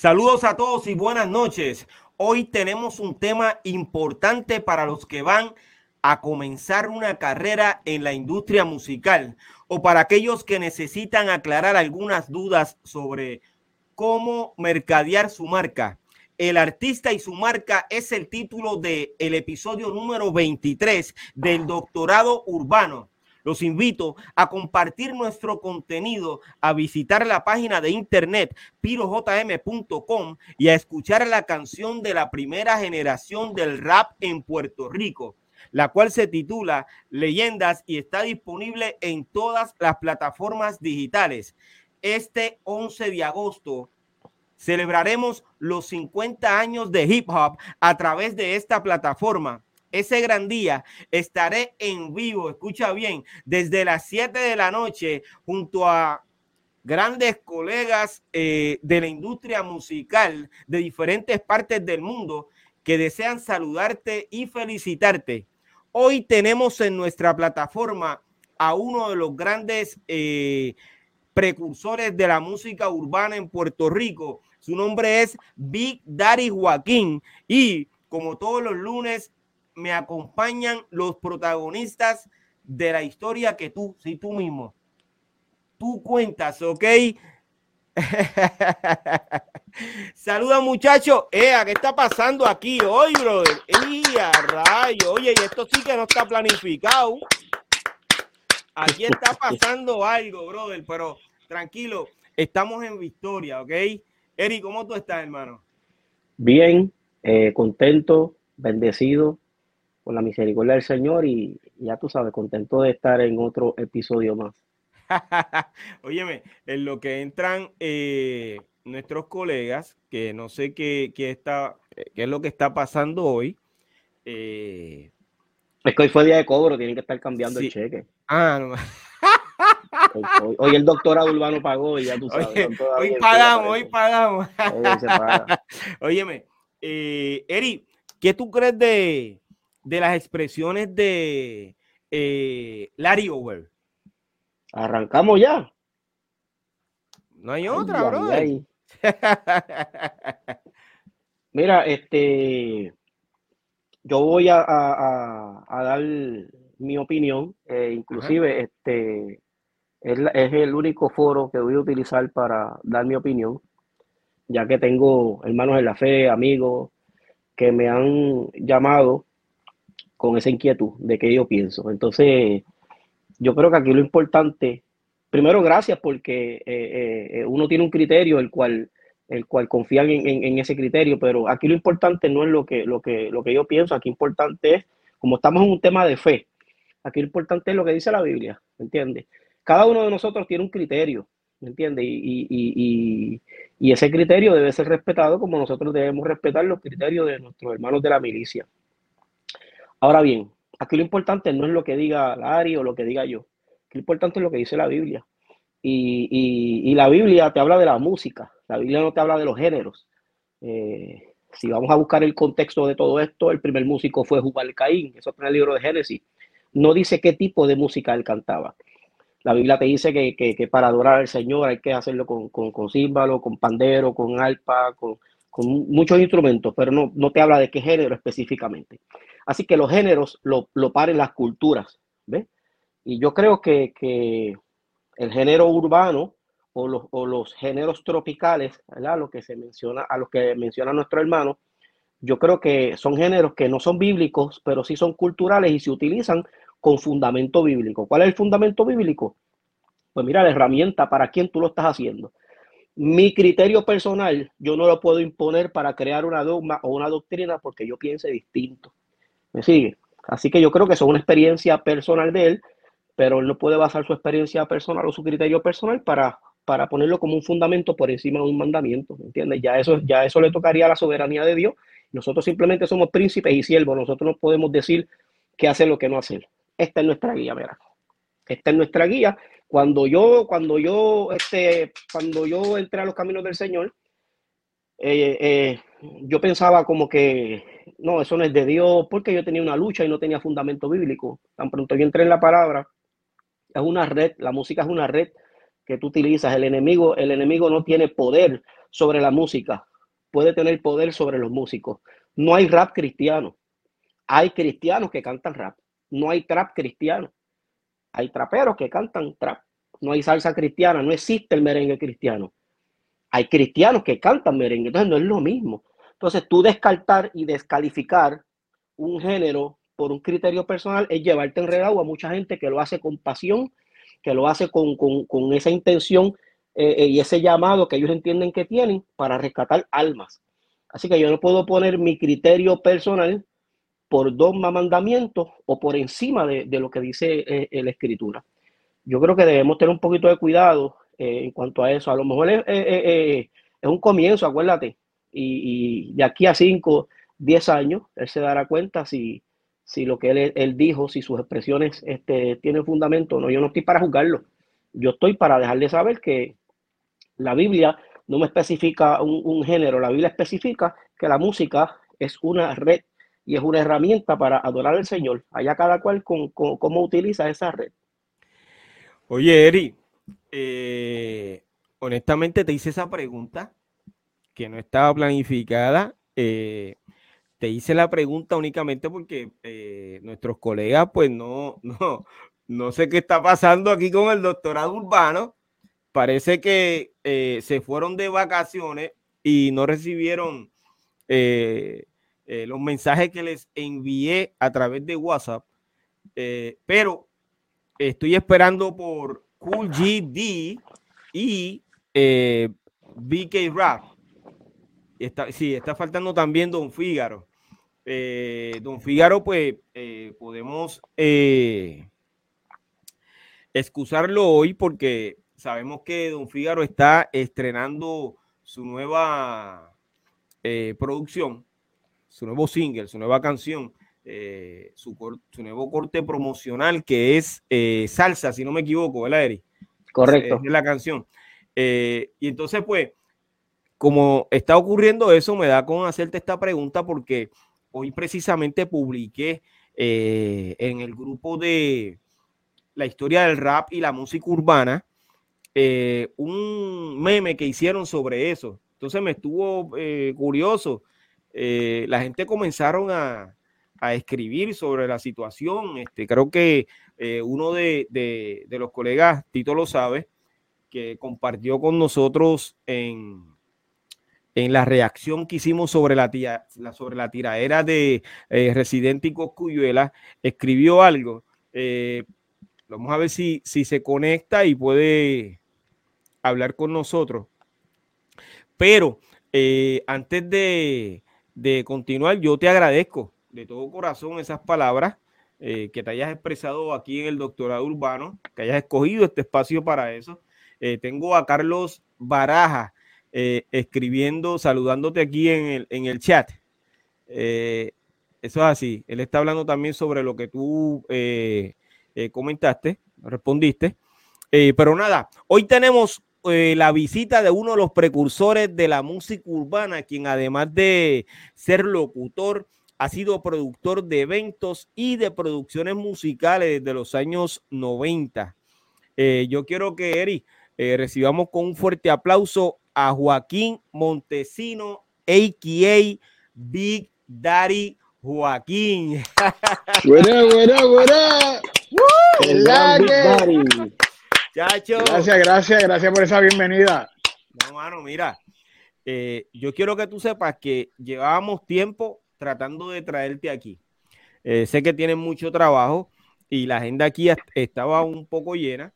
Saludos a todos y buenas noches. Hoy tenemos un tema importante para los que van a comenzar una carrera en la industria musical o para aquellos que necesitan aclarar algunas dudas sobre cómo mercadear su marca. El artista y su marca es el título del el episodio número 23 del doctorado urbano los invito a compartir nuestro contenido, a visitar la página de internet pirojm.com y a escuchar la canción de la primera generación del rap en Puerto Rico, la cual se titula Leyendas y está disponible en todas las plataformas digitales. Este 11 de agosto celebraremos los 50 años de hip hop a través de esta plataforma ese gran día estaré en vivo, escucha bien, desde las 7 de la noche junto a grandes colegas eh, de la industria musical de diferentes partes del mundo que desean saludarte y felicitarte. Hoy tenemos en nuestra plataforma a uno de los grandes eh, precursores de la música urbana en Puerto Rico. Su nombre es Big Daddy Joaquín y como todos los lunes me acompañan los protagonistas de la historia que tú, si tú mismo, tú cuentas, ¿ok? Saluda muchachos. ¿qué está pasando aquí hoy, brother? ¡Ey, rayo! Oye, y esto sí que no está planificado. Aquí está pasando algo, brother, pero tranquilo, estamos en victoria, ¿ok? Eri, ¿cómo tú estás, hermano? Bien, eh, contento, bendecido, con la misericordia del Señor y ya tú sabes, contento de estar en otro episodio más. Óyeme, en lo que entran eh, nuestros colegas, que no sé qué, está, qué es lo que está pasando hoy. Eh, es que hoy fue día de cobro, tienen que estar cambiando el cheque. Ah, no. Hoy, el doctor Urbano pagó y ya tú sabes. hoy pagamos, hoy pagamos. Óyeme, eh, Eri, ¿qué tú crees de, de las expresiones de eh, Larry Over. Arrancamos ya. No hay otra, bro. Mira, este, yo voy a, dar mi opinión, eh, inclusive este es, es, el único foro que voy a utilizar para dar mi opinión, ya que tengo hermanos en la fe, amigos que me han llamado con esa inquietud de qué yo pienso. Entonces, yo creo que aquí lo importante, primero gracias porque eh, eh, uno tiene un criterio el cual, el cual confían en, ese criterio, pero aquí lo importante no es lo que, lo, que, lo que yo pienso, aquí importante es, como estamos en un tema de fe, aquí lo importante es lo que dice la Biblia, ¿me entiendes? Cada uno de nosotros tiene un criterio, ¿me entiendes? Y, y, ese criterio debe ser respetado como nosotros debemos respetar los criterios de nuestros hermanos de la milicia. Ahora bien, aquí lo importante no es lo que diga Larry o lo que diga yo. lo importante es lo que dice la Biblia. Y, la Biblia te habla de la música. La Biblia no te habla de los géneros. Eh, si vamos a buscar el contexto de todo esto, el primer músico fue Jubal Caín, eso está en el libro de Génesis. No dice qué tipo de música él cantaba. La Biblia te dice que, para adorar al Señor hay que hacerlo con, con, con con pandero, con arpa, con, muchos instrumentos, pero no, no te habla de qué género específicamente. Así que los géneros lo, paren las culturas. Y yo creo que, el género urbano o los, o los, géneros tropicales, ¿verdad? Lo que se menciona, a los que menciona nuestro hermano, yo creo que son géneros que no son bíblicos, pero sí son culturales y se utilizan con fundamento bíblico. ¿Cuál es el fundamento bíblico? Pues mira, la herramienta para quién tú lo estás haciendo. Mi criterio personal, yo no lo puedo imponer para crear una dogma o una doctrina porque yo piense distinto. ¿Me sigue? Así que yo creo que eso es una experiencia personal de él, pero él no puede basar su experiencia personal o su criterio personal para, para ponerlo como un fundamento por encima de un mandamiento, ¿me entiendes? Ya eso, ya eso le tocaría la soberanía de Dios. Nosotros simplemente somos príncipes y siervos, nosotros no podemos decir qué hacer o qué no hacer. Esta es nuestra guía, mira. Esta es nuestra guía. Cuando yo, cuando yo, este, cuando yo entré a los caminos del Señor, eh, eh, yo pensaba como que no, eso no es de Dios, porque yo tenía una lucha y no tenía fundamento bíblico. Tan pronto yo entré en la palabra, es una red, la música es una red que tú utilizas. El enemigo, el enemigo no tiene poder sobre la música. puede tener poder sobre los músicos. No hay rap cristiano. Hay cristianos que cantan rap. No hay trap cristiano. Hay traperos que cantan trap. No hay salsa cristiana. No existe el merengue cristiano. Hay cristianos que cantan merengue. Entonces no es lo mismo. Entonces tú descartar y descalificar un género por un criterio personal es llevarte enredado a mucha gente que lo hace con pasión, que lo hace con, esa intención eh, eh, y ese llamado que ellos entienden que tienen para rescatar almas. Así que yo no puedo poner mi criterio personal por dos mandamientos o por encima de, lo que dice eh, la escritura. Yo creo que debemos tener un poquito de cuidado en cuanto a eso. A lo mejor es, un comienzo, acuérdate, y, de aquí a cinco, diez años, él se dará cuenta si, si lo que él, él, dijo, si sus expresiones este, tienen fundamento o no. Yo no estoy para juzgarlo. Yo estoy para dejarle saber que la Biblia no me especifica un, género, la Biblia especifica que la música es una red y es una herramienta para adorar al Señor. Allá cada cual con, cómo utiliza esa red. Oye, Eri, eh, honestamente te hice esa pregunta que no estaba planificada. Eh, te hice la pregunta únicamente porque eh, nuestros colegas, pues no, no, no sé qué está pasando aquí con el doctorado urbano. Parece que eh, se fueron de vacaciones y no recibieron los mensajes que les envié a través de WhatsApp. pero estoy esperando por Cool GD y BK Rap Está, sí, está faltando también Don Fígaro. Eh, don Fígaro, pues eh, podemos eh, excusarlo hoy porque sabemos que Don Fígaro está estrenando su nueva producción, su nuevo single, su nueva canción, su, su, nuevo corte promocional que es Salsa, si no me equivoco, ¿verdad, Eri? Correcto. Es la canción. y entonces, pues, como está ocurriendo eso, me da con hacerte esta pregunta porque hoy precisamente publiqué eh, en el grupo de la historia del rap y la música urbana eh, un meme que hicieron sobre eso. Entonces me estuvo eh, curioso. la gente comenzaron a, escribir sobre la situación. Este, creo que uno de, de los colegas, Tito lo sabe, que compartió con nosotros en, en la reacción que hicimos sobre la, tía, sobre la tiraera de eh, Residente y Coscuyuela, escribió algo. Eh, vamos a ver si, si se conecta y puede hablar con nosotros. Pero eh, antes de, de, continuar, yo te agradezco de todo corazón esas palabras que te hayas expresado aquí en el doctorado urbano, que hayas escogido este espacio para eso. tengo a Carlos Baraja eh, escribiendo, saludándote aquí en el, en el chat. Eh, eso es así. Él está hablando también sobre lo que tú eh, comentaste, respondiste. pero nada, hoy tenemos la visita de uno de los precursores de la música urbana, quien además de ser locutor, ha sido productor de eventos y de producciones musicales desde los años 90. yo quiero que, Eri, recibamos con un fuerte aplauso a Joaquín Montesino, a.k.a. Big Daddy Joaquín. Buena, buena, buena. Chacho. Gracias, gracias, gracias por esa bienvenida. No, mano, mira, eh, yo quiero que tú sepas que llevábamos tiempo tratando de traerte aquí. Eh, sé que tienes mucho trabajo y la agenda aquí estaba un poco llena.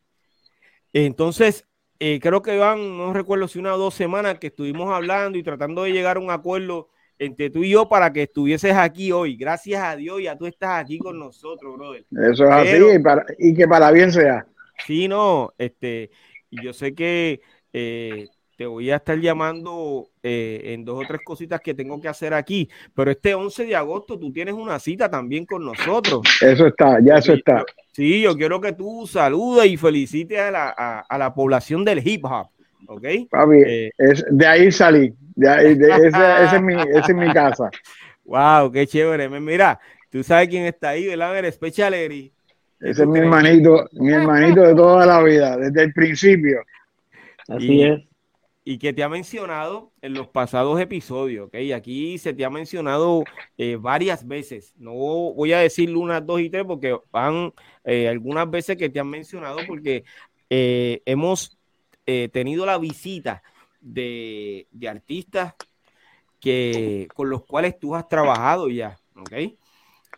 Entonces, eh, creo que van, no recuerdo si una o dos semanas que estuvimos hablando y tratando de llegar a un acuerdo entre tú y yo para que estuvieses aquí hoy. Gracias a Dios, ya tú estás aquí con nosotros, brother. Eso es así y, que para bien sea. Sí, no, este, yo sé que eh, te voy a estar llamando eh, en dos o tres cositas que tengo que hacer aquí, pero este 11 de agosto tú tienes una cita también con nosotros. Eso está, ya eso está. Sí, yo quiero que tú saludes y felicites a la, a, la población del hip hop. ¿Ok? Papi, eh, es, de ahí salí. De ahí, de, esa, es mi, esa es mi casa. Wow, qué chévere. Mira, tú sabes quién está ahí, ¿verdad? El Special Eri. Ese es mi hermanito, mi hermanito de toda la vida, desde el principio. Así es. Y que te ha mencionado en los pasados episodios, ¿ok? Aquí se te ha mencionado eh, varias veces. No voy a decirle unas dos y tres porque van eh, algunas veces que te han mencionado porque eh, hemos tenido la visita de, de, artistas que, con los cuales tú has trabajado ya, ¿ok?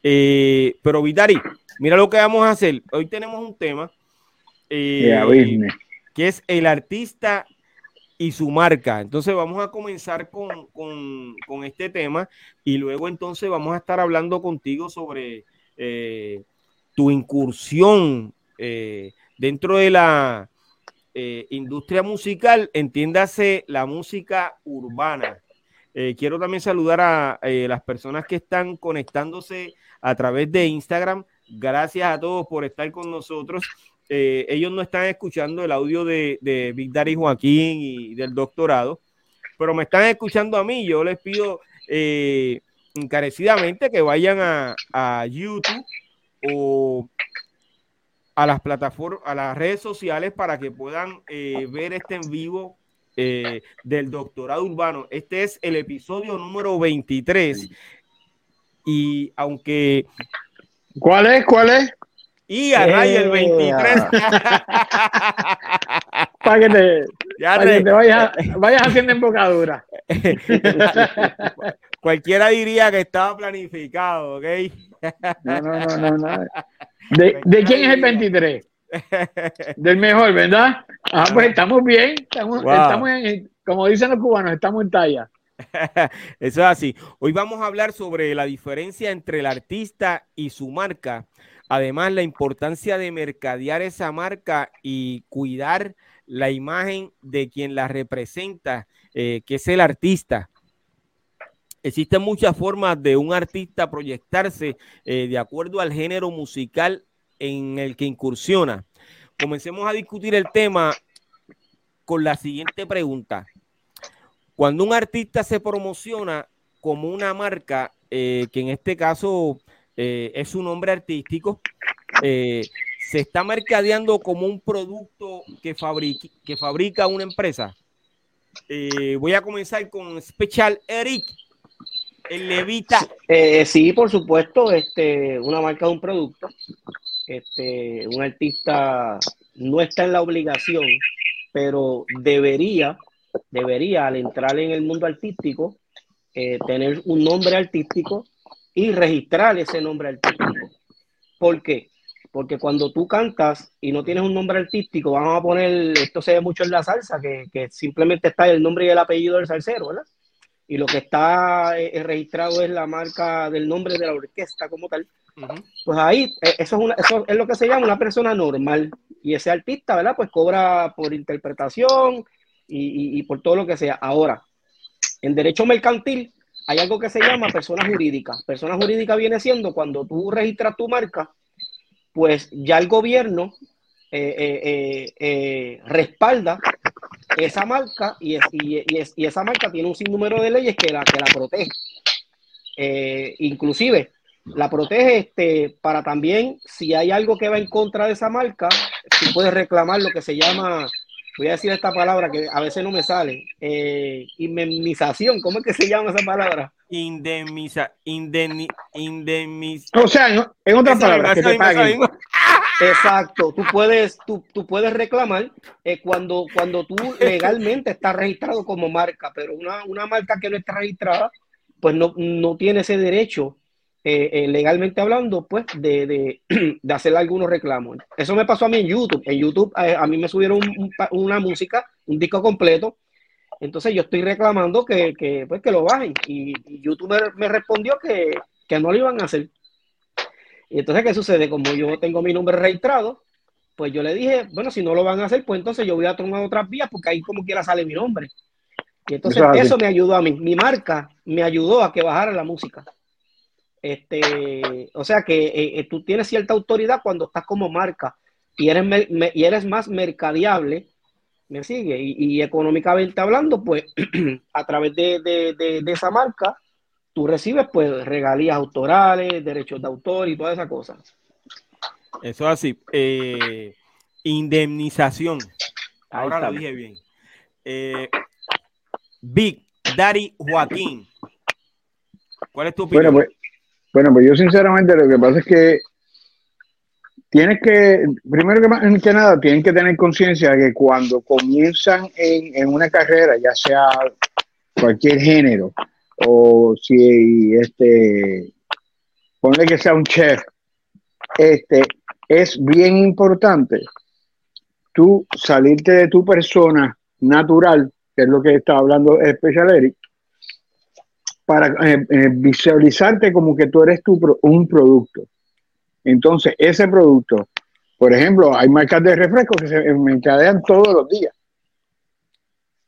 pero Vitari, mira lo que vamos a hacer. Hoy tenemos un tema que es el artista y su marca. Entonces vamos a comenzar con, este tema y luego entonces vamos a estar hablando contigo sobre eh, tu incursión eh, dentro de la eh, industria musical, entiéndase la música urbana. quiero también saludar a las personas que están conectándose a través de Instagram. Gracias a todos por estar con nosotros. Eh, ellos no están escuchando el audio de, de Big Daddy Joaquín y del doctorado, pero me están escuchando a mí. Yo les pido eh, encarecidamente que vayan a, YouTube o a las plataformas, a las redes sociales para que puedan eh, ver este en vivo del doctorado urbano. Este es el episodio número 23. Y aunque... ¿Cuál es? ¿Cuál es? Y a Ray el 23. para que te, vayas, haciendo embocadura. Cualquiera diría que estaba planificado, ¿ok? no, no, no, no. ¿De, quién es el 23? Del mejor, ¿verdad? Ah, pues estamos bien. Estamos, estamos en, como dicen los cubanos, estamos en talla. Eso es así. Hoy vamos a hablar sobre la diferencia entre el artista y su marca Además, la importancia de mercadear esa marca y cuidar la imagen de quien la representa, eh, que es el artista. Existen muchas formas de un artista proyectarse eh, de acuerdo al género musical en el que incursiona. Comencemos a discutir el tema con la siguiente pregunta. Cuando un artista se promociona como una marca, eh, que en este caso eh, es un nombre artístico, eh, se está mercadeando como un producto que, fabrica, que fabrica una empresa. Eh, voy a comenzar con Special Eric, el Levita. sí, por supuesto, este, una marca de un producto. Este, un artista no está en la obligación, pero debería, debería al entrar en el mundo artístico, tener un nombre artístico y registrar ese nombre artístico. ¿Por qué? Porque cuando tú cantas y no tienes un nombre artístico, vamos a poner, esto se ve mucho en la salsa, que, que simplemente está el nombre y el apellido del salsero, ¿verdad? Y lo que está eh, registrado es la marca del nombre de la orquesta como tal. Pues ahí, eh, eso es, una, eso es lo que se llama una persona normal. Y ese artista, ¿verdad? Pues cobra por interpretación y, y, y por todo lo que sea. Ahora, en derecho mercantil, hay algo que se llama persona jurídica. Persona jurídica viene siendo cuando tú registras tu marca, pues ya el gobierno eh, eh, eh, respalda esa marca y, y, esa marca tiene un sinnúmero de leyes que la, que la protege. inclusive la protege este, para también, si hay algo que va en contra de esa marca, tú puedes reclamar lo que se llama voy a decir esta palabra que a veces no me sale, eh, indemnización, ¿cómo es que se llama esa palabra? Indemniza, indemni, O sea, en, otras palabras, que te paguen. Exacto, tú puedes, tú, tú puedes reclamar eh, cuando, cuando tú legalmente estás registrado como marca, pero una, una marca que no está registrada, pues no, no tiene ese derecho eh, eh, legalmente hablando, pues, de, de, de, hacer algunos reclamos. Eso me pasó a mí en YouTube. En YouTube eh, a mí me subieron una música, un disco completo. Entonces yo estoy reclamando que, que, pues, que lo bajen. Y, YouTube me, respondió que, que, no lo iban a hacer. Y entonces, ¿qué sucede? Como yo tengo mi nombre registrado, pues yo le dije, bueno, si no lo van a hacer, pues entonces yo voy a tomar otras vías porque ahí como quiera sale mi nombre. Y entonces eso me ayudó a mí. Mi marca me ayudó a que bajara la música. Este, o sea que eh, eh, tú tienes cierta autoridad cuando estás como marca y eres, y eres más mercadeable, me sigue, y, económicamente hablando, pues a través de, esa marca, tú recibes pues regalías autorales, derechos de autor y todas esas cosas. Eso así. Eh, indemnización. Ahora lo dije bien. Big Daddy Joaquín. ¿Cuál es tu opinión? Bueno, pues, bueno, pues yo sinceramente lo que pasa es que tienes que, primero que, que nada, tienen que tener conciencia de que cuando comienzan en, en, una carrera, ya sea cualquier género, o si este, ponle que sea un chef, este, es bien importante tú salirte de tu persona natural, que es lo que está hablando Special Eric, para eh, eh, visualizarte como que tú eres tu, un producto. Entonces, ese producto, por ejemplo, hay marcas de refrescos que se mercadean todos los días.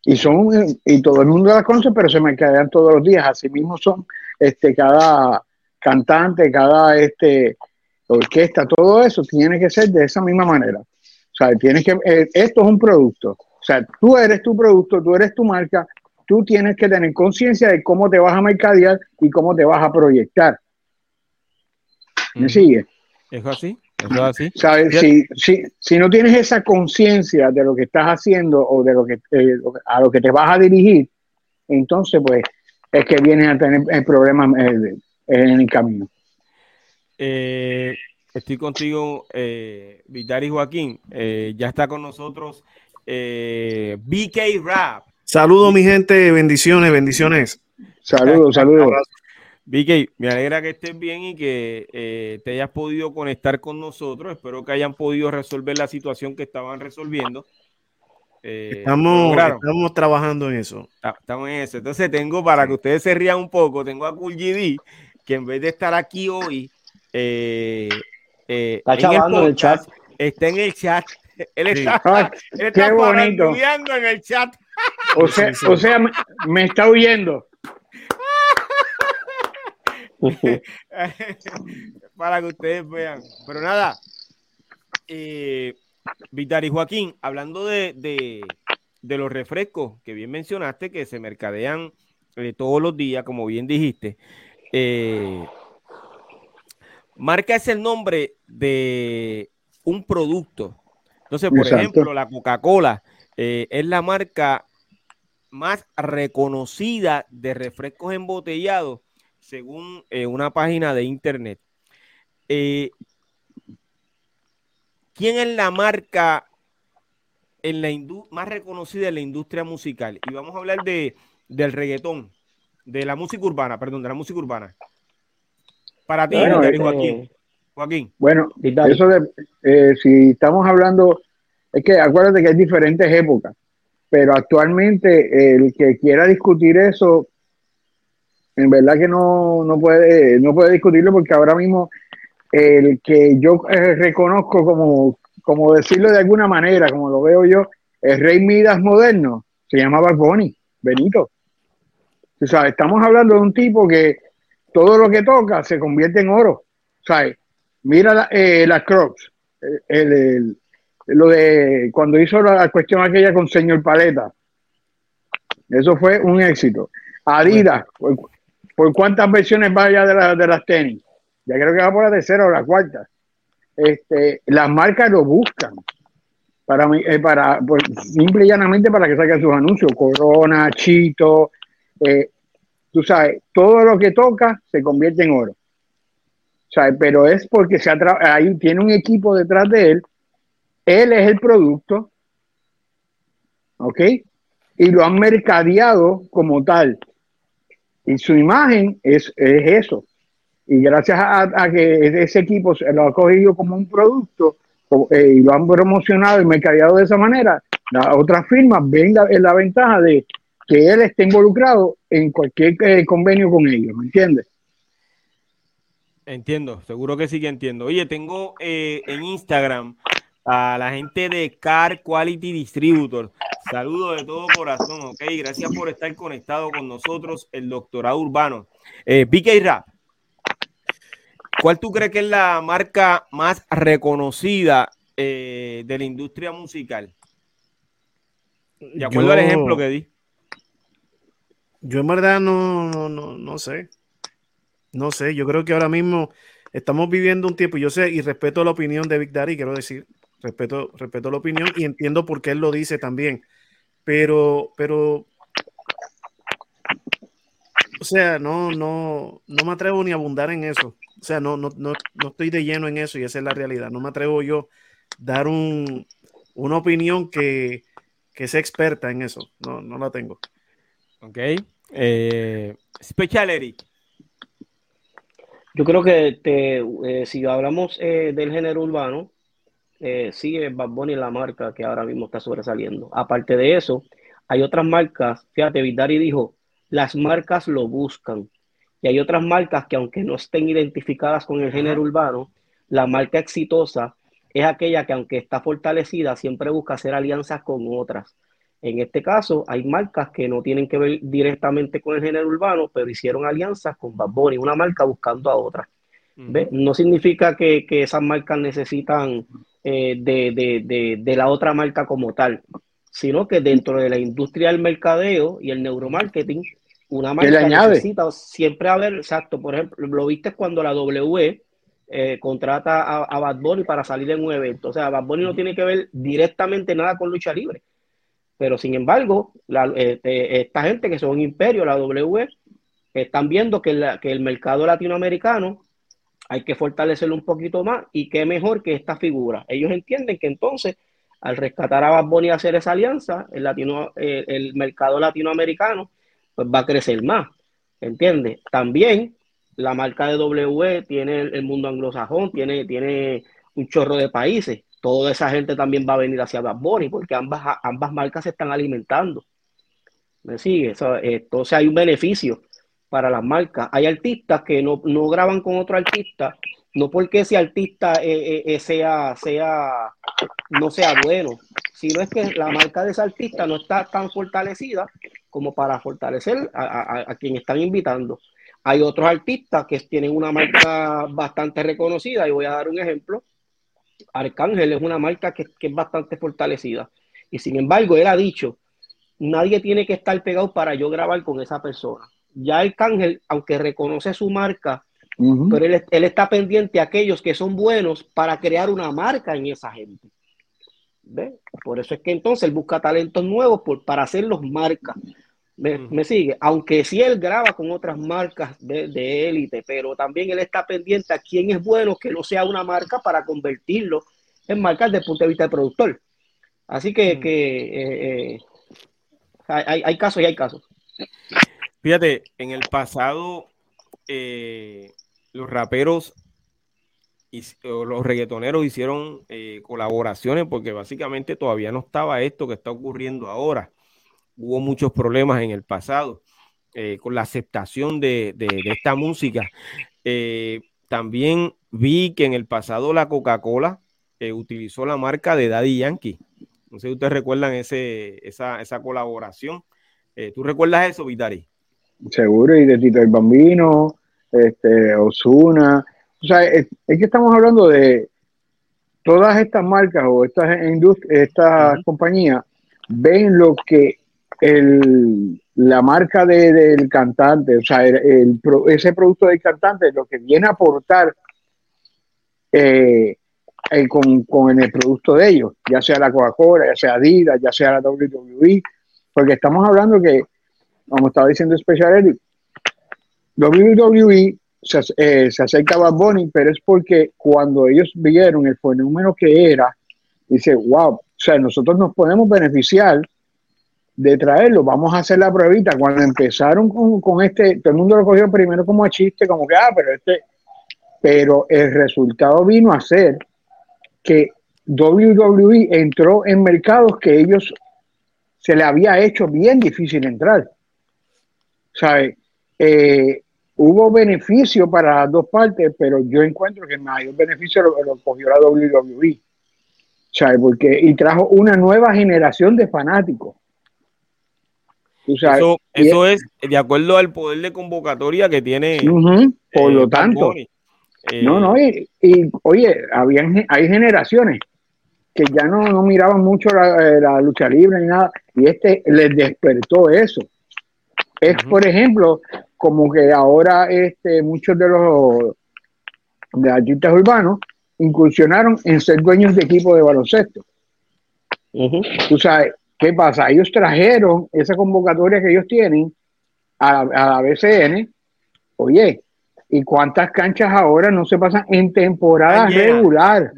Y son, y todo el mundo las conoce, pero se mercadean todos los días. Así mismo son este, cada cantante, cada este, orquesta, todo eso tiene que ser de esa misma manera. O sea, tienes que, eh, esto es un producto. O sea, tú eres tu producto, tú eres tu marca, tú tienes que tener conciencia de cómo te vas a mercadear y cómo te vas a proyectar. ¿Me sigue? ¿Es así? ¿Es así? ¿Sabes? Si, si, si, no tienes esa conciencia de lo que estás haciendo o de lo que eh, a lo que te vas a dirigir, entonces pues es que vienes a tener problemas eh, en el camino. Eh, estoy contigo, eh, Vitari Joaquín. Ya está con nosotros BK Rap. Saludos, mi gente. Bendiciones, bendiciones. Saludos, saludos. BK, me alegra que estés bien y que eh, te hayas podido conectar con nosotros. Espero que hayan podido resolver la situación que estaban resolviendo. Eh, estamos, claro, estamos trabajando en eso. Estamos en eso. Entonces tengo, para que ustedes se rían un poco, tengo a Cool GD, que en vez de estar aquí hoy, eh, eh, está chavando en el, chat. Está en el chat. Él está, ah, él está qué bonito. en el chat. O sea, o sea me, me está huyendo. Para que ustedes vean. Pero nada, eh, Vitari Joaquín, hablando de, de, de, los refrescos que bien mencionaste, que se mercadean eh, todos los días, como bien dijiste, eh, marca es el nombre de un producto. Entonces, por Exacto. ejemplo, la Coca-Cola eh, es la marca más reconocida de refrescos embotellados según eh, una página de internet. Eh, ¿Quién es la marca en la más reconocida en la industria musical? Y vamos a hablar de, del reggaetón, de la música urbana, perdón, de la música urbana. Para ti, bueno, Joaquín. Joaquín. Bueno, eso de, eh, si estamos hablando, es que acuérdate que hay diferentes épocas, pero actualmente el que quiera discutir eso, en verdad que no, no, puede, no puede discutirlo porque ahora mismo el que yo eh, reconozco como, como decirlo de alguna manera, como lo veo yo, el rey Midas moderno, se llama Barboni, Benito. O sea, estamos hablando de un tipo que todo lo que toca se convierte en oro. O sea, mira la, eh, las Crocs, el, el, lo de cuando hizo la cuestión aquella con señor Paleta. Eso fue un éxito. Adidas, por, cuántas versiones vaya de, la, de las tenis. Ya creo que va por la tercera o la cuarta. Este, las marcas lo buscan para, eh, para pues, simple y llanamente para que saquen sus anuncios. Corona, Chito, eh, tú sabes, todo lo que toca se convierte en oro. ¿Sabes? Pero es porque se ahí tiene un equipo detrás de él. Él es el producto. ¿Ok? Y lo han mercadeado como tal. Y su imagen es, es eso. Y gracias a, que ese equipo lo ha cogido como un producto eh, y lo han promocionado y mercadeado de esa manera, las otras firmas ven la, la ventaja de que él esté involucrado en cualquier eh, convenio con ellos, ¿me entiendes? Entiendo, seguro que sí que entiendo. Oye, tengo eh, en Instagram a la gente de Car Quality Distributor. Saludos de todo corazón, ok. Gracias por estar conectado con nosotros, el doctorado urbano. Eh, BK Rap, ¿cuál tú crees que es la marca más reconocida eh, de la industria musical? De acuerdo Yo... al ejemplo que di. Yo en verdad no, no, no, no sé. No sé, yo creo que ahora mismo estamos viviendo un tiempo, yo sé y respeto la opinión de Big Daddy, quiero decir, respeto, respeto la opinión y entiendo por qué él lo dice también, pero, pero o sea, no, no, no me atrevo ni a abundar en eso. O sea, no, no, no, no estoy de lleno en eso y esa es la realidad. No me atrevo yo dar un, una opinión que, que sea experta en eso. No, no la tengo. Ok. Eh, Special Eric. Yo creo que eh, si hablamos eh, del género urbano, eh, sigue Bad Bunny la marca que ahora mismo está sobresaliendo. Aparte de eso, hay otras marcas, fíjate, Vidari dijo, las marcas lo buscan. Y hay otras marcas que aunque no estén identificadas con el género urbano, la marca exitosa es aquella que aunque está fortalecida, siempre busca hacer alianzas con otras. En este caso, hay marcas que no tienen que ver directamente con el género urbano, pero hicieron alianzas con Bad Bunny, una marca buscando a otra. No significa que, que, esas marcas necesitan eh, de, la otra marca como tal, sino que dentro de la industria del mercadeo y el neuromarketing, una marca necesita siempre haber, exacto, por ejemplo, lo viste cuando la W eh, contrata a, Bad Bunny para salir en un evento, o sea, Bad Bunny no tiene que ver directamente nada con lucha libre, pero sin embargo, este, esta gente que son imperio, la W, están viendo que, que el mercado latinoamericano hay que fortalecerlo un poquito más y qué mejor que esta figura. Ellos entienden que entonces, al rescatar a Bad Bunny y hacer esa alianza, el, latino, el, mercado latinoamericano pues va a crecer más. ¿Entiendes? También la marca de W tiene el, mundo anglosajón, tiene, tiene un chorro de países. Toda esa gente también va a venir hacia Bad Bunny porque ambas, ambas marcas se están alimentando. ¿Me sigue? entonces hay un beneficio para las marcas. Hay artistas que no, graban con otro artista, no porque ese artista eh, eh, eh, sea, sea, no sea bueno, sino es que la marca de ese artista no está tan fortalecida como para fortalecer a, quien están invitando. Hay otros artistas que tienen una marca bastante reconocida, y voy a dar un ejemplo. Arcángel es una marca que, que es bastante fortalecida. Y sin embargo, él ha dicho, nadie tiene que estar pegado para yo grabar con esa persona ya el Cángel, aunque reconoce su marca, pero él, está pendiente a aquellos que son buenos para crear una marca en esa gente. Por eso es que entonces él busca talentos nuevos por, para hacerlos marcas. ¿Me, sigue? Aunque sí él graba con otras marcas de élite, pero también él está pendiente a quién es bueno que no sea una marca para convertirlo en marca desde el punto de vista del productor. Así que, eh, eh, hay, hay casos y hay casos. Fíjate, en el pasado eh, los raperos y los reggaetoneros hicieron eh, colaboraciones porque básicamente todavía no estaba esto que está ocurriendo ahora. Hubo muchos problemas en el pasado eh, con la aceptación de, esta música. también vi que en el pasado la Coca-Cola utilizó la marca de Daddy Yankee. No sé si ustedes recuerdan esa colaboración. ¿Tú recuerdas eso, Vitari? Seguro, y de Tito el Bambino, este, Osuna. O sea, es, que estamos hablando de todas estas marcas o estas, estas compañías ven lo que el, la marca del cantante, o sea, el, ese producto del cantante, lo que viene a aportar eh, eh, con, con, el producto de ellos, ya sea la Coca-Cola, ya sea Adidas, ya sea la WWE, porque estamos hablando que como estaba diciendo Special Eric, WWE se, eh, se acerca a Bad Bunny, pero es porque cuando ellos vieron el fenómeno que era, dice, wow, o sea, nosotros nos podemos beneficiar de traerlo, vamos a hacer la pruebita. Cuando empezaron con, con este, todo el mundo lo cogió primero como a chiste, como que, ah, pero este, pero el resultado vino a ser que WWE entró en mercados que ellos se le había hecho bien difícil entrar. ¿Sabes? Eh, hubo beneficio para las dos partes, pero yo encuentro que el mayor beneficio lo, cogió la WWE. ¿Sabes? Porque, y trajo una nueva generación de fanáticos. Eso, es, de acuerdo al poder de convocatoria que tiene. por lo eh, tanto. Eh, no, no, y, oye, habían, hay generaciones que ya no, no miraban mucho la, la, lucha libre ni nada, y este les despertó eso. Es, por ejemplo, como que ahora este, muchos de los de artistas urbanos incursionaron en ser dueños de equipo de baloncesto. Tú sabes, ¿qué pasa? Ellos trajeron esa convocatoria que ellos tienen a, la BCN, oye, ¿y cuántas canchas ahora no se pasan en temporada regular?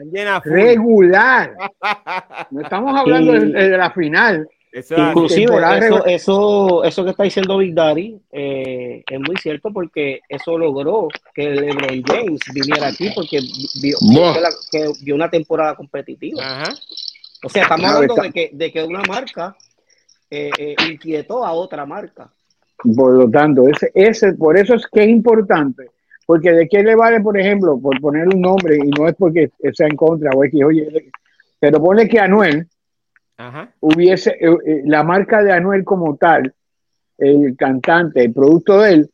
regular. No estamos hablando de, la final. Inclusive eso, eso, eso, que está diciendo Big Daddy eh, es muy cierto porque eso logró que LeBron James viniera aquí porque vio, que vio una temporada competitiva. O sea, estamos hablando de que, de que una marca eh, eh, inquietó a otra marca. Por lo tanto, ese, ese, por eso es que es importante, porque de qué le vale, por ejemplo, por poner un nombre, y no es porque sea en contra, o es que, oye, pero pone que Anuel hubiese, eh, la marca de Anuel como tal, el cantante, el producto de él,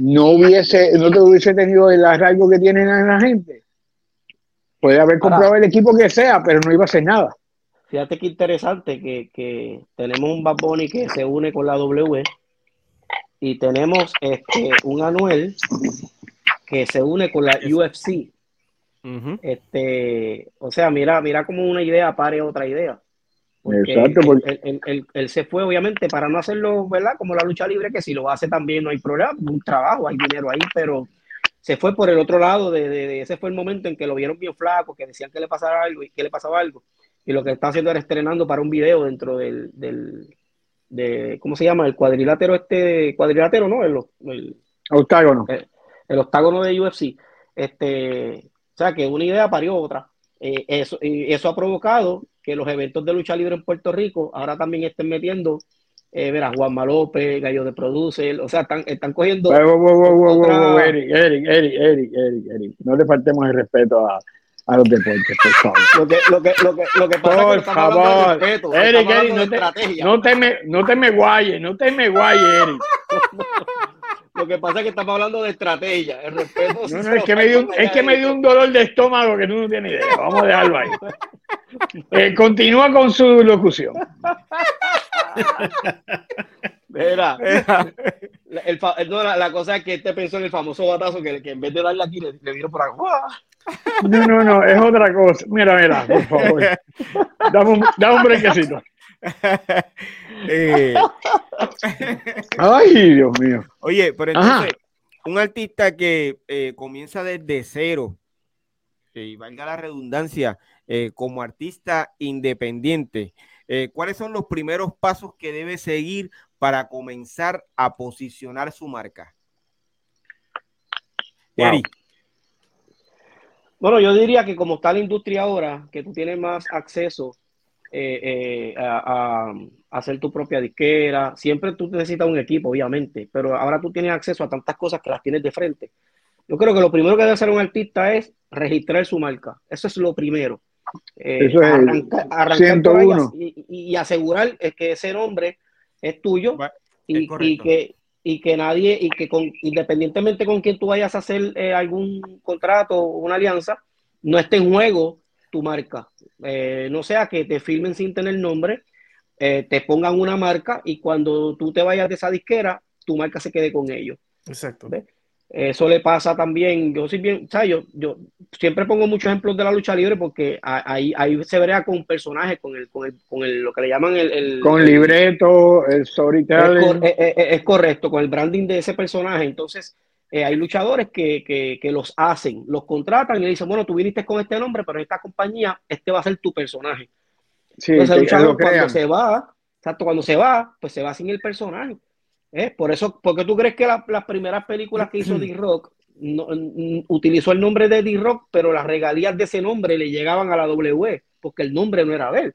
no hubiese, no te hubiese tenido el arraigo que tienen a la gente. Puede haber comprado el equipo que sea, pero no iba a hacer nada. Fíjate qué interesante que, tenemos un Bad Bunny que se une con la W y tenemos este, un Anuel que se une con la UFC. este, o sea, mira, mira como una idea pare otra idea. Exacto, él, se fue obviamente para no hacerlo, ¿verdad? Como la lucha libre, que si lo hace también no hay problema, un trabajo, hay dinero ahí, pero se fue por el otro lado, de, ese fue el momento en que lo vieron bien flaco, que decían que le pasaba algo y que le pasaba algo y lo que está haciendo era estrenando para un video dentro del, del de, ¿cómo se llama? El cuadrilátero este, cuadrilátero, ¿no? El, el octágono. El, octágono de UFC. Este, o sea, que una idea parió otra. Eh, eso, y eso ha provocado que los eventos de lucha libre en Puerto Rico ahora también estén metiendo, eh, verás, Juanma López, Gallo de Producer, o sea, están, están cogiendo... Eric, Eric, Eric, Eric, Eric, no le faltemos el respeto a, a los deportes, por favor. Lo que, lo que, lo que, lo que pasa por es que favor. De respeto, Eric, Eric, no, te, no, te, me, no te me guayes, no te me guayes, Eric. lo que pasa es que estamos hablando de estrategia. El respeto. No, no, es que, me dio un, es que me dio un dolor de estómago que tú no tienes idea. Vamos a dejarlo ahí. Eh, continúa con su locución. Mira, el, no, la, la, cosa es que este pensó en el famoso batazo que, que en vez de darle aquí le, le dieron por acá. No, no, no, es otra cosa. Mira, mira, por favor. Dame un, dame un brequecito. Eh. Ay, Dios mío. Oye, pero entonces, un artista que eh, comienza desde cero, y valga la redundancia, eh, como artista independiente, ¿cuáles son los primeros pasos que debe seguir para comenzar a posicionar su marca? Wow. Bueno, yo diría que como está la industria ahora, que tú tienes más acceso eh, eh, a, hacer tu propia disquera, siempre tú necesitas un equipo, obviamente, pero ahora tú tienes acceso a tantas cosas que las tienes de frente. Yo creo que lo primero que debe hacer un artista es registrar su marca. Eso es lo primero. Eh, Eso es arrancar, 101. Y, y, asegurar que ese nombre es tuyo y, y, que, y que nadie, y que con, independientemente con quien tú vayas a hacer eh, algún contrato o una alianza, no esté en juego tu marca. Eh, no sea que te filmen sin tener nombre, eh, te pongan una marca y cuando tú te vayas de esa disquera, tu marca se quede con ellos. Exacto. Eso le pasa también, yo soy bien, o sea, yo, yo siempre pongo muchos ejemplos de la lucha libre porque ahí, ahí se verá con personajes, con el, con el, con el, lo que le llaman el, el con libreto, el storytelling. Es, es, es, correcto, con el branding de ese personaje. Entonces, eh, hay luchadores que, que, que, los hacen, los contratan y le dicen, bueno, tú viniste con este nombre, pero en esta compañía este va a ser tu personaje. Sí, Entonces, el luchador cuando se va, exacto, cuando se va, pues se va sin el personaje. ¿Eh? Por eso, porque tú crees que las primeras películas que hizo D-Rock utilizó el nombre de D-Rock, pero las regalías de ese nombre le llegaban a la W, porque el nombre no era de él.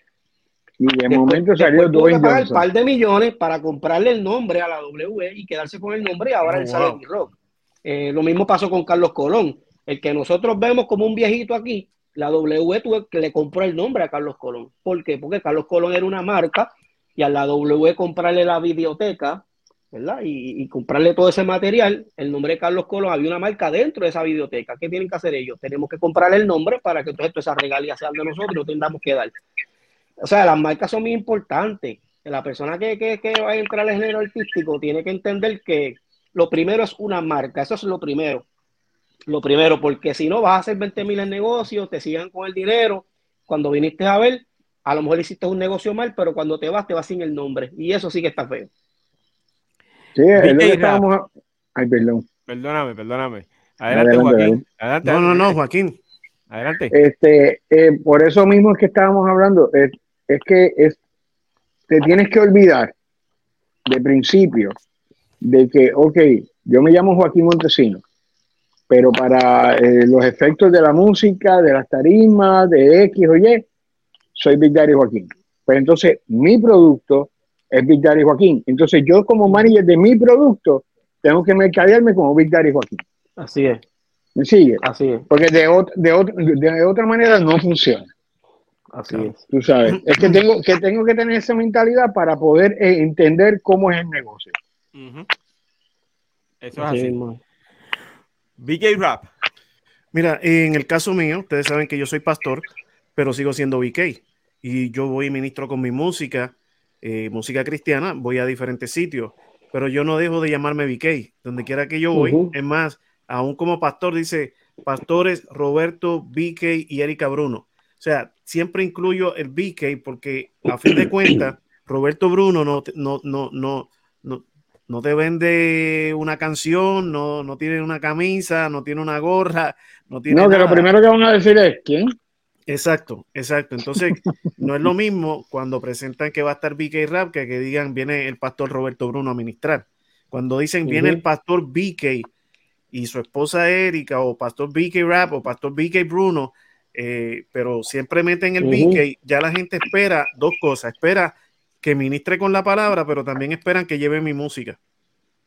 Y de momento salió Dwayne pagar un par de millones para comprarle el nombre a la W y quedarse con el nombre y ahora oh, él sale D-Rock. Eh, lo mismo pasó con Carlos Colón. El que nosotros vemos como un viejito aquí, la W tuve que le compró el nombre a Carlos Colón. ¿Por qué? Porque Carlos Colón era una marca y a la W comprarle la biblioteca ¿verdad? Y, comprarle todo ese material, el nombre de Carlos Colón, había una marca dentro de esa biblioteca. ¿Qué tienen que hacer ellos? Tenemos que comprarle el nombre para que todas esas regalías sean de nosotros y no tengamos que dar. O sea, las marcas son muy importantes. La persona que, que va a entrar al género artístico tiene que entender que lo primero es una marca, eso es lo primero. Lo primero, porque si no vas a hacer 20 mil en negocios, te sigan con el dinero. Cuando viniste a ver, a lo mejor hiciste un negocio mal, pero cuando te vas, te vas sin el nombre. Y eso sí que está feo. Sí, es lo que estábamos... Ay, perdón. Perdóname, perdóname. Adelante, Joaquín. Adelante, no, no, no, Joaquín. Adelante. Este, eh, por eso mismo es que estábamos hablando. Es, es que es, te tienes que olvidar de principio de que, ok, yo me llamo Joaquín Montesino, pero para eh, los efectos de la música, de las tarimas, de X o Y, soy Big Daddy Joaquín. Pues entonces mi producto es Big Daddy Joaquín. Entonces yo como manager de mi producto tengo que mercadearme como Big Daddy Joaquín. Así es. ¿Me sigue? Así es. Porque de, de, de otra manera no funciona. Así es. Tú sabes, es que tengo que, tengo que tener esa mentalidad para poder eh, entender cómo es el negocio. Eso es así. BK Rap. Mira, en el caso mío, ustedes saben que yo soy pastor, pero sigo siendo BK. Y yo voy y ministro con mi música, eh, música cristiana, voy a diferentes sitios, pero yo no dejo de llamarme BK, donde quiera que yo voy. Es más, aún como pastor dice, pastores Roberto, BK y Erika Bruno. O sea, siempre incluyo el BK porque a fin de cuentas, Roberto Bruno no, no, no, no, no, no te vende una canción, no, no tiene una camisa, no tiene una gorra, no tiene. No, que lo primero que van a decir es quién. Exacto, exacto. Entonces, no es lo mismo cuando presentan que va a estar BK Rap que que digan viene el pastor Roberto Bruno a ministrar. Cuando dicen viene el pastor BK y su esposa Erika o pastor BK Rap o pastor BK Bruno, eh, pero siempre meten el BK, ya la gente espera dos cosas, espera que ministre con la palabra, pero también esperan que lleve mi música.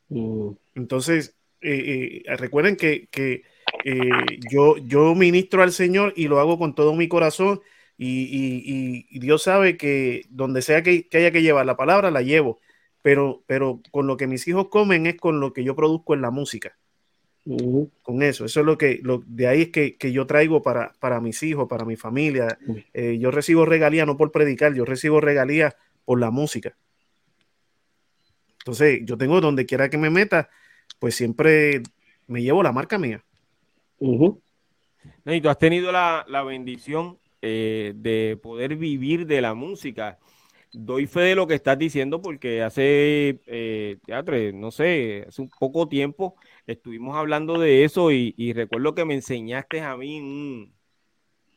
Mm. Entonces, eh, eh, recuerden que, yo, yo ministro al Señor y lo hago con todo mi corazón y, Dios sabe que donde sea que, haya que llevar la palabra, la llevo, pero, pero con lo que mis hijos comen es con lo que yo produzco en la música. Con eso, eso es lo que, lo, de ahí es que, yo traigo para, para mis hijos, para mi familia. Eh, yo recibo regalía no por predicar, yo recibo regalía por la música. Entonces, yo tengo donde quiera que me meta, pues siempre me llevo la marca mía. y tú has tenido la, bendición eh, de poder vivir de la música doy fe de lo que estás diciendo porque hace, eh, teatro, no sé, hace un poco tiempo estuvimos hablando de eso y, recuerdo que me enseñaste a mí un,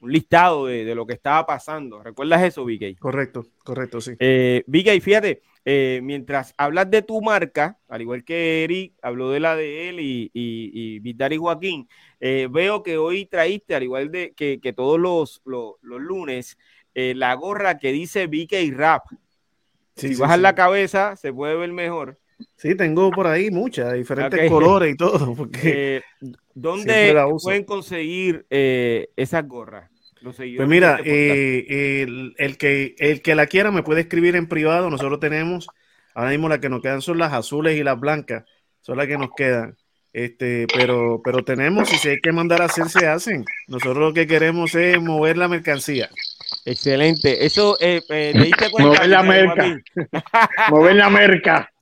listado de, lo que estaba pasando. ¿Recuerdas eso, VK? Correcto, correcto, sí. Eh, VK, fíjate, eh, mientras hablas de tu marca, al igual que Eric habló de la de él y, y, y Joaquín, eh, veo que hoy traíste, al igual de que, todos los, los, lunes, eh, la gorra que dice VK Rap. si bajas la cabeza, se puede ver mejor. Sí, tengo por ahí muchas, diferentes colores y todo. Porque eh, ¿Dónde pueden conseguir eh, esas gorras? Pues mira, eh, el, que, el que la quiera me puede escribir en privado. Nosotros tenemos, ahora mismo las que nos quedan son las azules y las blancas, son las que nos quedan. Este, pero, pero tenemos, y si hay que mandar a hacer, se hacen. Nosotros lo que queremos es mover la mercancía. Excelente. Eso, eh, eh Mover la merca. Mover la merca.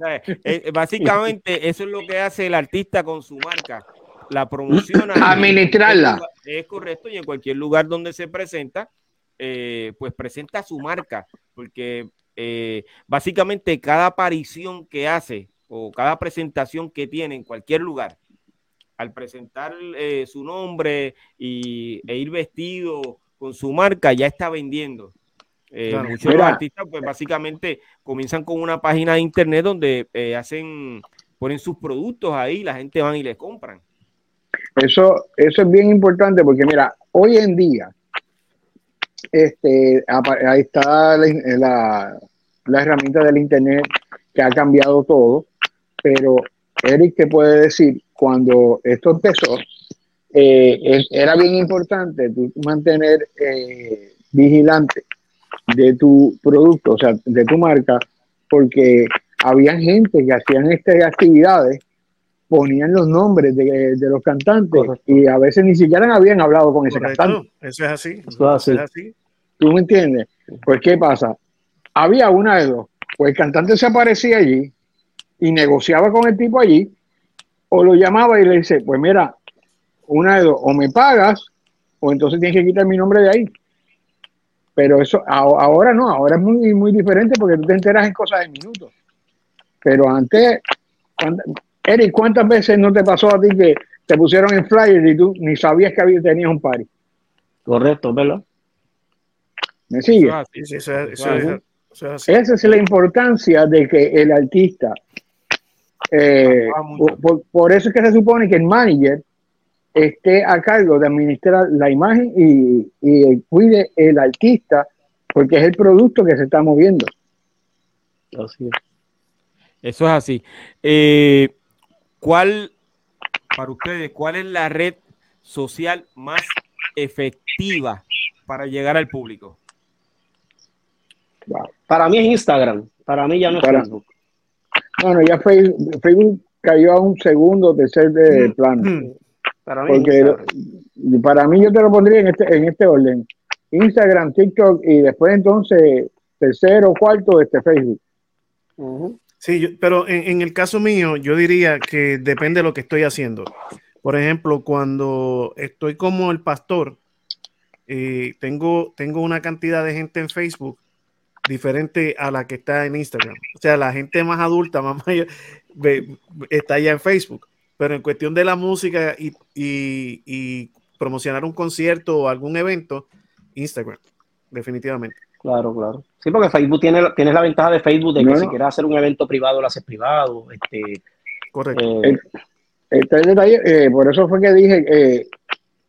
Eh, básicamente, eso es lo que hace el artista con su marca. La promoción. Administrarla. Es correcto. Y en cualquier lugar donde se presenta, eh, pues presenta su marca. Porque básicamente cada aparición que hace o cada presentación que tiene en cualquier lugar, al presentar su nombre y, e ir vestido con su marca ya está vendiendo. Eh, muchos artistas, pues básicamente comienzan con una página de internet donde eh, hacen, ponen sus productos ahí, la gente van y les compran. Eso, eso es bien importante porque mira, hoy en día, este, ahí está la, la, herramienta del internet que ha cambiado todo, pero Eric te puede decir, cuando esto empezó, eh, era bien importante mantener eh, vigilante de tu producto, o sea, de tu marca, porque había gente que hacían estas actividades, ponían los nombres de, los cantantes y a veces ni siquiera habían hablado con ese cantante. Eso es así. Eso es así. ¿Tú me entiendes? Pues, ¿qué pasa? Había una de dos. Pues el cantante se aparecía allí y negociaba con el tipo allí, o lo llamaba y le dice, pues mira, una de dos, o me pagas o entonces tienes que quitar mi nombre de ahí. Pero eso ahora no, ahora es muy, muy diferente porque tú te enteras en cosas de minutos. Pero antes Eric, ¿cuántas veces no te pasó a ti que te pusieron en flyer y tú ni sabías que había, tenías un party? Correcto, ¿verdad? ¿Me sigue? Esa es la importancia de que el artista, eh, por, eso es que se supone que el manager esté a cargo de administrar la imagen y, y cuide el artista, porque es el producto que se está moviendo. Así es. Eso es así. Eh, ¿Cuál, para ustedes, cuál es la red social más efectiva para llegar al público? Para mí es Instagram, para mí ya no es Facebook. Bueno, ya Facebook, cayó a un segundo, tercer de mm. plano. Mm. Para mí, Porque para mí yo te lo pondría en este, en este orden. Instagram, TikTok y después entonces tercero, cuarto, este Facebook. Sí, pero en, el caso mío, yo diría que depende de lo que estoy haciendo. Por ejemplo, cuando estoy como el pastor, eh, tengo, tengo una cantidad de gente en Facebook diferente a la que está en Instagram. O sea, la gente más adulta, más mayor, está ya en Facebook. Pero en cuestión de la música y promocionar un concierto o algún evento, Instagram, definitivamente. Claro, claro. Sí, porque Facebook tiene, tienes la ventaja de Facebook de que si quieres hacer un evento privado, lo haces privado. Este, Correcto. Eh, eh, por eso fue que dije, eh,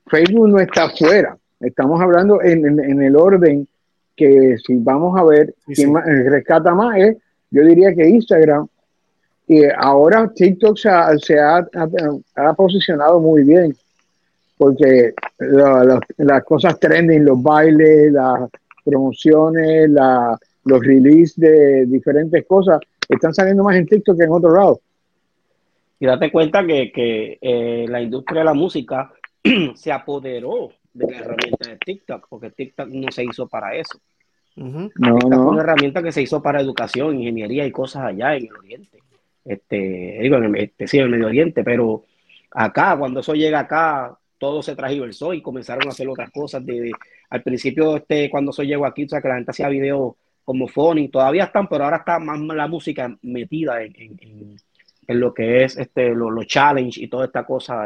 Facebook no está fuera. Estamos hablando en, el orden que si vamos a ver quién rescata más es, yo diría que Instagram. Y ahora TikTok se ha, ha, posicionado muy bien porque las cosas trending, los bailes, las promociones, la, los releases de diferentes cosas están saliendo más en TikTok que en otro lado. Y date cuenta que, que eh, la industria de la música se apoderó de la herramienta de TikTok, porque TikTok no se hizo para eso. no, no. una herramienta que se hizo para educación, ingeniería y cosas allá en el Oriente. Este, digo, en el, este, sí, en el Medio Oriente, pero acá, cuando eso llega acá, todo se transversó y comenzaron a hacer otras cosas. De, al principio, este, cuando eso llegó aquí, o sea, que la gente hacía videos como phony, todavía están, pero ahora está más la música metida en, en, lo que es este, los lo challenge y toda esta cosa.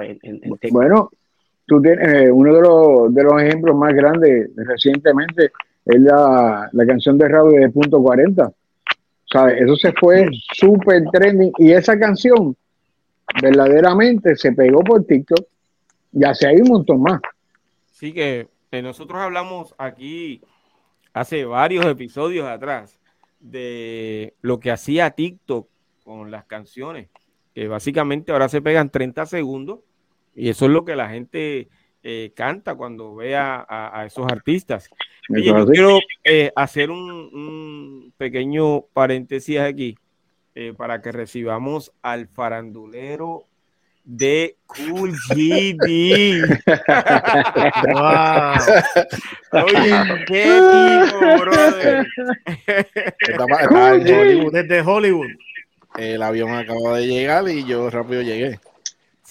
bueno, tú tienes eh, uno de los, de los ejemplos más grandes recientemente es la, la canción de radio de Punto 40. ¿Sabes? Eso se fue súper trending y esa canción verdaderamente se pegó por TikTok ya se hay un montón más. Sí que eh, nosotros hablamos aquí hace varios episodios atrás de lo que hacía TikTok con las canciones, que básicamente ahora se pegan 30 segundos y eso es lo que la gente eh, canta cuando ve a, esos artistas. yo quiero eh, hacer un, pequeño paréntesis aquí para que recibamos al farandulero de Cool GD. wow. Oye, qué tipo, brother. Hollywood, desde Hollywood. El avión acaba de llegar y yo rápido llegué.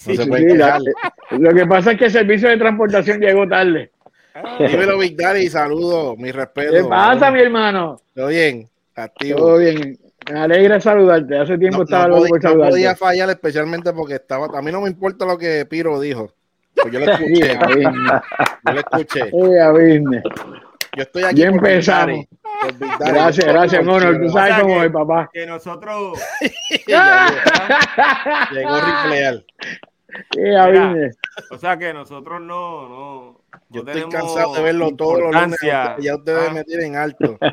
No se puede lo que pasa es que el servicio de transportación llegó tarde. Ah. Dímelo, Big Daddy, saludos, mi respeto. ¿Qué pasa, mi hermano? Todo bien, activo. Todo bien. Me alegra saludarte. Hace tiempo estaba no podía, No podía fallar, especialmente porque estaba. A mí no me importa lo que Piro dijo. Pues yo lo escuché. yo lo escuché. Yo estoy aquí. Ya empezamos. Gracias, gracias, Mono. Tú sabes cómo es, papá. Que nosotros. llegó Rifleal. o sea que nosotros no, no, yo estoy cansado de verlo todos los lunes. Ya ustedes ah. me tienen alto.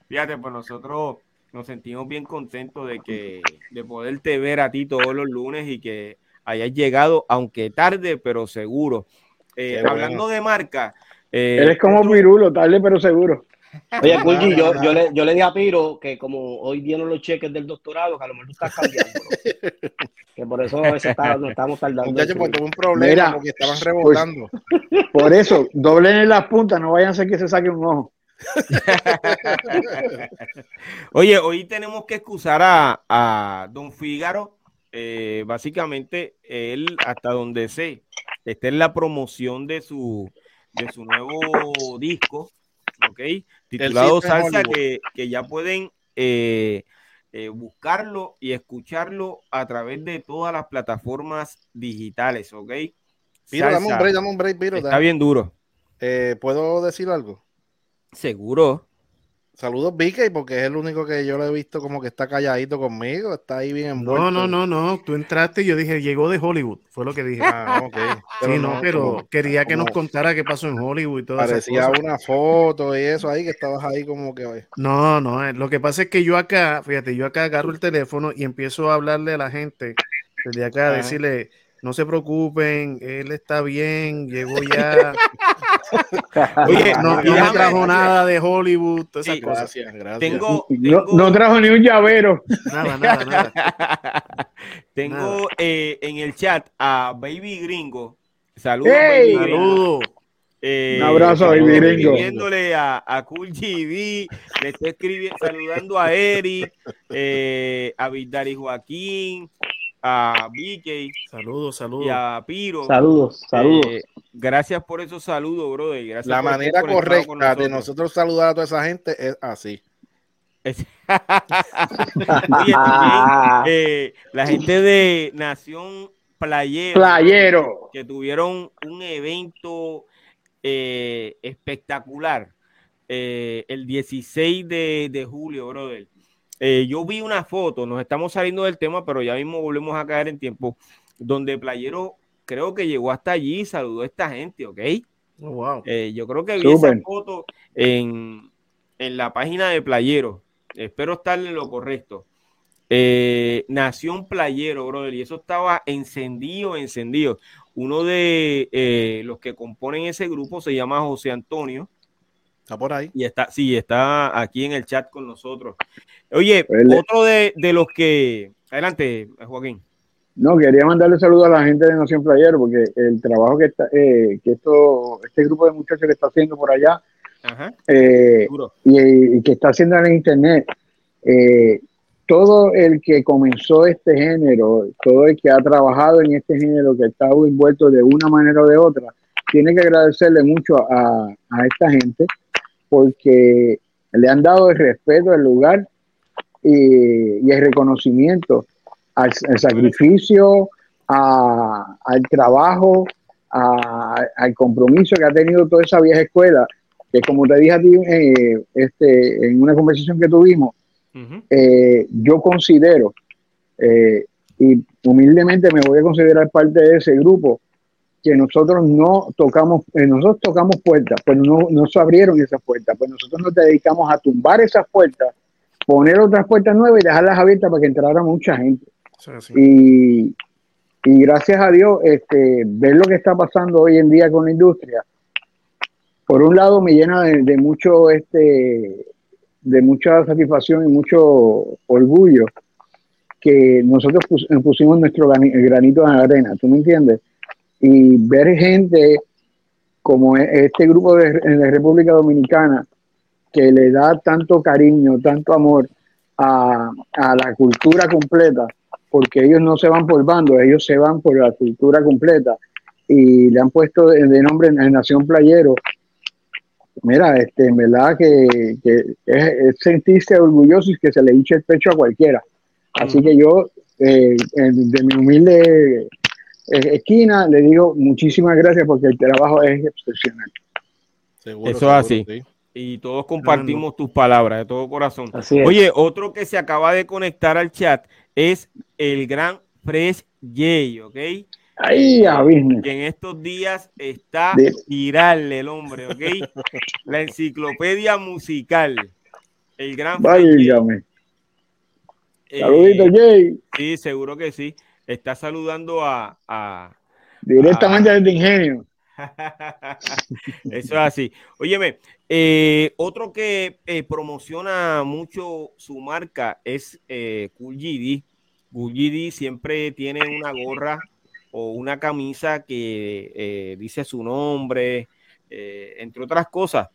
Fíjate, pues nosotros nos sentimos bien contentos de que de poderte ver a ti todos los lunes y que hayas llegado, aunque tarde, pero seguro. Eh, hablando de marca. Eh, Eres como Pirulo, tarde, pero seguro. Oye, Kulji, yo, yo, le, yo le dije a Piro que como hoy dieron los cheques del doctorado, que a lo mejor tú estás cambiando. que por eso a veces está, nos estamos tardando. Muchachos, porque tuve un problema porque estaban pues, rebotando. por eso, doblen en las puntas, no vayan a ser que se saque un ojo. Oye, hoy tenemos que excusar a, a Don Fígaro. Eh, básicamente, él, hasta donde sé, está en la promoción de su, de su nuevo disco, ¿ok? Titulado Salsa, que, que, ya pueden eh, eh, buscarlo y escucharlo a través de todas las plataformas digitales, ¿ok? Piro, dame un break, dame un break, Piro. Está bien duro. Eh, ¿Puedo decir algo? Seguro. Saludos, Vicky, porque es el único que yo lo he visto como que está calladito conmigo, está ahí bien envuelto. No, no, no, no, tú entraste y yo dije, llegó de Hollywood, fue lo que dije. Ah, ok. sí, no, pero quería que nos contara qué pasó en Hollywood y todo eso. Parecía una foto y eso ahí, que estabas ahí como que... No, no, eh, lo que pasa es que yo acá, fíjate, yo acá agarro el teléfono y empiezo a hablarle a la gente, desde acá, a decirle no se preocupen, él está bien, llegó ya. Oye, no, no trajo nada de Hollywood, todas esas cosas. Gracias, gracias. Tengo, No, trajo ni un llavero. Nada, nada, nada. tengo eh, en el chat a Baby Gringo. Saludos, hey, Saludos. Eh, un abrazo, Baby Gringo. Escribiéndole a, a Cool GV, le estoy escribiendo, saludando a Eric, eh, a Vidal Joaquín, a BK. Saludos, saludos. Y a Piro. Saludos, saludos. Eh, gracias por esos saludos, brother. Gracias la manera correcta de nosotros saludar a toda esa gente es así. Eh, la gente de Nación Playero, Playero. que tuvieron un evento eh, espectacular el 16 de, de julio, brother. Eh, yo vi una foto, nos estamos saliendo del tema, pero ya mismo volvemos a caer en tiempo, donde Playero creo que llegó hasta allí y saludó a esta gente, ¿ok? Oh, wow. Eh, yo creo que vi esa foto en, la página de Playero. Espero estar en lo correcto. Eh, Nación Playero, brother, y eso estaba encendido, encendido. Uno de los que componen ese grupo se llama José Antonio. Está por ahí. Y está, sí, está aquí en el chat con nosotros. Oye, otro de, los que. Adelante, Joaquín. No, quería mandarle saludo a la gente de Nación Playero, porque el trabajo que, está, eh, que esto, este grupo de muchachos le está haciendo por allá, eh, y, que está haciendo en internet, eh, todo el que comenzó este género, todo el que ha trabajado en este género, que está envuelto de una manera o de otra, tiene que agradecerle mucho a, a esta gente, porque le han dado el respeto al lugar y, el reconocimiento al, sacrificio, al trabajo, al compromiso que ha tenido toda esa vieja escuela, que como te dije a ti eh, este, en una conversación que tuvimos, eh, yo considero, eh, y humildemente me voy a considerar parte de ese grupo, que nosotros no tocamos, nosotros tocamos puertas, pero no, no se abrieron esas puertas, pues nosotros nos dedicamos a tumbar esas puertas poner otras puertas nuevas y dejarlas abiertas para que entrara mucha gente. Y, gracias a Dios, este, ver lo que está pasando hoy en día con la industria, por un lado me llena de, mucho, este, de mucha satisfacción y mucho orgullo que nosotros pusimos nuestro granito en la arena, ¿tú me entiendes? Y ver gente como e, este grupo de, de la República Dominicana que le da tanto cariño, tanto amor a, la cultura completa, porque ellos no se van por bando, ellos se van por la cultura completa y le han puesto de, nombre en Nación Playero. Mira, este, en verdad que, es, sentirse orgulloso y que se le hinche el pecho a cualquiera. Así que yo, eh, de mi humilde esquina, le digo muchísimas gracias porque el trabajo es excepcional. Eso es así y todos compartimos tus palabras de todo corazón. Oye, otro que se acaba de conectar al chat es el gran Fresh Jay, ¿ok? Ahí, que en estos días está viral el hombre, ¿ok? La enciclopedia musical. El gran Válgame. Eh, Saludito, Jay. Sí, seguro que sí. Está saludando a. Directamente desde Ingenio. Eso es así. Óyeme, eh, otro que eh, promociona mucho su marca es eh, Cool GD. Cool GD siempre tiene una gorra o una camisa que eh, dice su nombre, entre otras cosas.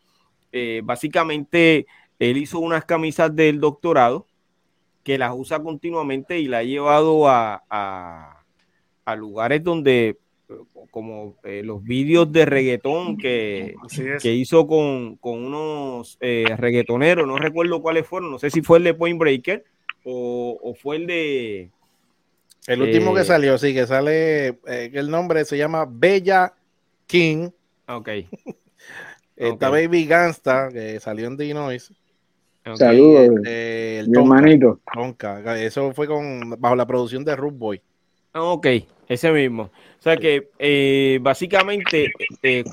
básicamente, él hizo unas camisas del doctorado que las usa continuamente y la ha llevado a, a lugares donde como eh, los vídeos de reggaetón que, que hizo con, unos eh, reggaetoneros, no recuerdo cuáles fueron, no sé si fue el de Point Breaker o, fue el de... El último que salió, sí, que sale, el nombre se llama Bella King. Ok. Esta Baby Gangsta, que salió en Saludos, este, el hermanito. Eso fue con, bajo la producción de Root Boy. Ok, ese mismo. O sea que eh, básicamente eh,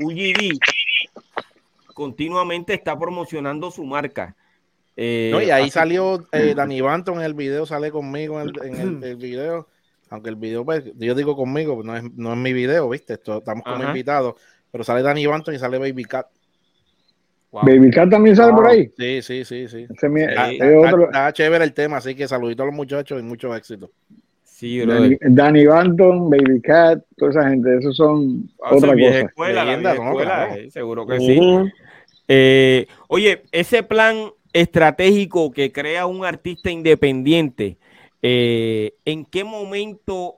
continuamente está promocionando su marca. Eh, no, y ahí salió eh, Danny Banton en el video, sale conmigo en el, video. Aunque el video, pues, yo digo conmigo, no es, no es mi video, ¿viste? estamos como invitados. Pero sale Danny Banton y sale Baby Cat. Baby Cat también sale por ahí. Sí, sí, sí, sí. Está, chévere el tema, así que saluditos a los muchachos y mucho éxito. Sí, Danny, Banton, Baby Cat, toda esa gente, esos son otra cosa. Escuela, seguro que sí. Eh, oye, ese plan estratégico que crea un artista independiente, eh, ¿en qué momento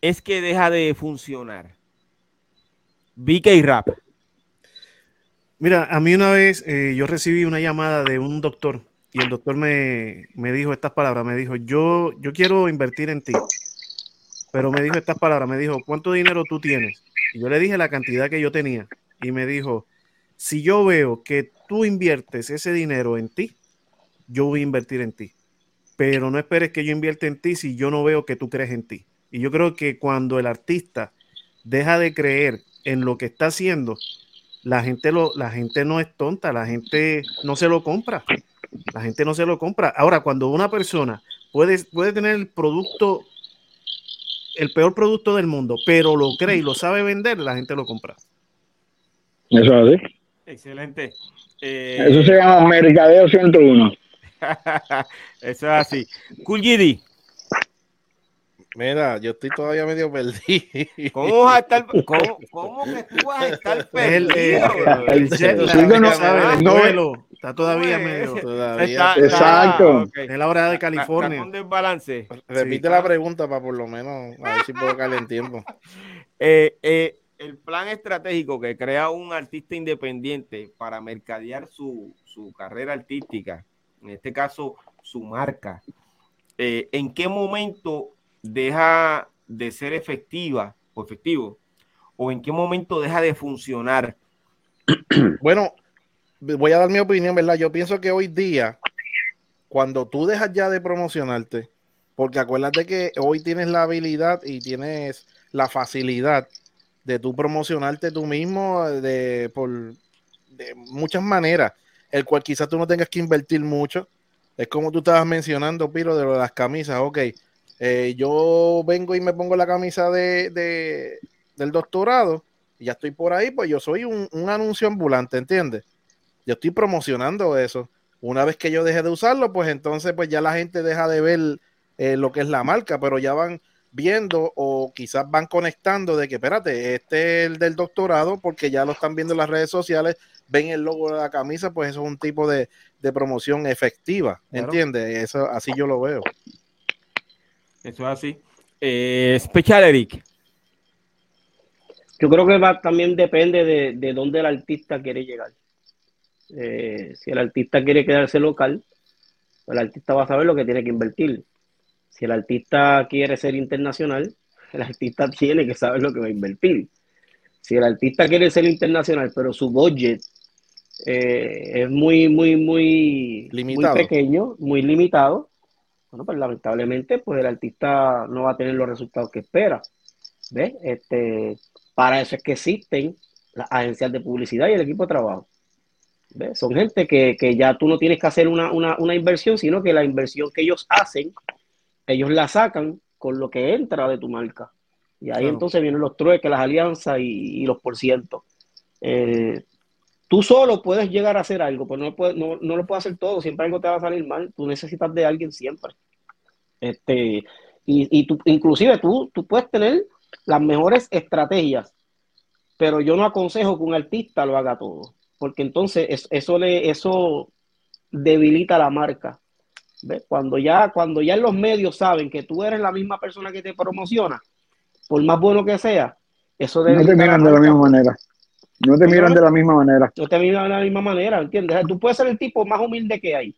es que deja de funcionar? BK Rap. Mira, a mí una vez eh, yo recibí una llamada de un doctor y el doctor me, dijo estas palabras, me dijo, yo, yo quiero invertir en ti, pero me dijo estas palabras, me dijo, ¿cuánto dinero tú tienes? Y yo le dije la cantidad que yo tenía y me dijo, si yo veo que tú inviertes ese dinero en ti, yo voy a invertir en ti, pero no esperes que yo invierta en ti si yo no veo que tú crees en ti. Y yo creo que cuando el artista deja de creer en lo que está haciendo, la gente, lo, la gente no es tonta, la gente no se lo compra. La gente no se lo compra. Ahora, cuando una persona puede, puede tener el producto, el peor producto del mundo, pero lo cree y lo sabe vender, la gente lo compra. Eso es así. Excelente. Eh, Eso se llama Mercadeo 101. Eso es así. Cool GD. Mira, yo estoy todavía medio perdido. ¿Cómo vas a estar? ¿Cómo, cómo que tú vas a estar perdido? El, el, no sabe, el vuelo está todavía medio. Todavía. Exacto. Es la hora de California. ¿Dónde balance? Repite la pregunta para por lo menos a ver si puedo caer en tiempo. Eh, eh, el plan estratégico que crea un artista independiente para mercadear su, su carrera artística, en este caso su marca, eh, ¿en qué momento deja de ser efectiva o efectivo? ¿O en qué momento deja de funcionar? Bueno, voy a dar mi opinión, ¿verdad? Yo pienso que hoy día, cuando tú dejas ya de promocionarte, porque acuérdate que hoy tienes la habilidad y tienes la facilidad de tú promocionarte tú mismo de, por de muchas maneras, el cual quizás tú no tengas que invertir mucho. Es como tú estabas mencionando, Piro, de lo de las camisas. Ok, eh, yo vengo y me pongo la camisa de, del doctorado y ya estoy por ahí, pues yo soy un, anuncio ambulante, ¿entiendes? Yo estoy promocionando eso. Una vez que yo deje de usarlo, pues entonces pues ya la gente deja de ver eh, lo que es la marca, pero ya van viendo o quizás van conectando de que, espérate, este es el del doctorado porque ya lo están viendo en las redes sociales, ven el logo de la camisa, pues eso es un tipo de, promoción efectiva, ¿entiendes? Eso así yo lo veo. Eso es así. Eh, Special Eric. Yo creo que va, también depende de, de dónde el artista quiere llegar. Eh, si el artista quiere quedarse local, el artista va a saber lo que tiene que invertir. Si el artista quiere ser internacional, el artista tiene que saber lo que va a invertir. Si el artista quiere ser internacional, pero su budget eh, es muy, muy, muy, muy pequeño, muy limitado, bueno, pues lamentablemente, pues el artista no va a tener los resultados que espera. ¿Ves? Este, para eso es que existen las agencias de publicidad y el equipo de trabajo. ¿Ves? Son gente que, ya tú no tienes que hacer una, inversión, sino que la inversión que ellos hacen, ellos la sacan con lo que entra de tu marca. Y ahí entonces vienen los trueques, las alianzas y, los por ciento. Eh, Tú solo puedes llegar a hacer algo, pero no, no, lo puedes hacer todo, siempre algo te va a salir mal, tú necesitas de alguien siempre. Este, y, tú, inclusive tú, tú puedes tener las mejores estrategias, pero yo no aconsejo que un artista lo haga todo, porque entonces eso, le, eso debilita la marca. Cuando ya, cuando ya en los medios saben que tú eres la misma persona que te promociona, por más bueno que sea, eso No te miran de la misma manera. No te miran de la misma manera. No te miran de la misma manera, ¿entiendes? O sea, tú puedes ser el tipo más humilde que hay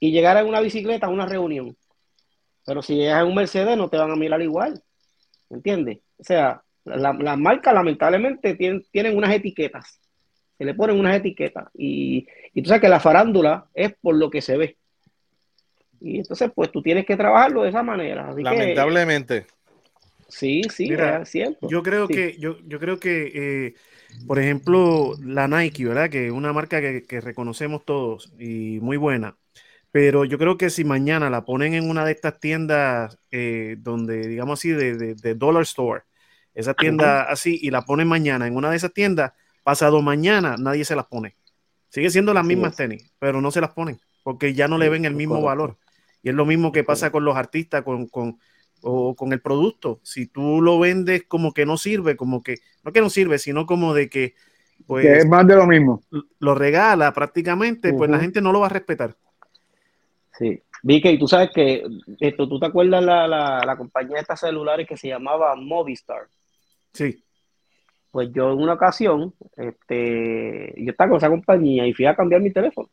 y llegar en una bicicleta a una reunión. Pero si llegas en un Mercedes no te van a mirar igual. ¿Entiendes? O sea, la- las marcas lamentablemente tienen, tienen unas etiquetas. Se le ponen unas etiquetas. Y, y tú sabes que la farándula es por lo que se ve. Y entonces, pues tú tienes que trabajarlo de esa manera. Así que, Lamentablemente. sí, sí, Mira, es cierto. Yo creo Sí. que, yo, yo creo que, eh, por ejemplo, la Nike, ¿verdad? Que es una marca que, que reconocemos todos y muy buena. Pero yo creo que si mañana la ponen en una de estas tiendas eh, donde, digamos así, de, de, de Dollar Store, esa tienda así, y la ponen mañana en una de esas tiendas, pasado mañana nadie se las pone. Sigue siendo las mismas tenis, pero no se las ponen porque ya no le ven el mismo valor. Y es lo mismo que pasa con los artistas, con, con, o con el producto. Si tú lo vendes como que no sirve, como que, no que no sirve, sino como de que, pues, Que es más de lo mismo. lo regala prácticamente, pues la gente no lo va a respetar. Sí. Vicky, y tú sabes que esto, ¿tú te acuerdas la, la, la compañía de estas celulares que se llamaba Movistar? Sí. Pues yo en una ocasión, este, yo estaba con esa compañía y fui a cambiar mi teléfono.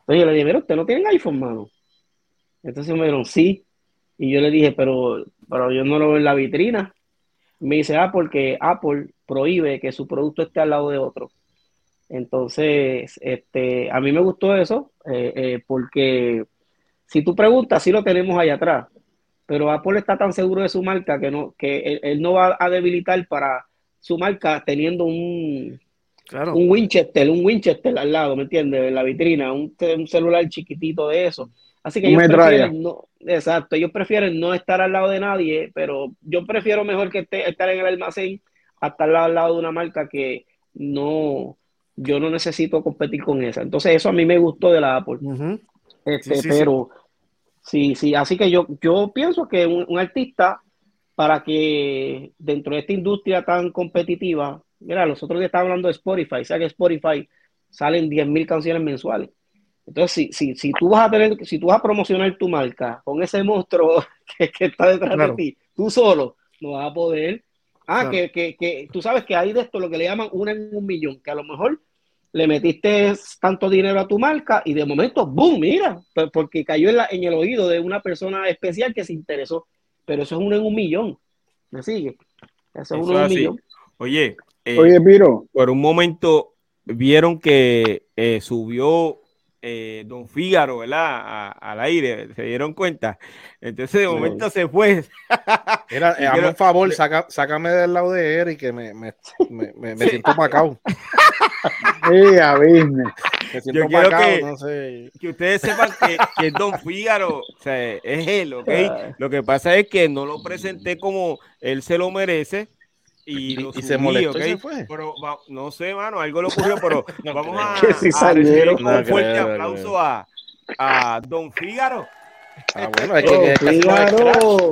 Entonces yo le dije, mira, ¿usted no tiene iPhone, mano? Entonces me dijeron, sí. Y yo le dije, pero, pero yo no lo veo en la vitrina. Me dice, ah, porque Apple prohíbe que su producto esté al lado de otro. Entonces, este, a mí me gustó eso, eh, eh, porque si tú preguntas, sí lo tenemos allá atrás, pero Apple está tan seguro de su marca que no, que él, él no va a debilitar para su marca teniendo un, Claro. un Winchester, un Winchester al lado, ¿me entiendes? En la vitrina, un, un celular chiquitito de eso. Así que Un ellos prefieren no, exacto, ellos prefieren no estar al lado de nadie, pero yo prefiero mejor que esté, estar en el almacén a estar al lado, al lado de una marca que no, yo no necesito competir con esa. Entonces eso a mí me gustó de la Apple. Este, Sí, sí, pero sí, sí, así que yo, yo pienso que un, un artista, para que dentro de esta industria tan competitiva, mira, los otros días estaba hablando de Spotify, sabes que Spotify salen 10.000 canciones mensuales. Entonces, si, si, si tú vas a tener, si tú vas a promocionar tu marca con ese monstruo que, que está detrás Claro. de ti, tú solo no vas a poder. Ah, Claro. que, que, que tú sabes que hay de esto lo que le llaman una en un millón, que a lo mejor le metiste tanto dinero a tu marca y de momento, ¡boom! Mira, p- porque cayó en, la- en el oído de una persona especial que se interesó. Pero eso es uno en un millón. ¿Me sigue? Eso es uno en un millón. Oye, eh, Oye, Piro, por un momento vieron que eh, subió eh, Don Fígaro, ¿verdad? A- al aire, se dieron cuenta. Entonces de Sí. momento se fue. Y eh, hazme un favor, saca, sácame del lado de Eric que me, me, me, me, me siento macao. sí, a business. Me siento Yo quiero macao, que- no sé. Que ustedes sepan que, que es Don Fígaro, o sea, es él, ¿ok? Ah. Lo que pasa es que no lo presenté como él se lo merece. Y, Y- lo y se molestó y ¿ok? se fue. Pero va- no sé, mano, algo le ocurrió, pero No vamos creo. a, a salieron. recibir con No un fuerte creo, aplauso creo. a, a Don Fígaro. Ah, bueno, es que, que. Fígaro.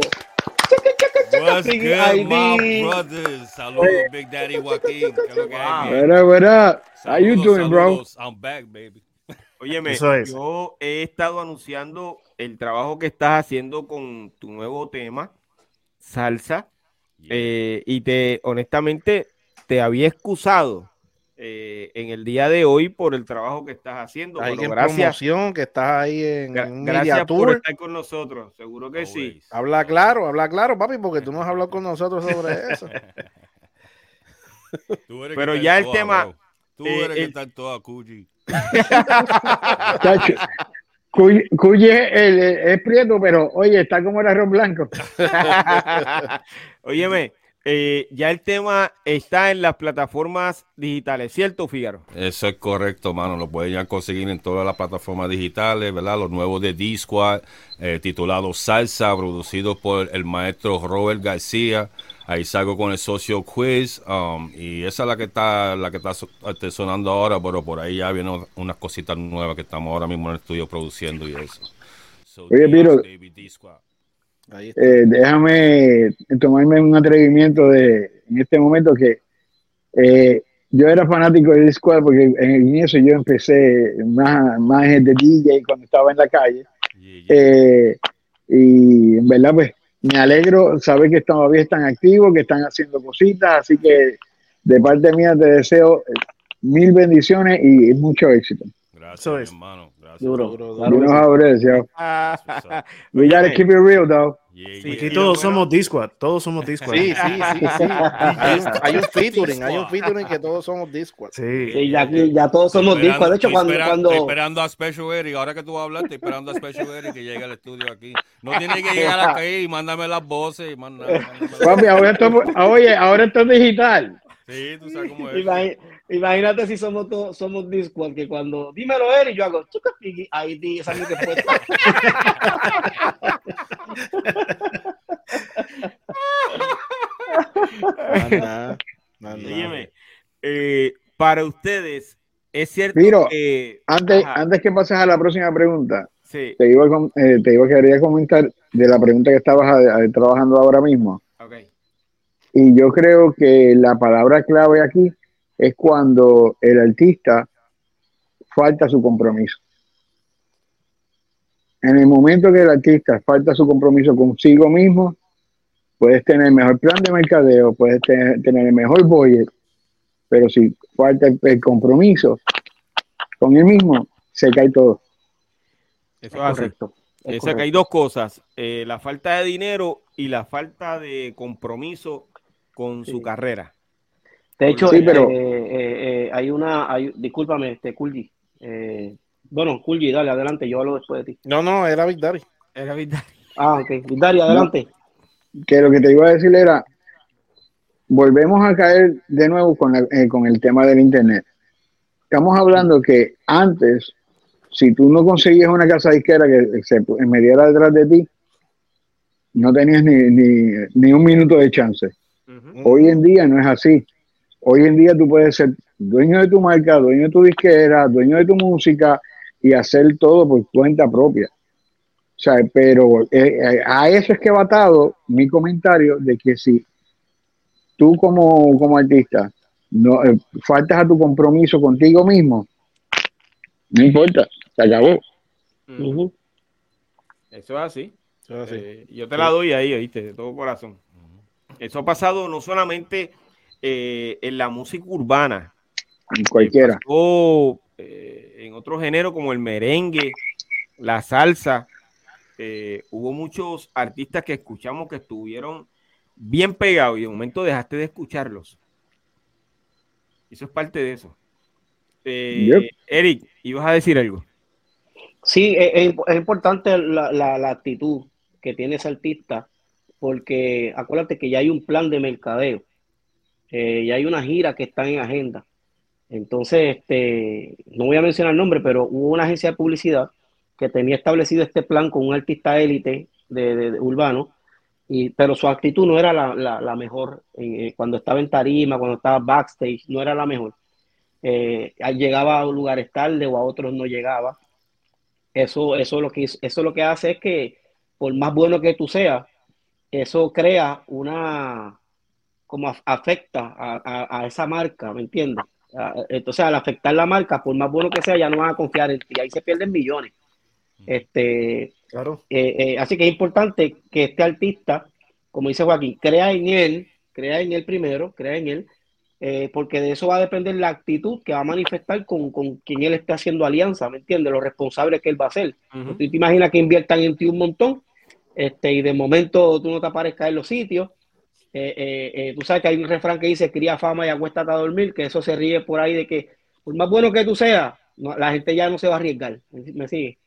What's good, my brothers? Saludos, Big Daddy Joaquín. What up? How you Saludos, doing, bro? I'm back, baby. Óyeme, Eso es. yo he estado anunciando el trabajo que estás haciendo con tu nuevo tema, Salsa, eh, y te, honestamente, te había excusado eh, en el día de hoy por el trabajo que estás haciendo. Pero en gracias, promoción, que estás ahí en, gra- gracias media por tour. estar con nosotros, seguro que sí. Habla claro, habla claro, papi, porque tú no has hablado con nosotros sobre eso. Tú eres Pero ya el toda, tema, bro. Tú eh, eres que el- está en toda, Cuyi. Cuy, Cuy es, el- es prieto, pero oye, está como el arroz blanco. Óyeme, eh, ya el tema está en las plataformas digitales, ¿cierto, Fígaro? Eso es correcto, mano. Lo pueden ya conseguir en todas las plataformas digitales, ¿verdad? Los nuevos de D-Squad, eh, titulado Salsa, producido por el maestro Robert García. Ahí salgo con el socio Quiz. um, y esa es la que está la que está este, sonando ahora, pero por ahí ya vienen unas cositas nuevas que estamos ahora mismo en el estudio produciendo y eso. So, Oye, Piro. baby, D-Squad. Ahí está. Eh, déjame tomarme un atrevimiento de en este momento que eh, yo era fanático de Squad porque en eso yo empecé más, más de DJ cuando estaba en la calle. Yeah, yeah. Eh, y en verdad, pues me alegro saber que todavía están activos, que están haciendo cositas, así que de parte mía te deseo mil bendiciones y mucho éxito. Gracias, Eso es. hermano. Duro. Duro, Claro You know how it is, yo. We gotta keep it real, though. Yeah, Sí, yeah. Aquí y todos bueno- somos Discord, todos somos Discord. Sí, sí, sí, sí. Hay un, hay un featuring, hay un featuring que todos somos Discord. Sí. Sí, ya, ya todos somos Estoy discos. De hecho, cuando, esperando, cuando estoy esperando a Special Eric. Ahora que tú hablar, estoy esperando a Special Eric que llegue al estudio aquí. No tiene que llegar aquí y mándame las voces y mándame las- Papi, ahora esto, oye, ahora esto es digital. Sí, tú sabes cómo es. Imagínate si somos todos somos Discord, que cuando dímelo él y yo hago chuca, ahí di esa mi respuesta. Eh, para ustedes, ¿es cierto Miro, que... Antes, Ajá, antes que pases a la próxima pregunta, sí, te iba a, com- eh, te iba a querer comentar de la pregunta que estabas eh, trabajando ahora mismo. Y yo creo que la palabra clave aquí es cuando el artista falta su compromiso. En el momento que el artista falta su compromiso consigo mismo, puedes tener el mejor plan de mercadeo, puedes tener, tener el mejor budget, pero si falta el, el compromiso con él mismo, se cae todo. Eso es así. Correcto. es Esa que hay dos cosas, eh, la falta de dinero y la falta de compromiso con su carrera. De hecho, Sí, pero- eh, eh, eh, hay una, hay, discúlpame, este Kulji. Eh, bueno, Kulji, dale, adelante, yo hablo después de ti. No, no, era Big Daddy. Era verdad. Ah, ok. Dari, adelante. que lo que te iba a decir era, volvemos a caer de nuevo con, la- eh, con el tema del Internet. Estamos hablando que antes, si tú no conseguías una casa disquera que se mediera detrás de ti, no tenías ni, ni, ni un minuto de chance. Hoy en día no es así. Hoy en día tú puedes ser dueño de tu marca, dueño de tu disquera, dueño de tu música y hacer todo por cuenta propia. O sea, pero eh, eh, a eso es que va atado mi comentario de que si tú como, como artista no eh, faltas a tu compromiso contigo mismo, no importa, se acabó. Eso es así. Eso. Eh, yo te la doy ahí, oíste, de todo corazón. Eso ha pasado no solamente eh, en la música urbana, Cualquiera. pasó, eh, en otro género como el merengue, la salsa. eh, hubo muchos artistas que escuchamos que estuvieron bien pegados y de momento dejaste de escucharlos. Eso es parte de eso. Eh, Yep. Eric, ibas a decir algo. Sí, es, es importante la, la- la actitud que tiene ese artista, porque acuérdate que ya hay un plan de mercadeo, eh, ya hay una gira que está en agenda. Entonces, este, no voy a mencionar el nombre, pero hubo una agencia de publicidad que tenía establecido este plan con un artista élite de, de- urbano, y, pero su actitud no era la, la- mejor. Eh, cuando estaba en tarima, cuando estaba backstage, no era la mejor. Eh, llegaba a lugares tarde o a otros no llegaba. Eso, eso, lo que, eso lo que hace es que, por más bueno que tú seas, eso crea una, como af- afecta a, a- a esa marca, ¿me entiendes? Entonces, al afectar la marca, por más bueno que sea, ya no van a confiar en ti, ahí se pierden millones. Este, Claro. eh, eh, así que es importante que este artista, como dice Joaquín, crea en él, crea en él primero, crea en él, eh, porque de eso va a depender la actitud que va a manifestar con, con quien él esté haciendo alianza, ¿me entiendes? Lo responsable que él va a ser. Ujú. Tú te imaginas que inviertan en ti un montón este, y de momento tú no te aparezcas en los sitios. Eh, eh, eh, tú sabes que hay un refrán que dice cría fama y acuéstate a dormir, que eso se ríe por ahí de que por más bueno que tú seas, no- la gente ya no se va a arriesgar. ¿Me, sigue?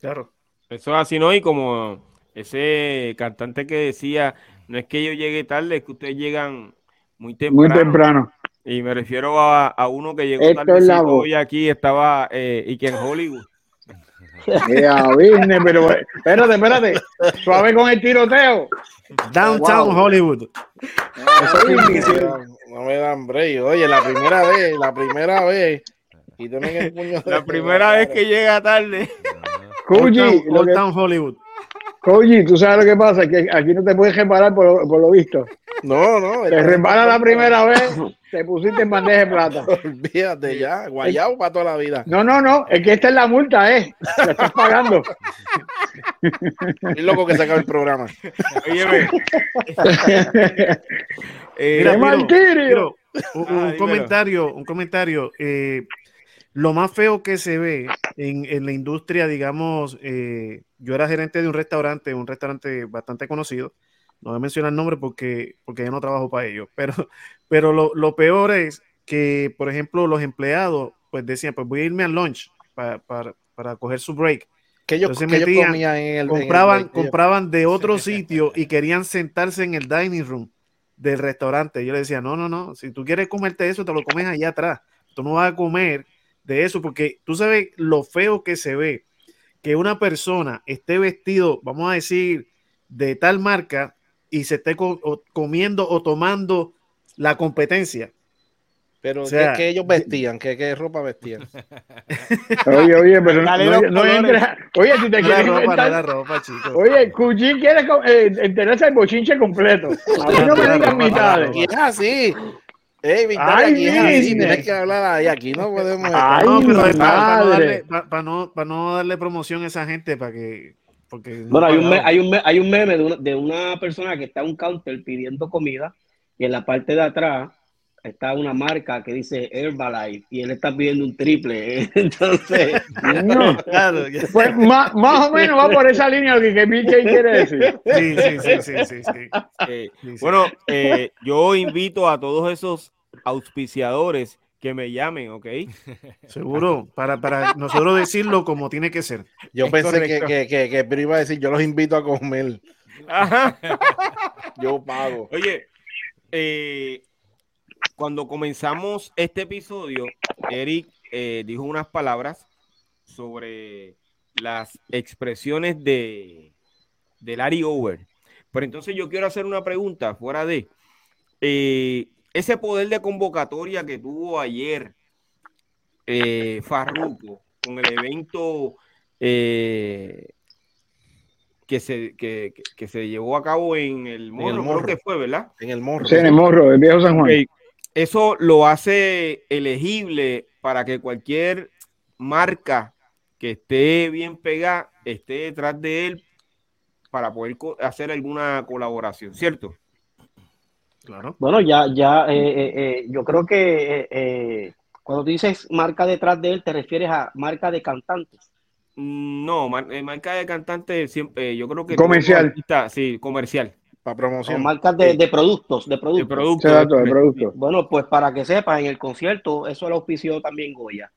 Claro. Eso es así, ¿no? Y como ese cantante que decía, no es que yo llegue tarde, es que ustedes llegan muy Muy temprano. temprano. Y me refiero a, a uno que llegó tarde hoy aquí, estaba, eh, y que en Hollywood. Ya, business, pero espérate, espérate. Suave con el tiroteo. Downtown Wow. Hollywood. No me dan break. Oye, la primera vez, la primera vez. Y tienen el puño de- La primera vez que llega tarde. Koji, Old Town Hollywood. Koji, tú sabes lo que pasa, que aquí no te puedes reparar por, lo- por lo visto. No, no. Te repara la primera vez, te pusiste en bandeja de plata. Olvídate ya. Guayao para toda la vida. No, no, no, es que esta es la multa, ¿eh? La estás pagando. Y loco que se acabe el programa. Óyeme. Eh, Mira, ¡Qué Piro, martirio! Piro, un, un comentario, un comentario. eh, lo más feo que se ve en, en la industria, digamos, eh, yo era gerente de un restaurante, un restaurante bastante conocido. No voy a mencionar el nombre porque, porque yo no trabajo para ellos. Pero, pero lo, lo peor es que, por ejemplo, los empleados pues decían, pues voy a irme al lunch para, para, para coger su break. Que ellos, Entonces que ellos metían, comían en el. en el compraban, break, ellos- compraban de otro sitio y querían sentarse en el dining room del restaurante. Yo le decía, no, no, no, si tú quieres comerte eso, te lo comes allá atrás. Tú no vas a comer de eso porque tú sabes lo feo que se ve que una persona esté vestido, vamos a decir, de tal marca y se esté comiendo o tomando la competencia. Pero O sea, ¿qué, qué ellos vestían? ¿Qué, qué ropa vestían? Oye, oye, pero no, Dale no, no entra. Oye, si te quieres ropa, no inventar- era ropa, chicos. Oye, Cuchín quiere eh, enterarse el bochinche completo. A mí no me digan mitades. Es así. Ey, Victoria, Ay, aquí es. Tienes que hablar ahí. Aquí no podemos. Ay, no, pero para, para no darle, para, para no, para no darle promoción a esa gente, para que. Porque no Bueno, hay un, me- hay, un me- hay un meme de una, de una persona que está en un counter pidiendo comida y en la parte de atrás está una marca que dice Herbalife y él está pidiendo un triple. Entonces, No. Claro, Pues más, más o menos va por esa línea lo que, que BK quiere decir. sí, sí, sí, sí, sí, sí. eh, Sí, sí. bueno, eh, yo invito a todos esos auspiciadores que me llamen, ¿ok? Seguro, para, para nosotros decirlo como tiene que ser. Yo Es pensé que, correcto. que, que, que Piro iba a decir: Yo los invito a comer. Ajá. Yo pago. Oye, eh, cuando comenzamos este episodio, Eric eh, dijo unas palabras sobre las expresiones de, de Larry Over. Pero entonces yo quiero hacer una pregunta fuera de eh, ese poder de convocatoria que tuvo ayer eh, Farruko con el evento eh, que, se, que, que- que se llevó a cabo en el Morro, creo Morro. que fue, ¿verdad? En el morro. Sí, en el morro, el viejo San Juan. Eso lo hace elegible para que cualquier marca que esté bien pegada esté detrás de él para poder hacer alguna colaboración, ¿cierto? Claro. bueno, ya, ya, eh, eh, eh, yo creo que eh, eh, cuando tú dices marca detrás de él, te refieres a marca de cantantes. Mm, No, mar- eh, marca de cantante siempre, eh, yo creo que Comercial. artistas- sí, comercial, Para O promoción. marcas de, de productos, de de productos. producto. Ese dato de producto. Bueno, pues para que sepas, en el concierto, eso lo auspició también Goya.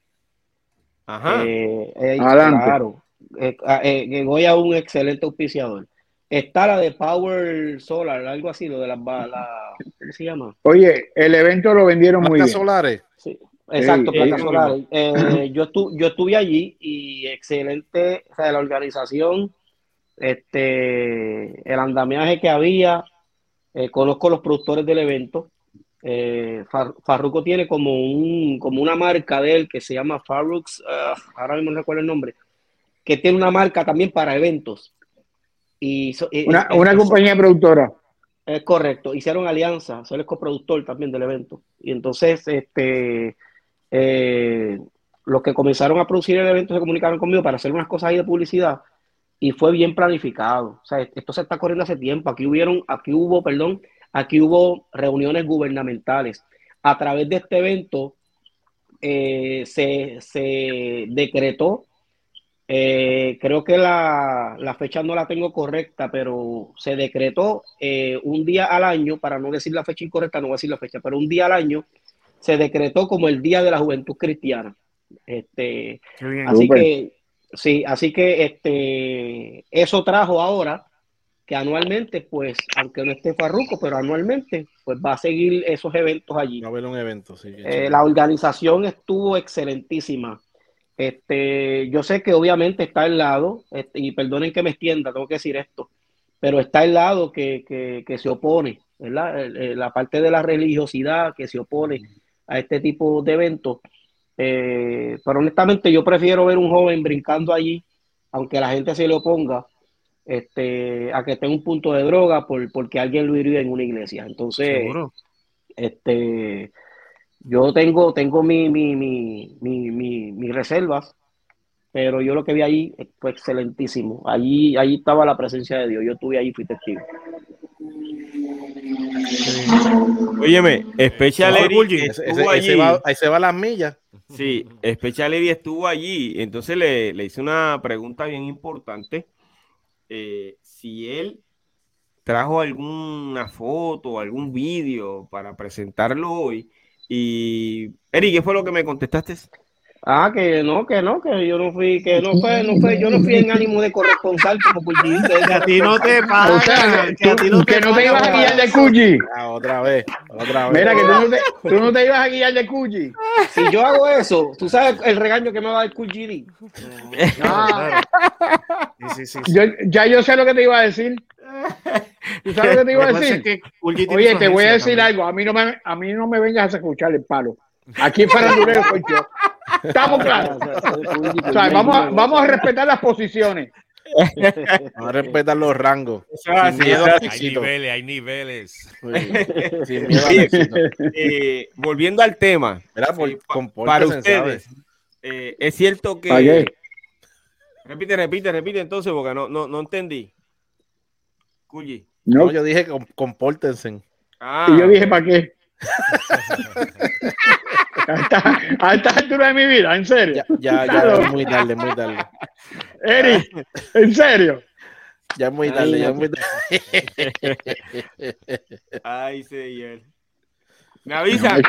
Ajá. Eh, eh, Adelante. Claro. Eh, Goya es un excelente auspiciador. Está la de Power Solar, algo así, lo de las la, ¿cómo se llama? Oye, el evento lo vendieron muy Placas bien. solares. Sí, exacto, Sí, placas solares. Eh, yo, estu- yo estuve allí y excelente, o sea, la organización, este, el andamiaje que había, eh, conozco los productores del evento. Eh, Far- Farruko tiene como un, como una marca de él que se llama Farrux, ah, ahora mismo no recuerdo el nombre, que tiene una marca también para eventos. Y so- eh, Una, eh, una eh, compañía productora. es correcto, hicieron alianza, soy el coproductor también del evento. Y entonces, este, eh, los que comenzaron a producir el evento se comunicaron conmigo para hacer unas cosas ahí de publicidad y fue bien planificado. O sea, esto se está corriendo hace tiempo. Aquí hubieron, aquí hubo, perdón, aquí hubo reuniones gubernamentales. A través de este evento eh, se, se decretó eh, creo que la, la fecha no la tengo correcta, pero se decretó eh, un día al año, para no decir la fecha incorrecta, no voy a decir la fecha, pero un día al año se decretó como el Día de la Juventud Cristiana. Este, bien. así que, sí, así que este, eso trajo ahora que anualmente, pues, aunque no esté Farruco, pero anualmente, pues va a seguir esos eventos allí. Va a haber un evento, sí. Eh, la organización estuvo excelentísima. Este, yo sé que obviamente está el lado, este, y perdonen que me extienda, tengo que decir esto, pero está el lado que, que, que se opone, ¿verdad? La parte de la religiosidad que se opone a este tipo de eventos. Eh, pero honestamente yo prefiero ver un joven brincando allí, aunque la gente se le oponga, este, a que esté en un punto de droga por, porque alguien lo hirió en una iglesia. Entonces, Seguro. este, yo tengo, tengo mi, mi, mi, mi, mi- mis reservas pero yo lo que vi ahí fue excelentísimo. Allí, allí estaba la presencia de Dios. Yo estuve ahí, fui testigo. Óyeme, Special ese- estuvo ese allí. va- ahí se va las millas. Sí, Special Eddy estuvo allí. Entonces le, le hice una pregunta bien importante. eh, si él trajo alguna foto, algún vídeo para presentarlo hoy. Y, Eri, ¿qué fue lo que me contestaste? Ah, que no, que no, que yo no fui, que no fue, no fue, yo no fui en ánimo de corresponsal como por Que a ti no te O pagan. sea, que a ti no que no te ibas a guiar de. Cuyi. Ah, otra vez, otra vez. Mira, que tú no, te, tú no te ibas a guiar de Cuyi. Si yo hago eso, tú sabes el regaño que me va a dar GD. Ah, Sí, sí, sí, sí. yo, ya yo sé lo que te iba a decir. ¿Tú sabes lo que te iba a pasa decir? que Oye, te voy a decir también. algo. A mí no me, a mí no me vengas a escuchar el palo. Aquí en Farandulero soy yo. Estamos claros. O sea, vamos, a, vamos a respetar las posiciones. Vamos a respetar los rangos. Ah, Sin miedo al Hay niveles, hay niveles. Sí, Sin miedo al éxito. Eh, volviendo al tema, Sí, pa- para ustedes, eh, es cierto que... Repite, repite, repite entonces, porque no, no, no entendí. Cuyi. No, No, yo dije com- compórtense. Ah, y yo dije, ¿para qué? a, esta, a esta altura de mi vida, en serio. Ya, ya, ya muy tarde, muy tarde. Eric, en serio. Ya es muy Ay, tarde, ya no. es muy tarde. Ay, señor. Me avisa. Me.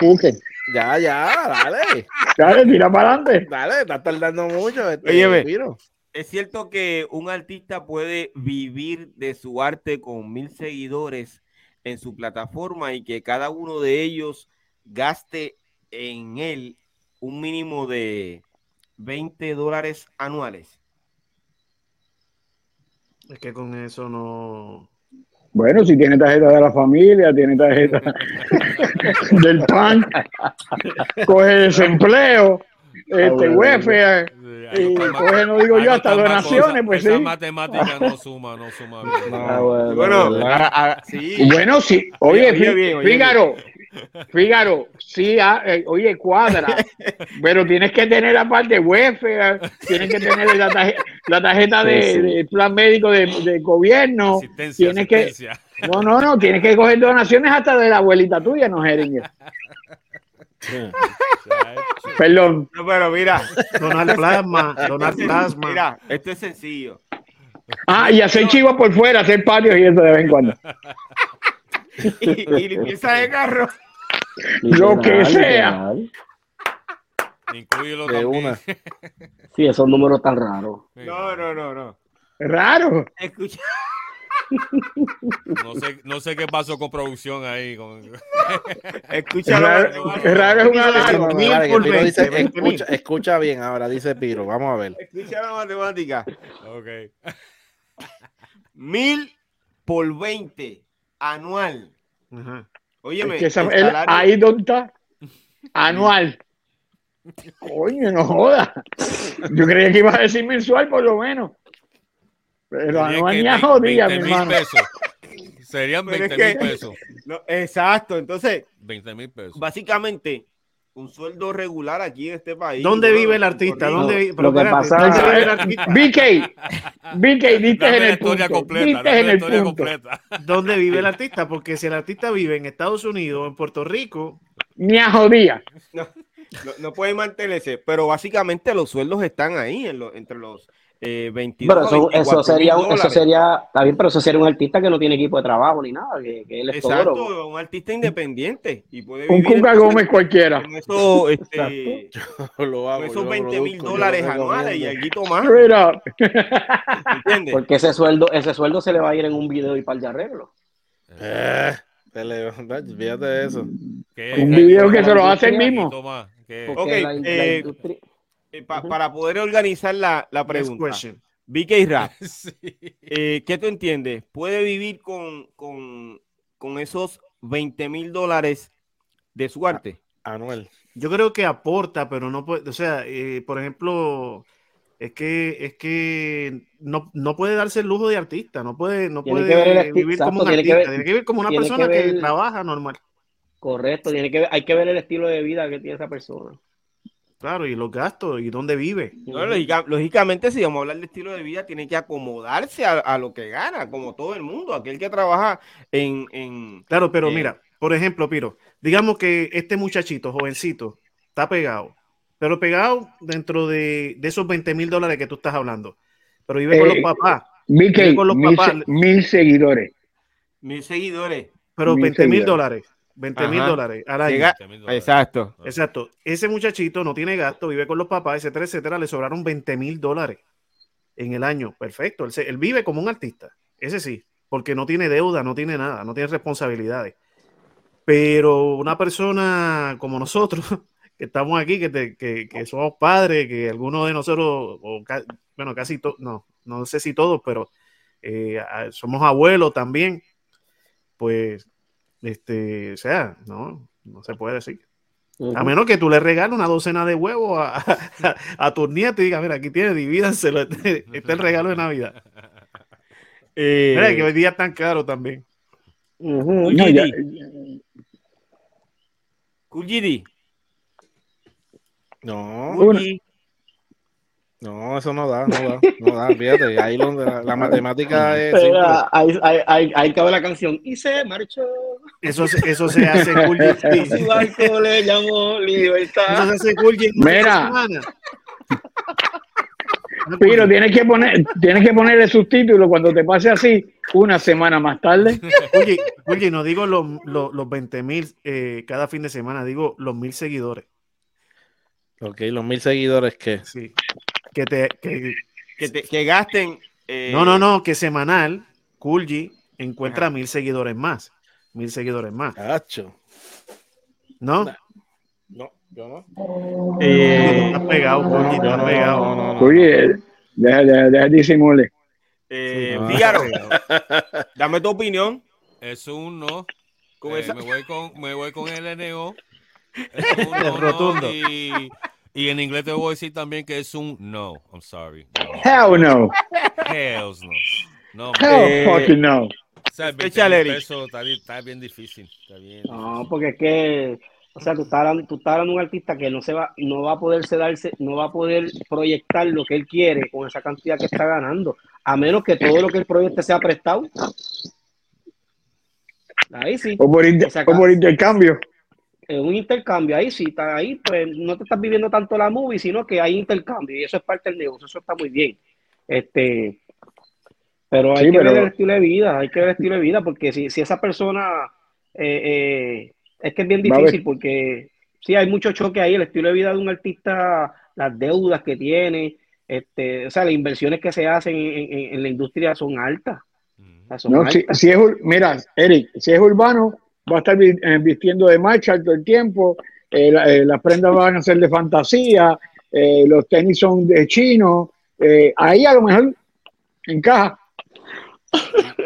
Ya, ya, dale. Dale, tira para adelante. Dale, estás tardando mucho. Este, Óyeme. Es cierto que un artista puede vivir de su arte con mil seguidores en su plataforma y que cada uno de ellos gaste en él un mínimo de 20 dólares anuales. Es que con eso no. Bueno, si tiene tarjeta de la familia, tiene tarjeta del PAN, coge desempleo, este, bueno. welfare, Ahí y coge, no digo yo, no hasta donaciones, cosa. pues Esa sí. matemática no suma, no suma bien. No, Ah, bueno, Bueno, ¿verdad? a- a- sí. Bueno, sí, oye, Oye, oye bien, oye Fígaro, Fígaro, sí, ah, eh, oye, cuadra, pero tienes que tener aparte welfare, tienes que tener la, tarje- la tarjeta de, Sí, sí. de plan médico de, de gobierno, Asistencia, tienes que, no, no, no, tienes que coger donaciones hasta de la abuelita tuya, no Jeringue. Perdón. No, pero mira, Donar plasma, donar esto es- plasma. mira, esto es sencillo. Ah, y hacer chivos por fuera, hacer patios y eso de vez en cuando. Y, y limpieza de carro. Lo que sea. literal. Incluyelo De también. una. Sí, esos números tan raros. No, no, no, no. Raro. Escucha. No sé, no sé qué pasó con producción ahí. Con... Escúchalo. Raro, raro es una raro. dale, mil dale, que por Piro 20, dice, 20 mil. escucha, escucha bien ahora, dice Piro. Vamos a ver. Escucha la matemática. Ok. Mil por 20 anual. Ajá. Óyeme, Es que esa- el el- salario- ahí donde está. Anual. Coño, no joda. Yo creía que ibas a decir mensual por lo menos. Pero anual ni a mi 20 mil hermano. Serían Pero es 20 mil pesos. No, exacto. Entonces, 20 mil pesos. básicamente, un sueldo regular aquí en este país. ¿Dónde vive el artista? ¿Dónde vi- Lo pero que pasa- ¿dónde vive el artista? BK, BK, diste en la el historia punto. completa. En el punto. completa. ¿Dónde vive el artista? Porque si el artista vive en Estados Unidos, en Puerto Rico, Ni a jodía. No, no, no puede mantenerse, pero básicamente los sueldos están ahí, en lo- entre los eh, 22 Pero eso, 24 eso sería, mil un- eso dólares. sería, está bien, pero eso sería un artista que no tiene equipo de trabajo ni nada, que, que él es. Exacto, un artista independiente y puede Un vivir Cuca entonces Gómez cualquiera. con eso, este, Lo hago, con esos lo 20 mil dólares anuales y algo más. ¿entiendes? Porque ese sueldo, ese sueldo se le va a ir en un video y par de arreglos. Eh, fíjate de eso. Un video que se lo hace el mismo. Ok, la, la eh, industria- Eh, pa- Para poder organizar la, la pregunta. BK Rap, Sí. eh, ¿qué tú entiendes? ¿Puede vivir con, con, con esos 20 mil dólares de su arte? Anuel. Yo creo que aporta, pero no puede, o sea, eh, por ejemplo, es que es que no, no puede darse el lujo de artista, no puede, no Tiene puede el vivir como un tiene que artista, ver- tiene que vivir como una persona que que, trabaja normal. Correcto, tiene que ver- hay que ver el estilo de vida que tiene esa persona. Claro, y los gastos y dónde vive. No, lógica- lógicamente, si vamos a hablar de estilo de vida, tiene que acomodarse a, a lo que gana, como todo el mundo. Aquel que trabaja en, en- Claro, pero Eh. mira, por ejemplo, Piro, digamos que este muchachito, jovencito, está pegado, pero pegado dentro de, de esos 20 mil dólares que tú estás hablando, pero vive con Eh, los papás, BK, Vive con los mil, papás. se- mil seguidores. mil seguidores. pero mil 20 mil dólares, 20 mil dólares al año. Llega- Exacto. Exacto. Ese muchachito no tiene gasto, vive con los papás, etcétera, etcétera. Le sobraron 20 mil dólares en el año. Perfecto. Él, se- él vive como un artista. Ese sí. Porque no tiene deuda, no tiene nada, no tiene responsabilidades. Pero una persona como nosotros, que estamos aquí, que, te- que- que somos padres, que algunos de nosotros, o ca- bueno, casi todos, no, no sé si todos, pero eh, somos abuelos también, pues, este, o sea, no, no se puede decir. A menos que tú le regales una docena de huevos a, a, a tus nietos y digas, mira, aquí tiene, divídanselo, este, este es el regalo de Navidad. Eh, Mira que hoy día es tan caro también. Ujú. No, ya-. No. No, eso no da, no da, no da, fíjate, ahí donde la, la matemática es. Espera, ahí, ahí, ahí, ahí cabe la canción. Y se marchó. Eso, se- eso se hace cool Su barco le llamó Eso libertad. se hace cool Mira. Piro, tienes que poner, tienes que poner el subtítulo cuando te pase así, una semana más tarde. Oye, oye, no digo los, los, los 20 mil eh, cada fin de semana, digo los mil seguidores. Ok, los mil seguidores que. Sí. Que te, que- Que, te- que gasten. eh, no, no, no, que semanal, G encuentra Ajá. mil seguidores más. Mil seguidores más. Cacho. ¿No? No, yo no. eh, Estás pegado, Yo estás no, pegado. no, no, no. Oye, deja, deja, deja disimule. eh, Sí, no. Dame tu opinión. Es un no. Eh, me, voy con, me voy con el NO. Es un no, no, Rotundo. y, y en inglés te voy a decir también que es un no. I'm sorry. No. Hell no. Hells no. No, Hell Eh, fucking no. o sea, 20 échale, mil Eric. pesos está, bien difícil. Está bien. No, porque es que, o sea, tú estás hablando, tú estás hablando de un artista que no se va, no va a poder darse, no va a poder proyectar lo que él quiere con esa cantidad que está ganando, a menos que todo lo que él proyecte sea prestado. Ahí sí, O por, inter- O sea, o por intercambio. En un intercambio, ahí sí, está ahí, pues no te estás viviendo tanto la movie, sino que hay intercambio, y eso es parte del negocio, eso está muy bien. Este, pero hay Sí, que pero- ver el estilo de vida, hay que ver el estilo de vida, porque si, si esa persona eh, eh, es que es bien difícil, porque sí hay mucho choque ahí, el estilo de vida de un artista, las deudas que tiene, este, o sea, las inversiones que se hacen en, en- en la industria son altas. O sea, son No, si, altas. si es, mira, Eric, si es urbano, va a estar eh, vistiendo de marcha todo el tiempo, eh, la- eh, las prendas van a ser de fantasía, eh, los tenis son de chino, eh, ahí a lo mejor encaja.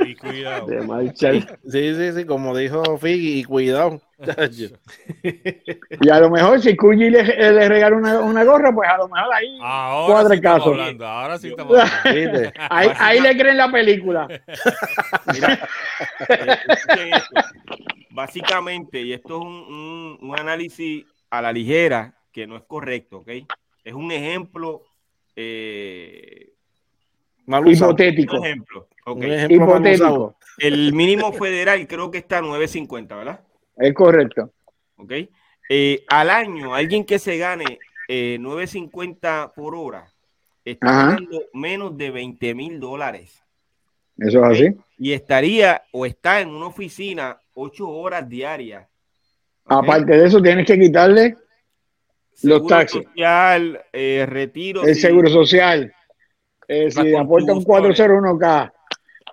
Y, y cuidado. De marcha. Sí, sí, sí, como dijo Figgy, y cuidado. Y a lo mejor si Cuyi le, le regala una, una gorra, pues a lo mejor ahí Ahora cuadra sí el caso. hablando. Ahora sí estamos. Ahí, ahí le creen la película. Mira. Básicamente, y esto es un, un- un análisis a la ligera que no es correcto, ¿ok? Es un ejemplo, eh, Mal usado. Hipotético. un ejemplo, ¿ok? Un ejemplo mal usado. Hipotético. El mínimo federal creo que está a 9.50, ¿verdad? Es correcto. ¿Ok? Eh, al año, alguien que se gane eh, 9.50 por hora está Ajá. ganando menos de 20 mil dólares. Eso es así. Y estaría o está en una oficina ocho horas diarias. Aparte de eso, tienes que quitarle los Seguro taxes. social, eh, retiro. el sí, seguro social. eh, si aporta un contribuciones. 401k.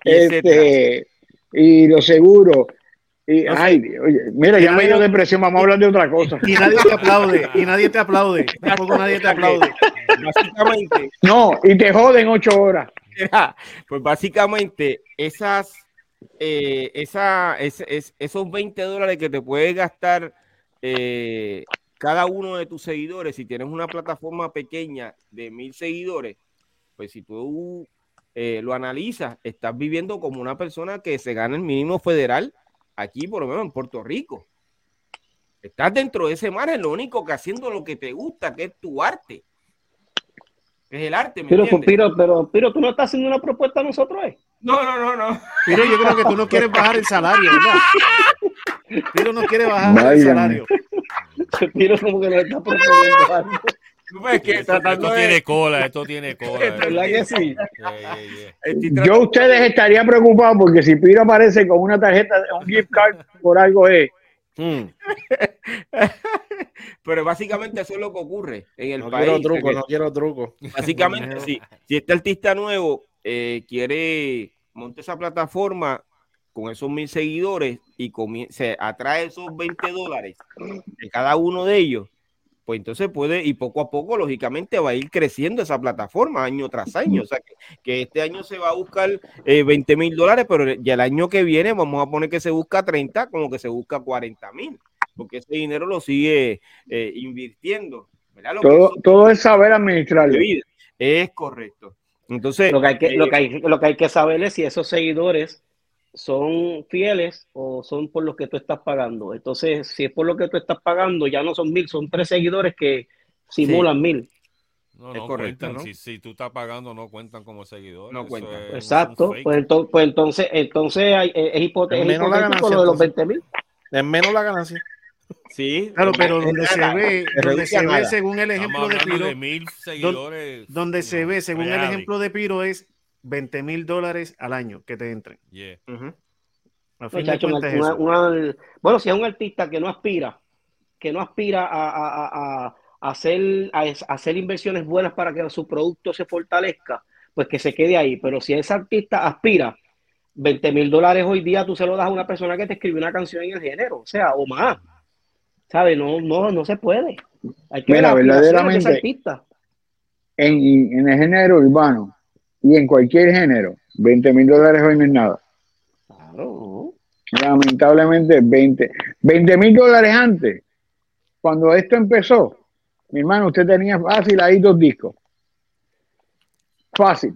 y etcétera. Este, y los seguros. Y, No sé. ay, oye, mira, ya me dio nadie- depresión, vamos a hablar de otra cosa. Y nadie te aplaude, y nadie te aplaude, tampoco nadie te aplaude. Básicamente, No, y te joden ocho horas. Pues básicamente esas, eh, esa, es- es- esos 20 dólares que te puedes gastar eh, cada uno de tus seguidores, si tienes una plataforma pequeña de mil seguidores, pues si tú eh, lo analizas, estás viviendo como una persona que se gana el mínimo federal aquí, por lo menos en Puerto Rico. Estás dentro de ese margen, lo único que haciendo lo que te gusta, que es tu arte. Es el arte, ¿me Pero, entiendes? pero, pero, pero tú no estás haciendo una propuesta a nosotros, ¿eh? No, no, no, no. Piro, yo creo que tú no quieres bajar el salario, ¿verdad? Piro no quiere bajar el salario. Piro como que nos está proponiendo algo. No, es que Esto de- tiene cola, esto tiene cola. ¿Verdad que sí? Yeah, yeah, yeah. estoy Yo ustedes estarían preocupados porque si Piro aparece con una tarjeta, un gift card por algo es. Mm, Pero básicamente eso es lo que ocurre en el no país. quiero truco, que no quiero truco. Básicamente, si, si este artista nuevo eh, quiere montar esa plataforma con esos mil seguidores y se atrae esos 20 dólares de cada uno de ellos, pues entonces puede, y poco a poco, lógicamente, va a ir creciendo esa plataforma año tras año. O sea, que, que este año se va a buscar eh, 20 mil dólares, pero ya el año que viene vamos a poner que se busca 30, como que se busca 40 mil, porque ese dinero lo sigue eh, invirtiendo. ¿verdad? Lo que Todo, eso- todo es saber administrarlo. Es correcto. Entonces, Lo que, hay que, eh, lo, que hay, lo que hay que saber es si esos seguidores son fieles o son por lo que tú estás pagando. Entonces, si es por lo que tú estás pagando, ya no son mil, son tres seguidores que simulan mil. No, Es no correcto, cuentan. ¿no? Si, si tú estás pagando, no cuentan como seguidores. No eso cuentan. es Exacto. fake. Pues, entonces, pues entonces, entonces hay- es, hipote- Es es menos la hipotético ganancia, lo de los entonces. 20 mil. Es menos la ganancia. sí. Claro, pero donde se ve, donde se ve según el ejemplo de Piro, de mil seguidores. donde se ve según el ejemplo de Piro es 20 mil dólares al año que te entren. Yeah. Ujú. A fin de Muchacho, una- cuentas es una- eso. una- bueno, si es un artista que no aspira, que no aspira a, a- a- a hacer, a, es- a hacer inversiones buenas para que su producto se fortalezca, pues que se quede ahí. Pero si ese artista aspira 20 mil dólares hoy día, tú se lo das a una persona que te escribió una canción en el género, o sea, o más. ¿Sabes? No, no, no se puede. Hay que Mira, ver las aspiraciones de ese verdaderamente- artista. En, en el género urbano y en cualquier género, 20 mil dólares hoy no es nada. Claro, Lamentablemente, 20 mil dólares antes, cuando esto empezó, mi hermano, usted tenía fácil ahí dos discos. Fácil.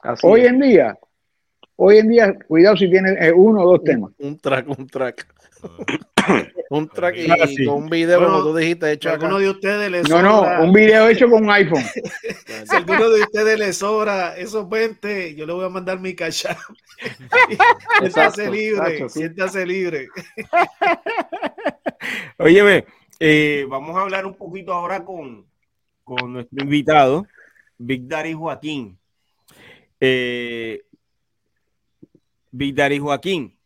así Hoy es. en día, hoy en día, cuidado si tiene eh, uno o dos temas. Un track, un track. un track y, Ah, sí. con un video, Bueno, como tú dijiste, hecho alguno de ustedes le No, sobra, no, un video hecho con un iPhone. si a alguno de ustedes le sobra esos 20, yo le voy a mandar mi cash app. siéntase libre, exacto, sí. siéntase libre. Óyeme, eh, vamos a hablar un poquito ahora con, con nuestro invitado, Big Daddy Joaquín. Eh, Big Daddy Joaquín,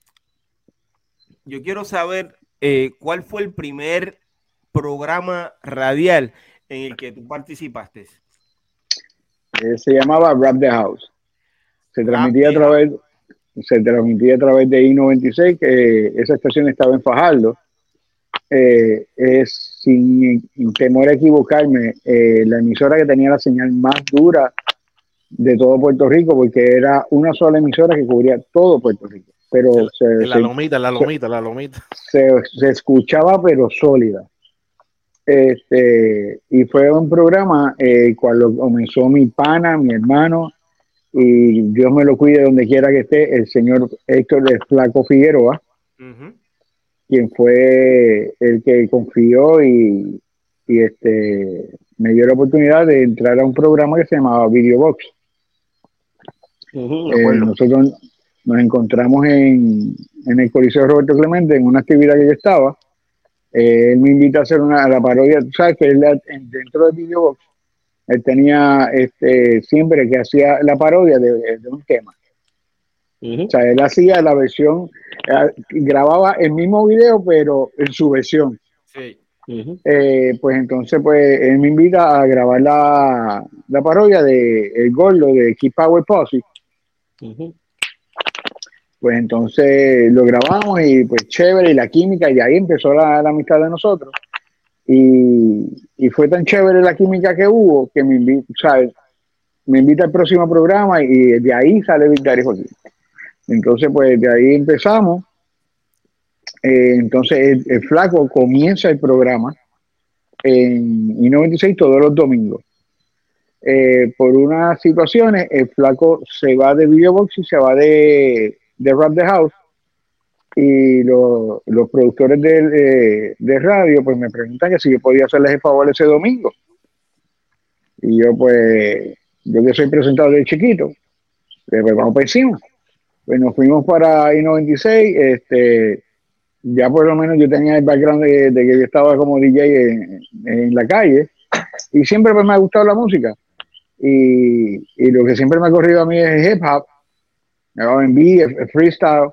yo quiero saber eh, cuál fue el primer programa radial en el que tú participaste. Eh, se llamaba Rap the House. Se transmitía a través, se transmitía a través de I-96, que esa estación estaba en Fajardo. Eh, es, sin, sin temor a equivocarme, la emisora que tenía la señal más dura de todo Puerto Rico, porque era una sola emisora que cubría todo Puerto Rico. Pero se, En la se- lomita, en la lomita, la lomita. se, se escuchaba pero sólida. Este, y fue un programa eh, cuando comenzó mi pana, mi hermano, y Dios me lo cuide donde quiera que esté, el señor Héctor de Flaco Figueroa, quien fue el que confió y, y, este, me dio la oportunidad de entrar a un programa que se llamaba Videobox. Eh, acuerdo. nosotros nos encontramos en, en el Coliseo Roberto Clemente en una actividad que yo estaba. Eh, él me invita a hacer una la parodia, tú sabes que él, dentro de Videobox, él tenía este, siempre que hacía la parodia de, de un tema. O sea, él hacía la versión, eh, grababa el mismo video, pero en su versión. Sí. Eh, pues entonces, pues él me invita a grabar la, la parodia de El Gordo de Keep Power Posse. Ujú. Pues entonces lo grabamos y pues chévere y la química y ahí empezó la, amistad de nosotros. Y, y fue tan chévere la química que hubo que me invita, ¿sabes? me invita al próximo programa y de ahí sale Victoria Joaquín. Entonces pues de ahí empezamos. Eh, entonces el, el flaco comienza el programa en I96 todos los domingos. Eh, por unas situaciones, el flaco se va de Videobox y se va de, de Rap the House. y los, los productores de, de, radio pues me preguntan que si yo podía hacerles el favor ese domingo. Y yo pues, yo que soy presentado de chiquito, pues vamos para encima. Pues nos fuimos para I-96, este, ya por lo menos yo tenía el background de, que yo estaba como DJ en, la calle y siempre pues me ha gustado la música. Y, y, lo que siempre me ha corrido a mí es hip hop, R&B, freestyle.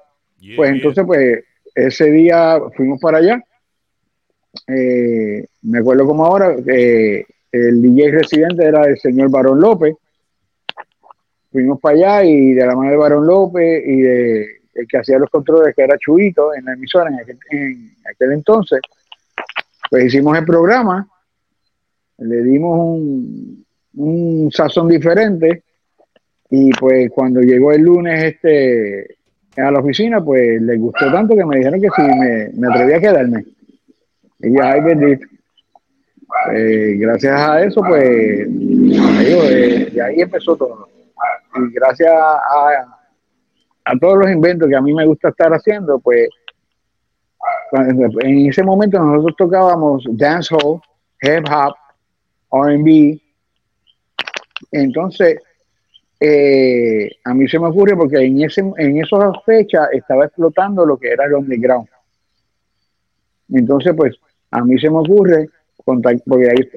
pues entonces pues ese día fuimos para allá. Eh, me acuerdo como ahora, que el DJ residente era el señor Barón López. Fuimos para allá y de la mano de Barón López y de el que hacía los controles, que era Chuito en la emisora en aquel, entonces, pues hicimos el programa, le dimos un, un sazón diferente y pues cuando llegó el lunes este a la oficina, pues les gustó tanto que me dijeron que si me, me atrevía a quedarme. Y ya, ay, bendito. Eh, gracias a eso, pues, eh, de ahí empezó todo. Y gracias a, a todos los inventos que a mí me gusta estar haciendo, pues en ese momento nosotros tocábamos dancehall, hip hop, R&B. Entonces, eh, a mí se me ocurre porque en ese en esas fechas estaba explotando lo que era el underground. Entonces, pues, a mí se me ocurre, porque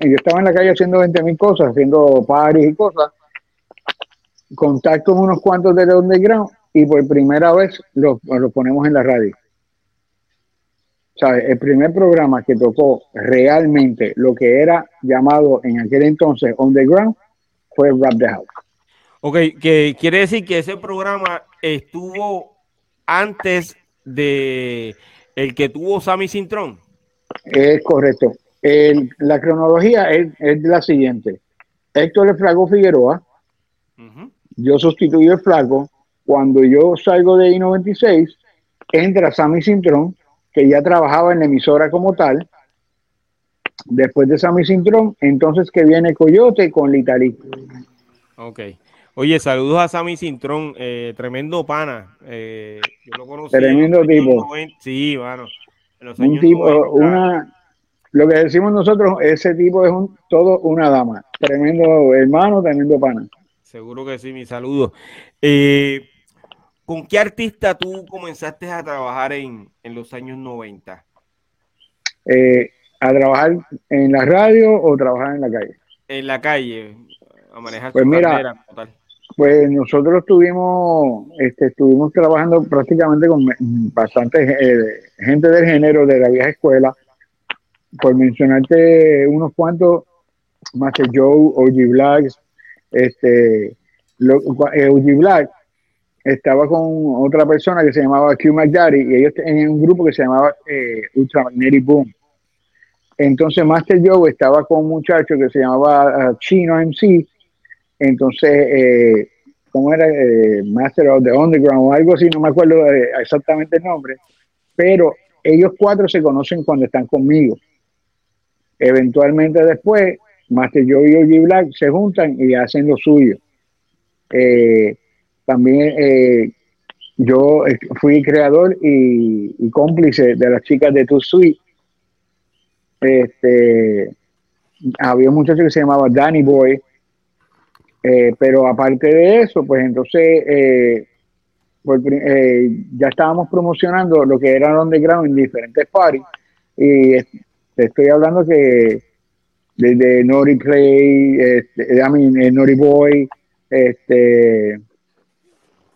yo estaba en la calle haciendo 20 mil cosas, haciendo parties y cosas, contacto con unos cuantos de underground y por primera vez lo, ponemos en la radio. ¿Sabes? El primer programa que tocó realmente lo que era llamado en aquel entonces On the Ground fue Rap the House. Ok, que quiere decir que ese programa estuvo antes de el que tuvo Sammy Cintrón. Es correcto. la cronología es, la siguiente. Héctor el Flaco Figueroa, yo sustituyo el Flaco, cuando yo salgo de I-96, entra Sammy Cintrón, que ya trabajaba en la emisora como tal. Después de Sammy Cintrón, entonces que viene Coyote con Litali. Ok. Oye, saludos a Sammy Cintrón, eh, tremendo pana. Eh, yo lo conocí. Tremendo tipo. sí, bueno. un tipo, una, lo que decimos nosotros, ese tipo es un, todo una dama. Tremendo hermano, tremendo pana. Seguro que sí, mi saludo. Eh, ¿Con qué artista tú comenzaste a trabajar en, los años 90? Eh, ¿A trabajar en la radio o trabajar en la calle? En la calle, a manejar pues mira, Pues nosotros estuvimos, este, estuvimos trabajando prácticamente con bastante eh, gente del género de la vieja escuela. Por mencionarte unos cuantos, Master Joe, OG Black, este, lo, eh, OG Black estaba con otra persona que se llamaba Q McDaddy y ellos tenían un grupo que se llamaba eh, Ultra Magnetic Boom. Entonces Master Joe estaba con un muchacho que se llamaba uh, Chino MC. Entonces, eh, ¿cómo era? Eh, Master of the Underground o algo así, no me acuerdo exactamente el nombre. Pero ellos cuatro se conocen cuando están conmigo. Eventualmente después, Master Joe y OG Black se juntan y hacen lo suyo. Eh, también eh, yo fui creador y, cómplice de las chicas de Tu Suite. Este, había un muchacho que se llamaba Danny Boy, eh, pero aparte de eso, pues entonces eh, ya estábamos promocionando lo que era underground en diferentes parties. Y te estoy hablando que desde Nori Play, este, I Nori Boy, este,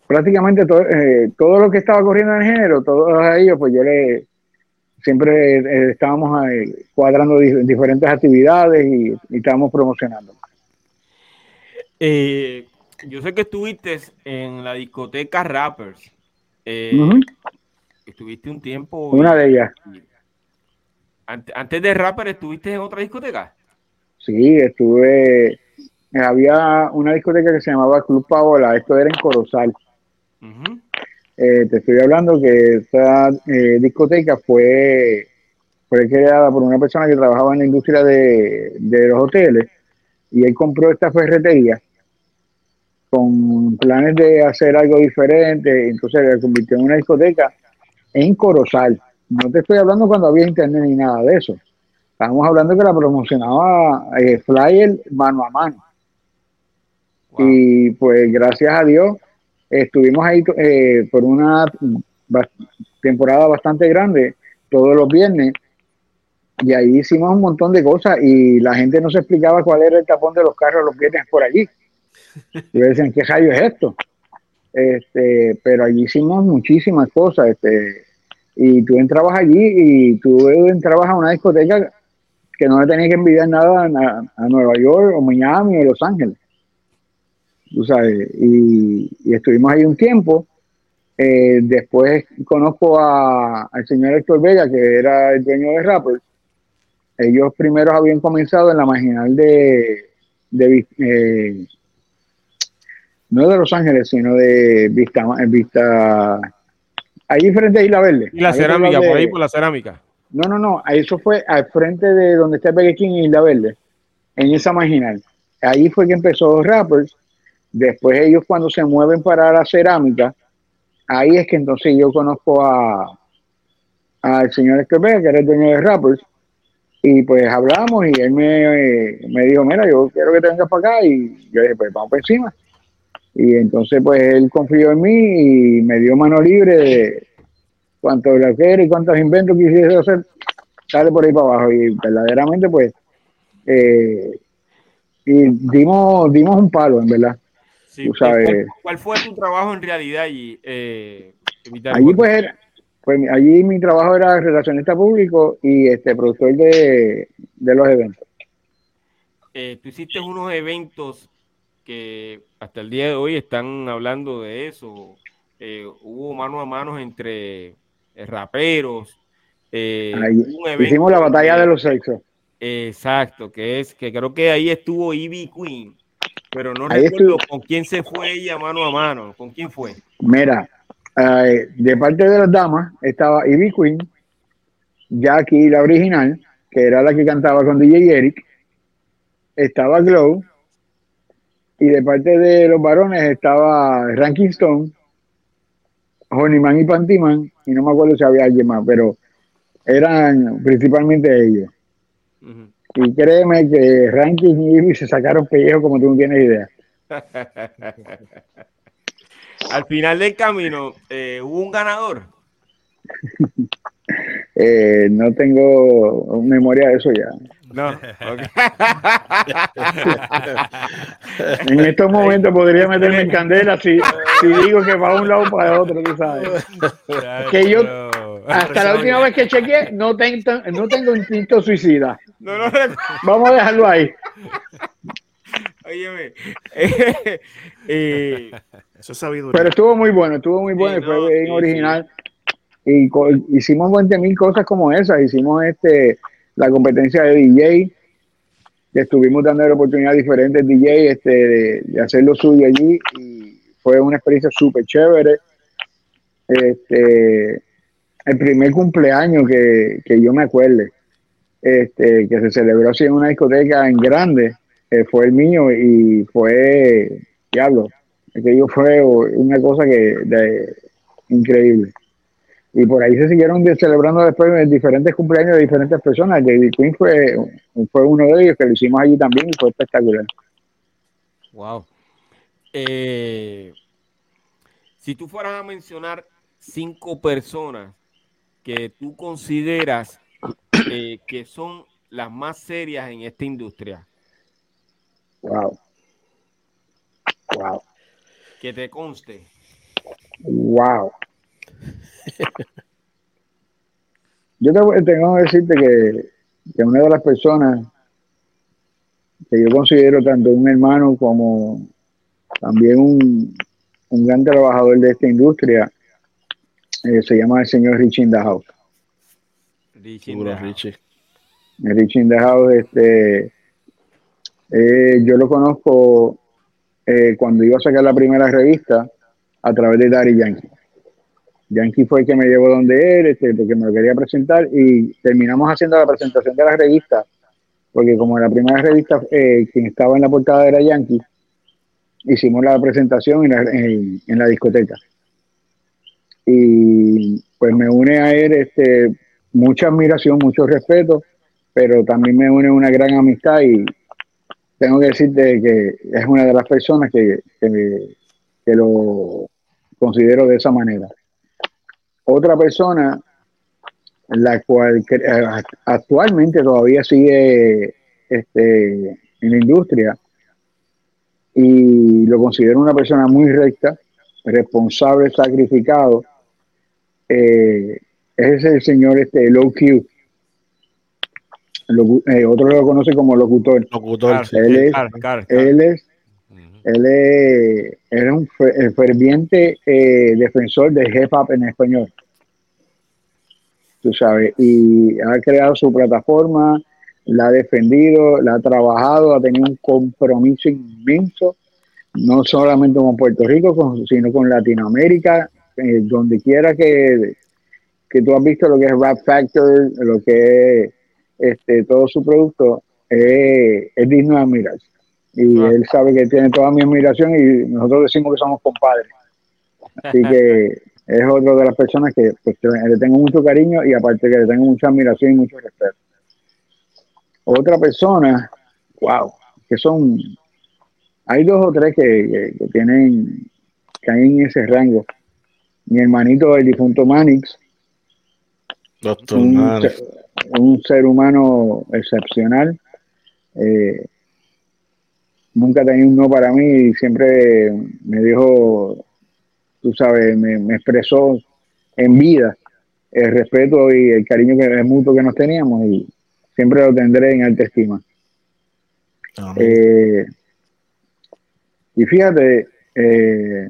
prácticamente todo, eh, todo lo que estaba corriendo en el género, todos ellos, pues yo le siempre eh, estábamos cuadrando diferentes actividades y, estábamos promocionando. Eh, yo sé que estuviste en la discoteca Rappers. Estuviste un tiempo. Una de ellas. Antes, de Rappers, ¿estuviste en otra discoteca? Sí, estuve. Había una discoteca que se llamaba Club Paola, esto era en Corozal. Eh, te estoy hablando que esta eh, discoteca fue, fue creada por una persona que trabajaba en la industria de, los hoteles y él compró esta ferretería con planes de hacer algo diferente, entonces la convirtió en una discoteca en Corozal. No te estoy hablando cuando había internet ni nada de eso. Estábamos hablando que la promocionaba eh, Flyer mano a mano. Y pues gracias a Dios estuvimos ahí eh, por una temporada bastante grande, todos los viernes, y ahí hicimos un montón de cosas y la gente no se explicaba cuál era el tapón de los carros los viernes por allí. Y decían, ¿qué rayo es esto? Este, pero allí hicimos muchísimas cosas. Este, y tú entrabas allí y tú entrabas a una discoteca que no le tenía que envidiar nada a, Nueva York o Miami o Los Ángeles. Tú sabes, y, estuvimos ahí un tiempo. Eh, después conozco al señor Héctor Vega, que era el dueño de Rappers. Ellos primero habían comenzado en la marginal de, de eh, no de Los Ángeles, sino de Vista, Vista ahí frente a Isla Verde. Y la cerámica, por ahí por la cerámica. No, no, no, eso fue al frente de donde está Burger King y Isla Verde, en esa marginal. Ahí fue que empezó los rappers. Después ellos cuando se mueven para la cerámica, ahí es que entonces yo conozco a al señor Esquerbe, que era el dueño de rappers, y pues hablamos y él me, me dijo, mira, yo quiero que te vengas para acá, y yo dije, pues vamos por encima. Y entonces pues él confió en mí y me dio mano libre de cuánto lo quiere y cuántos inventos quisiese hacer, sale por ahí para abajo. Y verdaderamente pues eh, y dimos, dimos un palo, en verdad. ¿cuál, fue tu trabajo en realidad allí? Eh, allí pues era, pues allí mi trabajo era relacionista público y este productor de, de los eventos. Eh, tú hiciste unos eventos que hasta el día de hoy están hablando de eso. Eh, hubo mano a mano entre eh, raperos. Eh, hicimos la batalla de los sexos. Exacto, que es que creo que ahí estuvo Ivy Queen, pero no recuerdo con quién se fue ella mano a mano. ¿Con quién fue? Mira, de parte de las damas estaba Ivy Queen, Jackie, la original, que era la que cantaba con DJ Eric, estaba Glow, y de parte de los varones estaba Ranking Stone, Honeyman y Pantiman, y no me acuerdo si había alguien más, pero eran principalmente ellos. Y créeme que Ranking y Ivy se sacaron pellejo como tú no tienes idea. Al final del camino, eh, ¿hubo un ganador? Eh, no tengo memoria de eso ya. No. en estos momentos podría meterme en candela si, si digo que va de un lado para el otro, tú sabes. Que yo, hasta la última vez que chequeé, no tengo, no tengo instinto suicida. Vamos a dejarlo ahí. Óyeme. Eh, Eso es sabiduría. Pero estuvo muy bueno, estuvo muy bueno fue bien original. Y hicimos 20 mil cosas como esas. Hicimos este la competencia de DJ, que estuvimos dando la oportunidad a diferentes DJ este, de, hacer lo suyo allí y fue una experiencia súper chévere. Este, el primer cumpleaños que, yo me acuerde, este, que se celebró así en una discoteca en grande, eh, fue el mío y fue, diablo, aquello fue una cosa que de, increíble y por ahí se siguieron celebrando después diferentes cumpleaños de diferentes personas. David Queen fue, fue uno de ellos que lo hicimos allí también y fue espectacular. Wow. Eh, si tú fueras a mencionar cinco personas que tú consideras eh, que son las más serias en esta industria. Wow. Wow. Que te conste. Wow. Yo tengo que decirte que, una de las personas que yo considero tanto un hermano como también un, gran trabajador de esta industria eh, se llama el señor Richie in the House. Richie the House. este, eh, yo lo conozco eh, cuando iba a sacar la primera revista a través de Daddy Yankee. Yankee fue el que me llevó donde él, este, porque me lo quería presentar y terminamos haciendo la presentación de la revista, porque como la primera revista eh, quien estaba en la portada era Yankee, hicimos la presentación en la, discoteca. Y pues me une a él este, mucha admiración, mucho respeto, pero también me une una gran amistad y tengo que decirte que es una de las personas que, que, lo considero de esa manera. Otra persona, la cual eh, actualmente todavía sigue este, en la industria y lo considero una persona muy recta, responsable, sacrificado, eh, es el señor este, Low Q. Eh, otro lo conoce como locutor. Locutor. él, es, él es, él es, un ferviente eh, defensor del hip hop en español. Tú sabes, y ha creado su plataforma, la ha defendido, la ha trabajado, ha tenido un compromiso inmenso, no solamente con Puerto Rico, sino con Latinoamérica, eh, donde quiera que, que tú has visto lo que es Rap Factor, lo que es este, todo su producto, es digno de admirarse. Y ah. él sabe que tiene toda mi admiración y nosotros decimos que somos compadres. Así que es otro de las personas que pues, le tengo mucho cariño y aparte que le tengo mucha admiración y mucho respeto. Otra persona, wow, que son, hay dos o tres que, que, tienen, que hay en ese rango. Mi hermanito, el difunto Manix, Doctor un, un ser humano excepcional. Eh, nunca tenía un no para mí y siempre me dijo, tú sabes, me, expresó en vida el respeto y el cariño que es mutuo que nos teníamos y siempre lo tendré en alta estima. Eh, y fíjate, eh,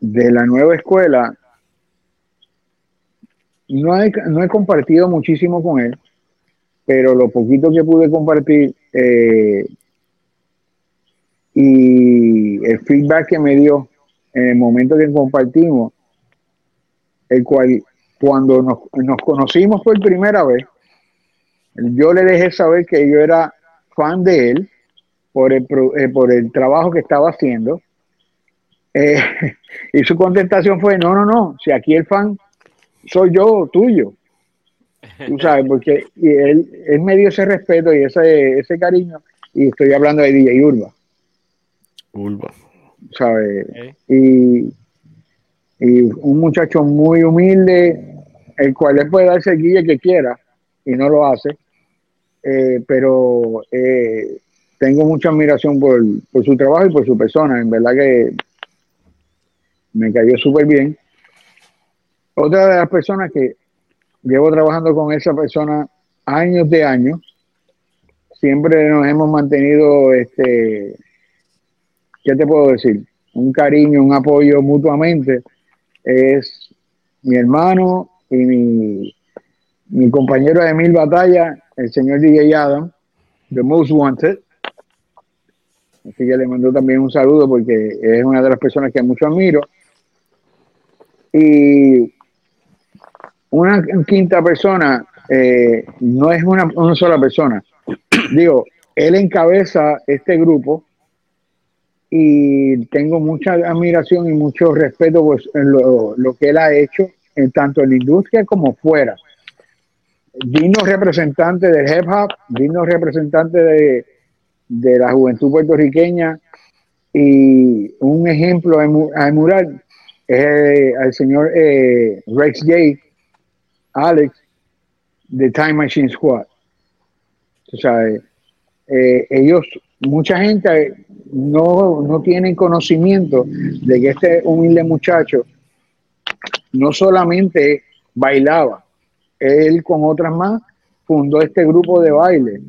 de la nueva escuela, no he, no he compartido muchísimo con él, pero lo poquito que pude compartir eh, y el feedback que me dio en el momento que compartimos, el cual cuando nos, conocimos por primera vez, yo le dejé saber que yo era fan de él por el, eh, por el trabajo que estaba haciendo. Eh, y su contestación fue, no, no, no, si aquí el fan soy yo tuyo. Tú sabes, porque él, él me dio ese respeto y ese, ese cariño, y estoy hablando de DJ Urba. Urba. ¿Sabes? Y, y un muchacho muy humilde, el cual le puede darse el guía que quiera, y no lo hace. Eh, pero eh, tengo mucha admiración por, por, su trabajo y por su persona. En verdad que me cayó súper bien. Otra de las personas que llevo trabajando con esa persona años de años, siempre nos hemos mantenido, este, ¿qué te puedo decir? Un cariño, un apoyo mutuamente. Es mi hermano y mi, compañero de mil batallas, el señor DJ Adam, The Most Wanted. Así que le mando también un saludo porque es una de las personas que mucho admiro. Y una quinta persona eh, no es una, sola persona. Digo, él encabeza este grupo y tengo mucha admiración y mucho respeto por lo, lo que él ha hecho, en tanto en la industria como fuera. Digno representante del hip hop, digno representante de, de la juventud puertorriqueña y un ejemplo a mural es el, señor eh, Rex J Alex de Time Machine Squad. O sea, eh, ellos, mucha gente no, no tienen conocimiento de que este humilde muchacho no solamente bailaba, él con otras más fundó este grupo de baile,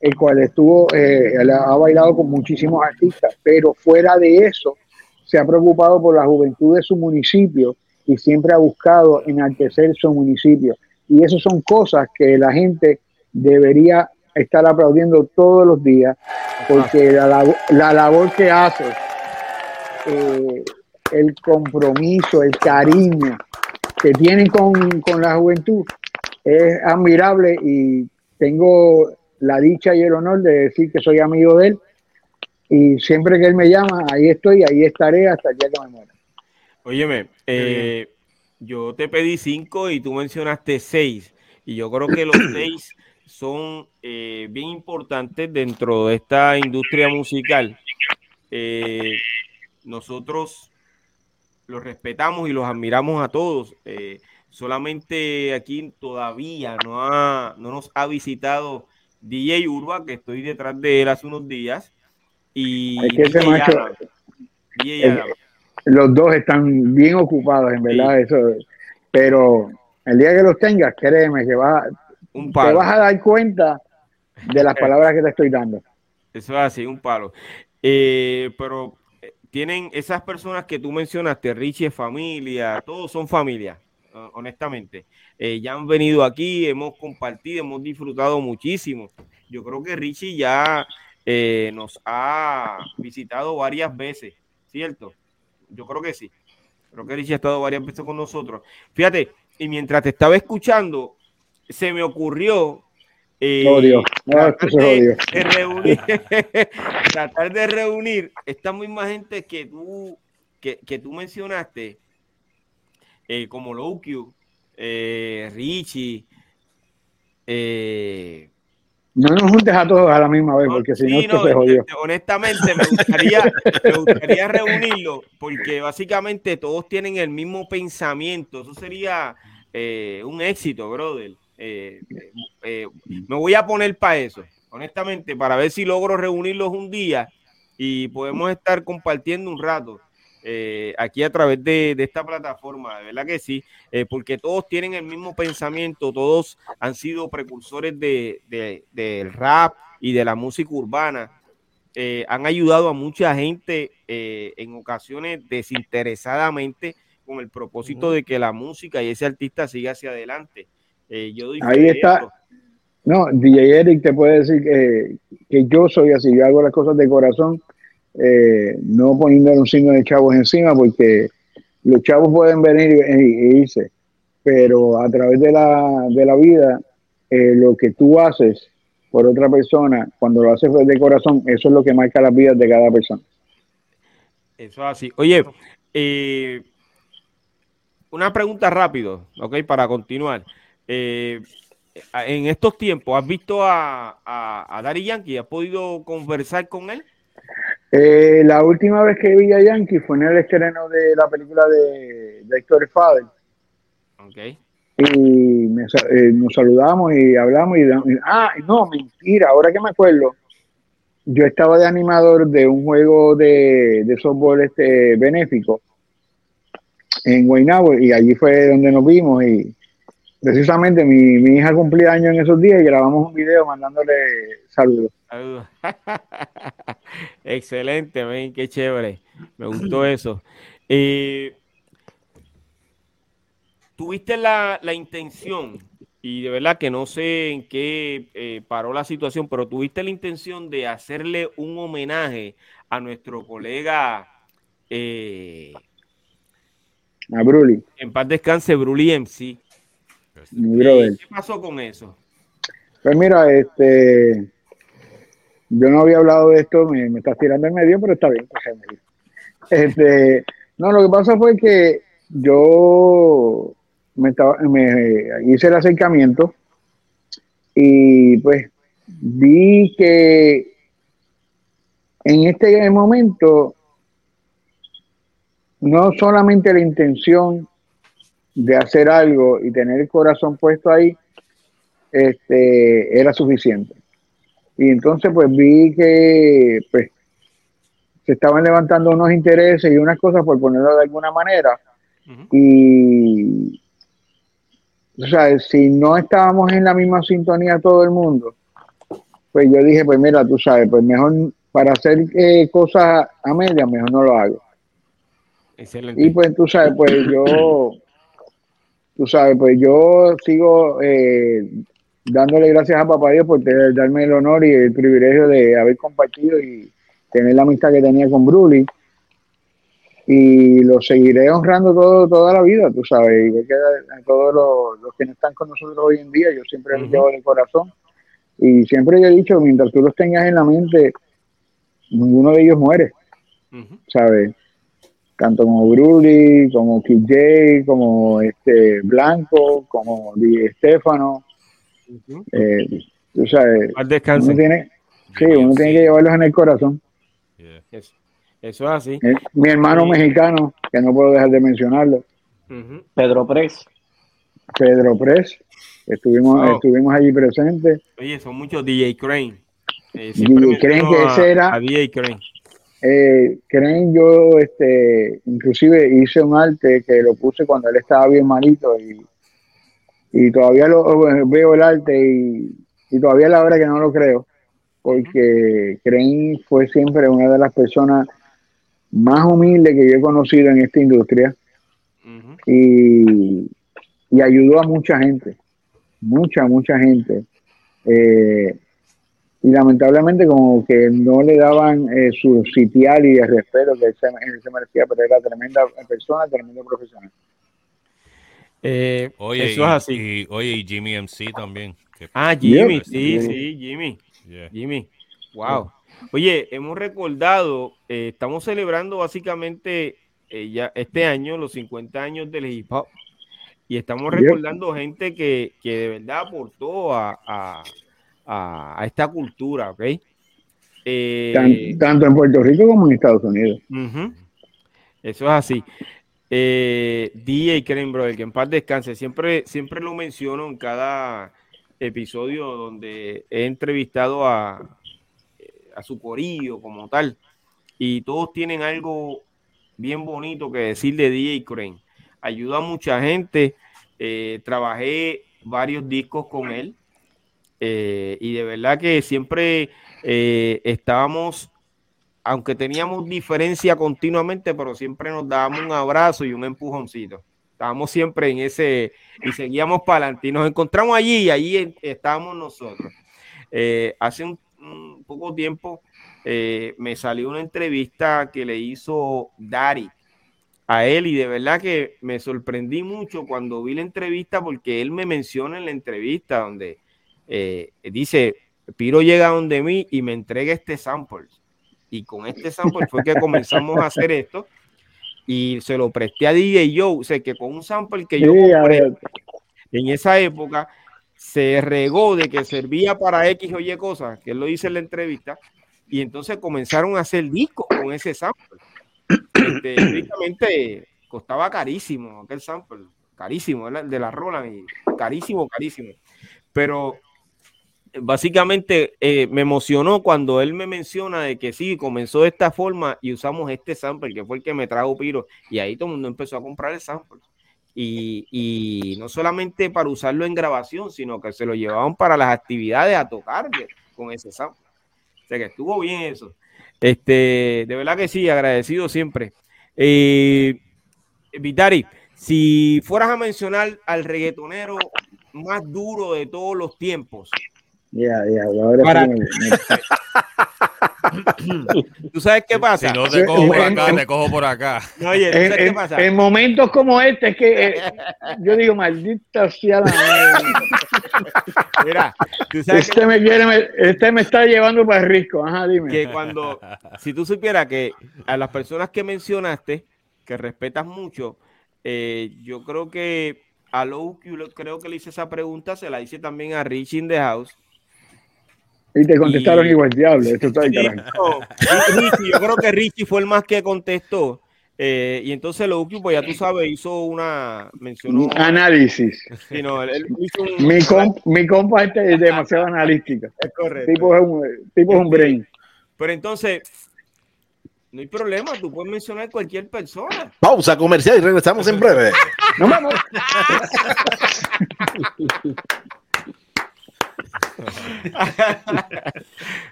el cual estuvo, eh, ha bailado con muchísimos artistas, pero fuera de eso, se ha preocupado por la juventud de su municipio y siempre ha buscado enaltecer su municipio. Y esas son cosas que la gente debería estar aplaudiendo todos los días, porque la, la labor que hace, eh, el compromiso, el cariño que tienen con, con la juventud es admirable y tengo la dicha y el honor de decir que soy amigo de él y siempre que él me llama, ahí estoy, ahí estaré hasta el día que me muera. Óyeme, eh, yo te pedí cinco y tú mencionaste seis. Y yo creo que los seis son eh, bien importantes dentro de esta industria musical. Eh, nosotros los respetamos y los admiramos a todos. Eh, solamente aquí todavía no, ha, no nos ha visitado DJ Urba, que estoy detrás de él hace unos días. Y los dos están bien ocupados, en verdad, eso. Pero el día que los tengas, créeme que va, un te vas a dar cuenta de las palabras que te estoy dando. Eso es así, un palo. Eh, pero eh, tienen esas personas que tú mencionaste, Richie es familia, todos son familia, honestamente. Eh, ya han venido aquí, hemos compartido, hemos disfrutado muchísimo. Yo creo que Richie ya nos ha visitado varias veces, ¿cierto? Yo creo que sí. Creo que Richie ha estado varias veces con nosotros. Fíjate, y mientras te estaba escuchando, se me ocurrió eh, tratar, de, reunir, tratar de reunir esta misma gente que tú, que, tú mencionaste, eh, como Loki, eh, Richie, eh, no nos juntes a todos a la misma vez, porque si no, esto se jodió. Honestamente, me gustaría, me gustaría reunirlo, porque básicamente todos tienen el mismo pensamiento. Eso sería un éxito, brother. Eh, eh, me voy a poner para eso, honestamente, para ver si logro reunirlos un día y podemos estar compartiendo un rato. Eh, aquí a través de, esta plataforma, de verdad que sí, eh, porque todos tienen el mismo pensamiento, todos han sido precursores de, del rap y de la música urbana. Han ayudado a mucha gente en ocasiones desinteresadamente con el propósito de que la música y ese artista siga hacia adelante. Yo Ahí está. No, DJ Eric te puede decir que, que yo soy así, yo hago las cosas de corazón eh, no poniendo un signo de chavos encima, porque los chavos pueden venir e, irse, pero a través de la, de la vida, eh, lo que tú haces por otra persona, cuando lo haces de corazón, eso es lo que marca las vidas de cada persona. Eso es así. Oye, eh, una pregunta rápido, ¿ok? Para continuar. En estos tiempos, ¿has visto a, a, a Dari Yankee? ¿Has podido conversar con él? Eh, la última vez que vi a Yankee fue en el estreno de la película de, de Héctor Fader. Okay. Y eh, nos saludamos y hablamos. Y, ah, no, mentira, ahora que me acuerdo, yo estaba de animador de un juego de, de softball este, benéfico en Guaynabo y allí fue donde nos vimos y precisamente mi, mi hija cumplía años en esos días y grabamos un video mandándole saludos. Excelente, ven, qué chévere. Me gustó eso. Eh, Tuviste la, intención, y de verdad que no sé en qué eh, paró la situación, pero tuviste la intención de hacerle un homenaje a nuestro colega eh, a Bruli. En paz descanse, Bruli MC. ¿Qué pasó con eso? Pues mira, este yo no había hablado de esto, me, me estás tirando en medio, pero está bien, pues, Este, no, lo que pasa fue que yo me, estaba, me hice el acercamiento y pues vi que en este momento no solamente la intención de hacer algo y tener el corazón puesto ahí este, era suficiente. Y entonces pues vi que pues se estaban levantando unos intereses y unas cosas por ponerlo de alguna manera. Y o sea, si no estábamos en la misma sintonía todo el mundo, pues yo dije, pues mira, tú sabes, pues mejor para hacer eh, cosas a media, mejor no lo hago. Excelente. Y pues tú sabes, pues yo, tú sabes, pues yo sigo eh, dándole gracias a papá Dios por darme el honor y el privilegio de haber compartido y tener la amistad que tenía con Bruli. Y lo seguiré honrando todo, toda la vida, tú sabes. Y que a todos los, que no están con nosotros hoy en día, yo siempre los llevo en el corazón. Y siempre he dicho, mientras tú los tengas en la mente, ninguno de ellos muere, ¿sabes? Tanto como Bruli, como KJ, como este Blanco, como Di Estefano. Eh, tú sabes, Al descanso. uno tiene, sí, uno tiene que llevarlos en el corazón. Yeah. Eso, eso es así. Eh, Mi hermano Sí. mexicano, que no puedo dejar de mencionarlo. Pedro Pres. Pedro Pres, estuvimos, Oh. estuvimos allí presentes. Oye, son muchos DJ Crane. Eh, DJ Crane, que a- ese era- a DJ Crane. Eh, creen yo, este, inclusive hice un arte que lo puse cuando él estaba bien malito y, y todavía lo veo el arte y, y todavía la verdad que no lo creo, porque Crane fue siempre una de las personas más humildes que yo he conocido en esta industria y, y ayudó a mucha gente, mucha, mucha gente. Eh, y lamentablemente como que no le daban eh, su sitial y el respeto que él se, él se merecía, pero era tremenda persona, tremendo profesional. Eh, Oye, eso y, es así. y- oye, y Jimmy MC también. Ah, Jimmy, Yeah. sí, Yeah. sí, Jimmy. yeah. Jimmy, wow. Oye, hemos recordado, eh, estamos celebrando básicamente eh, ya este año los 50 años del hip hop y estamos recordando gente que, que de verdad aportó a, a- a- a esta cultura, ¿ok? Eh, Tan- tanto en Puerto Rico como en Estados Unidos. Eso es así. Eh, DJ Crane, brother, que en paz descanse. Siempre, siempre lo menciono en cada episodio donde he entrevistado a, a su corillo como tal. Y todos tienen algo bien bonito que decir de DJ Crane. Ayuda a mucha gente. eh, trabajé varios discos con él. Eh, y de verdad que siempre eh, estábamos aunque teníamos diferencia continuamente, pero siempre nos dábamos un abrazo y un empujoncito. Estábamos siempre en ese y seguíamos para adelante. Y nos encontramos allí y allí estábamos nosotros. Eh, hace un, poco tiempo me salió una entrevista que le hizo Dari a él y de verdad que me sorprendí mucho cuando vi la entrevista porque él me menciona en la entrevista donde eh, dice, Piro llega donde mí y me entrega este sample. Y con este sample fue que comenzamos a hacer esto. Y se lo presté a DJ Joe. O sea, que con un sample que yo Sí, compré en esa época se regó de que servía para X o Y cosas, que él lo dice en la entrevista. Y entonces comenzaron a hacer discos con ese sample. Este, costaba carísimo aquel sample. Carísimo, era el de la Roland. y carísimo, carísimo. Pero básicamente eh, me emocionó cuando él me menciona de que sí, comenzó de esta forma y usamos este sample, que fue el que me trajo Piro, y ahí todo el mundo empezó a comprar el sample. Y, y no solamente para usarlo en grabación, sino que se lo llevaban para las actividades a tocar con ese sample. O sea que estuvo bien eso. Este, de verdad que sí, agradecido siempre. Eh, Vitari, si fueras a mencionar al reggaetonero más duro de todos los tiempos, ya, ya, ahora Para- sí me- me- ¿tú sabes qué pasa? Si no te cojo por acá, en- te cojo por acá. No, oye, ¿tú en, sabes qué pasa? en momentos como este es que eh, yo digo, maldita sea la madre. Mira, tú sabes que, Este me quiere, me- este me está llevando para el risco. Ajá, dime. que cuando, si tú supieras que a las personas que mencionaste, que respetas mucho, eh, yo creo que a Low, creo que le hice esa pregunta, se la hice también a Rich in the House. Y te contestaron y- igual, diablo. Esto está de Sí, carajo. no, Richie, yo creo que Richie fue el más que contestó. eh, y entonces Low, pues ya tú sabes, hizo una, mencionó, Análisis. sí, no, él- él hizo un- Mi, comp- mi compa este es demasiado analítica. es correcto. Tipo es un, tipo es un brain. Pero entonces, no hay problema, tú puedes mencionar cualquier persona. Pausa comercial y regresamos en breve. No vamos.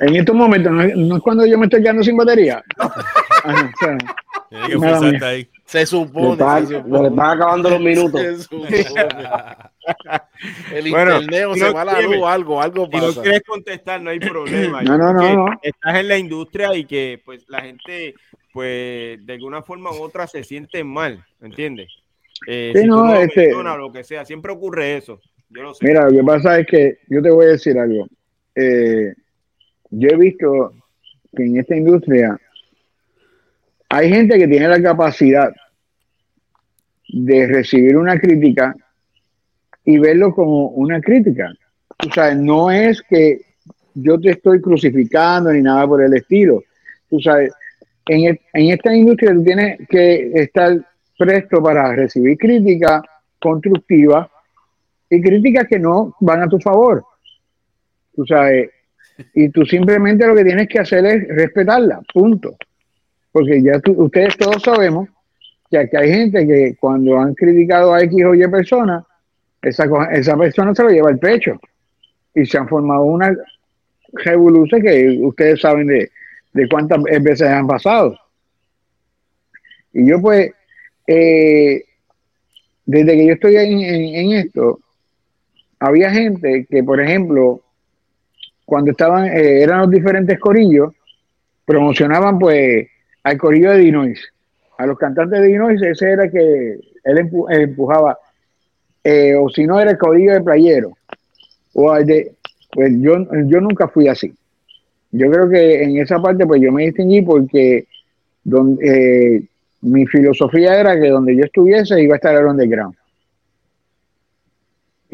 En estos momentos, ¿no es, no es cuando yo me estoy quedando sin batería? Ajá, o sea, Tienes que Mala forzarte mía. ahí. Se Le supone. están, se le supone. están acabando los minutos. Se supone. El Bueno, internet o se no va la escribe. luz, algo, algo Si no pasa. quieres contestar, no hay problema. No, no, no, no. Estás en la industria y que pues la gente, pues de alguna forma u otra se siente mal, ¿entiendes? Eh, Sí, si no, tú no este- lo que sea, siempre ocurre eso. Yo lo sé. Mira, lo que pasa es que yo te voy a decir algo. Eh, yo he visto que en esta industria hay gente que tiene la capacidad de recibir una crítica y verlo como una crítica. O sea, no es que yo te estoy crucificando ni nada por el estilo. Tú sabes, en, e, en esta industria tú tienes que estar presto para recibir crítica constructiva críticas que no van a tu favor. Tú sabes, y tú simplemente lo que tienes que hacer es respetarla, punto. Porque ya ustedes todos sabemos que aquí hay gente que cuando han criticado a X o Y persona, esa, esa persona se lo lleva al pecho. Y se han formado una revolución que ustedes saben de, de cuántas veces han pasado. Y yo pues, eh, desde que yo estoy en, esto, había gente que, por ejemplo, cuando estaban, eh, eran los diferentes corillos, promocionaban pues al corillo de Dinois, a los cantantes de Dinois, ese era que él empujaba, eh, o si no era el corillo de Playero, o de, pues yo, yo nunca fui así. Yo creo que en esa parte pues yo me distinguí porque donde, eh, mi filosofía era que donde yo estuviese iba a estar el underground.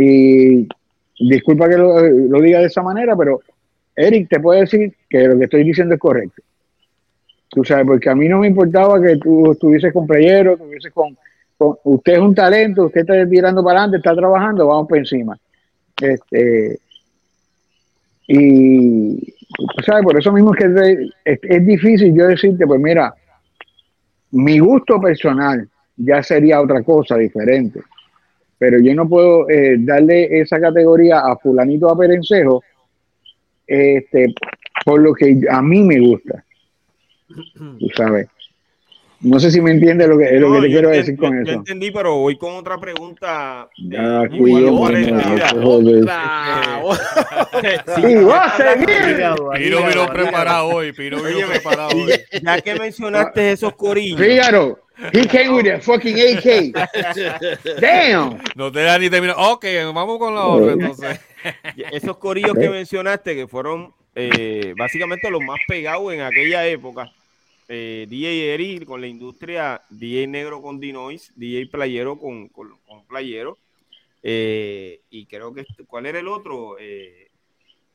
Y disculpa que lo, diga de esa manera, pero Eric te puede decir que lo que estoy diciendo es correcto. Tú sabes, porque a mí no me importaba que tú estuvieses con Playero, estuvieses con, Usted es un talento, usted está tirando para adelante, está trabajando, vamos por encima. Este, y, ¿sabes? Por eso mismo es que es difícil yo decirte, pues mira, mi gusto personal ya sería otra cosa diferente. Pero yo no puedo eh, darle esa categoría a fulanito a perencejo este, por lo que a mí me gusta. Tú sabes. No sé si me entiende lo que, lo que te quiero decir con eso. Yo entendí, pero voy con otra pregunta. Ah, cuidado, sí, va a seguir. Piro vino preparado hoy. Piro vino preparado hoy. Ya que mencionaste esos corillos. Fíjaro. He came with a fucking AK. Damn. No te da ni terminar. Ok, vamos con la otra entonces. Esos corillos que mencionaste que fueron eh, básicamente los más pegados en aquella época eh, DJ Eri con la industria, DJ Negro con Dinois, DJ Playero con, con, Playero. Eh, y creo que, ¿cuál era el otro? Eh,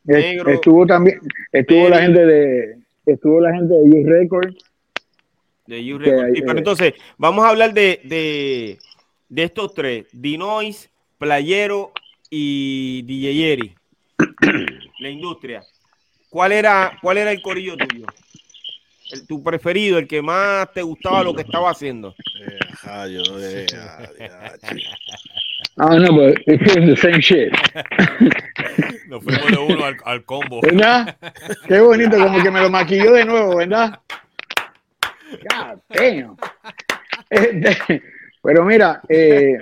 negro, estuvo también, estuvo la gente de, estuvo la gente de U Records. De U Records. pero entonces, vamos a hablar de, de, de estos tres: Dinois, Playero y DJ Eri. la industria. ¿Cuál era, ¿Cuál era el corillo tuyo? el, tu preferido, el que más te gustaba lo que estaba haciendo. Eh, ah, no, but it's the same shit. Nos fuimos de uno al, al, combo. ¿Verdad? Qué bonito, como que me lo maquilló de nuevo, ¿verdad? God damn. Este, pero mira, eh,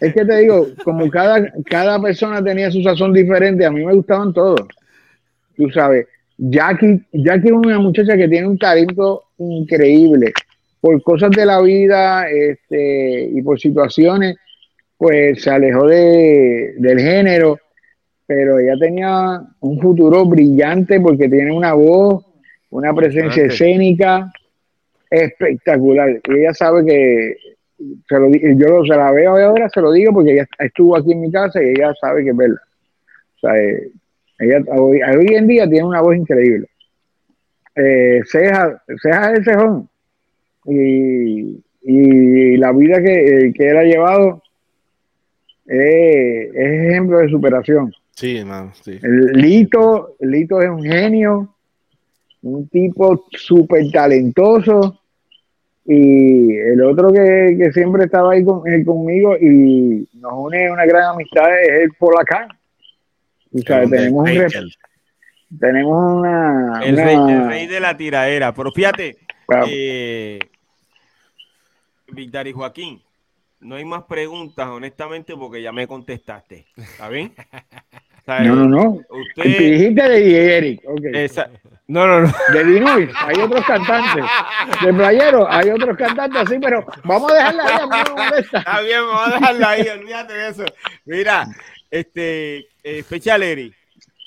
es que te digo, como cada, cada persona tenía su sazón diferente, a mí me gustaban todos. Tú sabes, Jackie, Jackie es una muchacha que tiene un talento increíble. Por cosas de la vida este, y por situaciones, pues se alejó de, del género, pero ella tenía un futuro brillante porque tiene una voz, una presencia escénica espectacucular. Y ella sabe que, se lo, yo se la veo ahora, se lo digo porque ella estuvo aquí en mi casa y ella sabe que es verdad. O sea, eh, ella hoy, en día tiene una voz increíble. Eh, ceja, ceja el cejón. Y, y la vida que, que él ha llevado es ejemplo de superación. Sí, hermano, sí. Lito, Lito es un genio, un tipo súper talentoso. Y el otro que, que siempre estaba ahí eh, conmigo y nos une una gran amistad es el Polacán tenemos, un tenemos una el, Rey, de la tiraera. Pero fíjate, eh, Víctor y Joaquín, no hay más preguntas, honestamente, porque ya me contestaste. ¿Está bien? No, no, no. Usted... Dijiste de Eric. No, no, no. De Dinois, hay otros cantantes. De Playero, hay otros cantantes así, pero vamos a dejarla ahí, a mí Está bien, vamos a dejarla ahí, olvídate de eso. Mira, este, eh, Special Eric,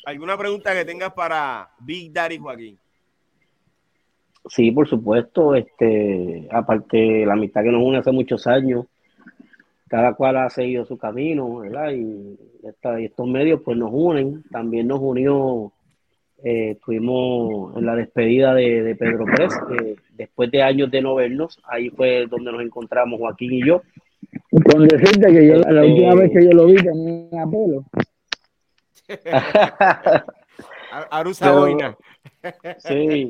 ¿alguna pregunta que tengas para Big Daddy Joaquín? Sí, por supuesto, este, aparte la amistad que nos une hace muchos años, cada cual ha seguido su camino, ¿verdad? Y, estos medios pues nos unen, también nos unió, eh, estuvimos en la despedida de, Pedro Pérez, después de años de no vernos, ahí fue donde nos encontramos Joaquín y yo. Con decirte que yo, la última vez que yo lo vi tenía pelo. Arusa Boina. Sí,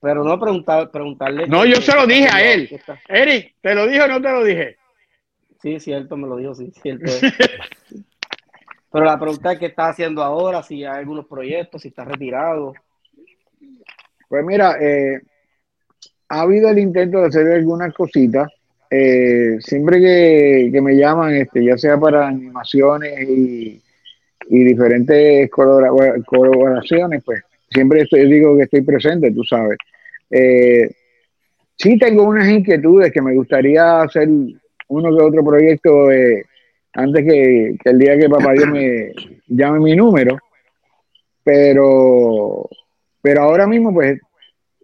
pero no preguntar, preguntarle. No, yo se lo dije a él. Eric, ¿te lo dije o no te lo dije? Sí, cierto, me lo dijo, sí, cierto. pero la pregunta es qué está haciendo ahora, si hay algunos proyectos, si está retirado. Pues mira, eh, ha habido el intento de hacer algunas cositas. Eh, siempre que, me llaman, este, ya sea para animaciones y, diferentes colaboraciones, pues siempre estoy, digo que estoy presente, tú sabes. Eh, sí tengo unas inquietudes que me gustaría hacer uno que otro proyecto eh, antes que, el día que papá Dios me llame mi número, pero, pero ahora mismo, pues,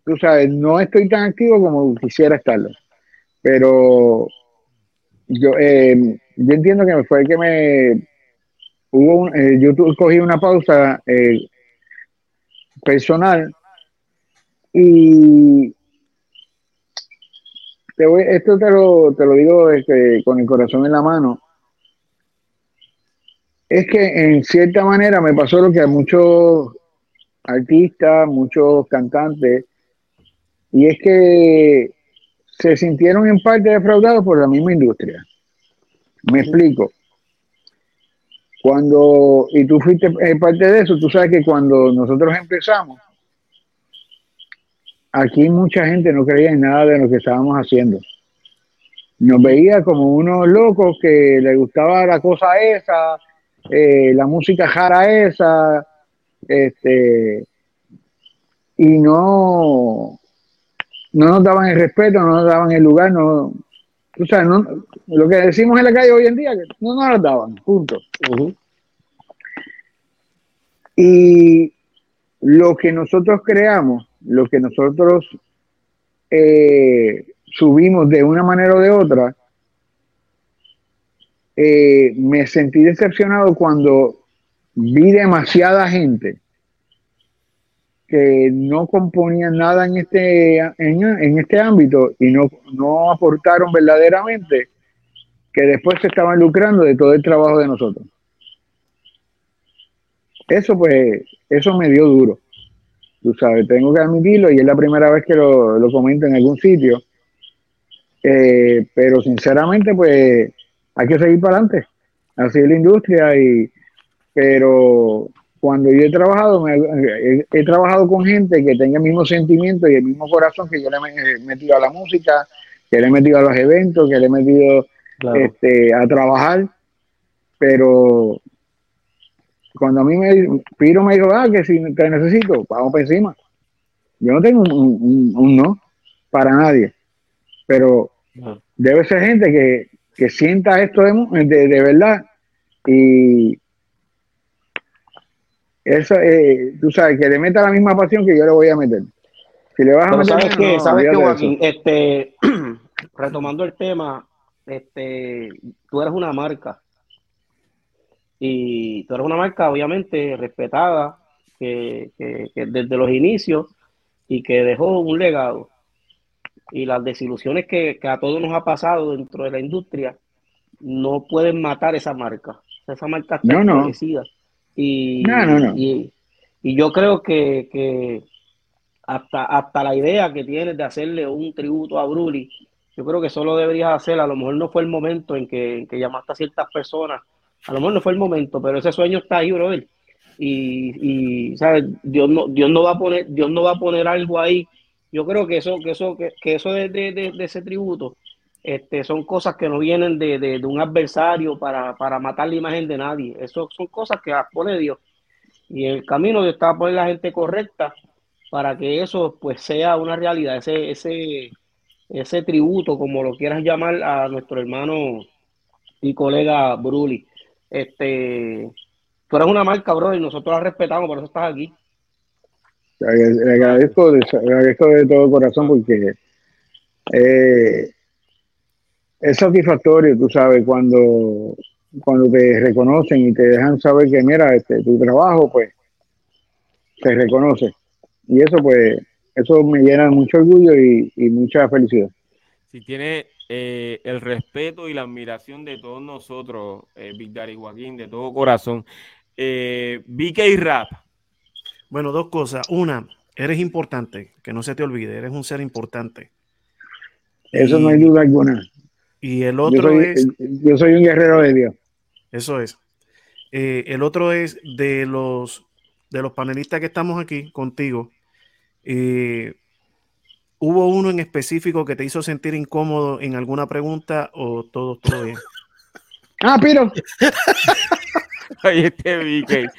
tú sabes, no estoy tan activo como quisiera estarlo, pero yo, eh, yo entiendo que fue que me hubo eh, yo cogí una pausa eh, personal y te voy, esto te lo, te lo digo este, con el corazón en la mano. Es que en cierta manera me pasó lo que a muchos artistas, muchos cantantes, y es que se sintieron en parte defraudados por la misma industria. Me explico. Cuando, y tú fuiste eh, parte de eso, tú sabes que cuando nosotros empezamos, aquí mucha gente no creía en nada de lo que estábamos haciendo. Nos veía como unos locos que le gustaba la cosa esa, eh, la música jara esa, este, y no, no nos daban el respeto, no nos daban el lugar, no, tú sabes, no, lo que decimos en la calle hoy en día, que no nos lo daban, punto. Y lo que nosotros creamos, lo que nosotros eh, subimos de una manera o de otra, eh, me sentí decepcionado cuando vi demasiada gente que no componían nada en este, en, este ámbito y no, no aportaron verdaderamente, que después se estaban lucrando de todo el trabajo de nosotros. Eso pues, eso me dio duro. Tú sabes, tengo que admitirlo y es la primera vez que lo, lo comento en algún sitio. Eh, pero sinceramente pues hay que seguir para adelante. Así es la industria y pero cuando yo he trabajado, he, trabajado con gente que tenga el mismo sentimiento y el mismo corazón que yo le he metido a la música, que le he metido a los eventos, que le he metido este, a trabajar, pero cuando a mí me Piro me dijo, ah, que si te necesito, vamos para encima. Yo no tengo un, no para nadie, pero debe ser gente que, que sienta esto de, de verdad y eso, eh, tú sabes, que le meta la misma pasión que yo le voy a meter. Si le vas a meter, sabes que, sabes que Joaquín, este, retomando el tema, este, tú eres una marca. Y tú eres una marca obviamente respetada que, que, desde los inicios y que dejó un legado y las desilusiones que, que, a todos nos ha pasado dentro de la industria no pueden matar esa marca. Esa marca está no, y, y, yo creo que, hasta, hasta la idea que tienes de hacerle un tributo a Bruli, yo creo que solo deberías hacer, a lo mejor no fue el momento en que, llamaste a ciertas personas, a lo mejor no fue el momento, pero ese sueño está ahí, brother. Y, y ¿sabes? Dios no, Dios no va a poner, Dios no va a poner algo ahí. Yo creo que eso, que eso, que, eso de, de, ese tributo, este, son cosas que no vienen de, un adversario para, matar la imagen de nadie. Eso son cosas que pone Dios. Y el camino de está a poner la gente correcta para que eso pues sea una realidad, ese, ese, ese tributo, como lo quieras llamar, a nuestro hermano y colega Bruli. Este, tú eres una marca, bro, y nosotros la respetamos, por eso estás aquí. Le agradezco, de, todo corazón porque eh, es satisfactorio, tú sabes, cuando, cuando te reconocen y te dejan saber que, mira, este, tu trabajo, pues, se reconoce. Y eso, pues, eso me llena mucho orgullo y, mucha felicidad. Si tiene eh, el respeto y la admiración de todos nosotros, eh, Big Joaquín, de todo corazón. Eh, Rap. Bueno, dos cosas. Una, eres importante, que no se te olvide, eres un ser importante. Eso no hay duda alguna. Y el otro yo soy, es. Yo soy un guerrero de Dios. Eso es. Eh, el otro es de los de los panelistas que estamos aquí contigo. Eh, ¿Hubo uno en específico que te hizo sentir incómodo en alguna pregunta o todo todo bien? Ah, Piro. Oye, este BK.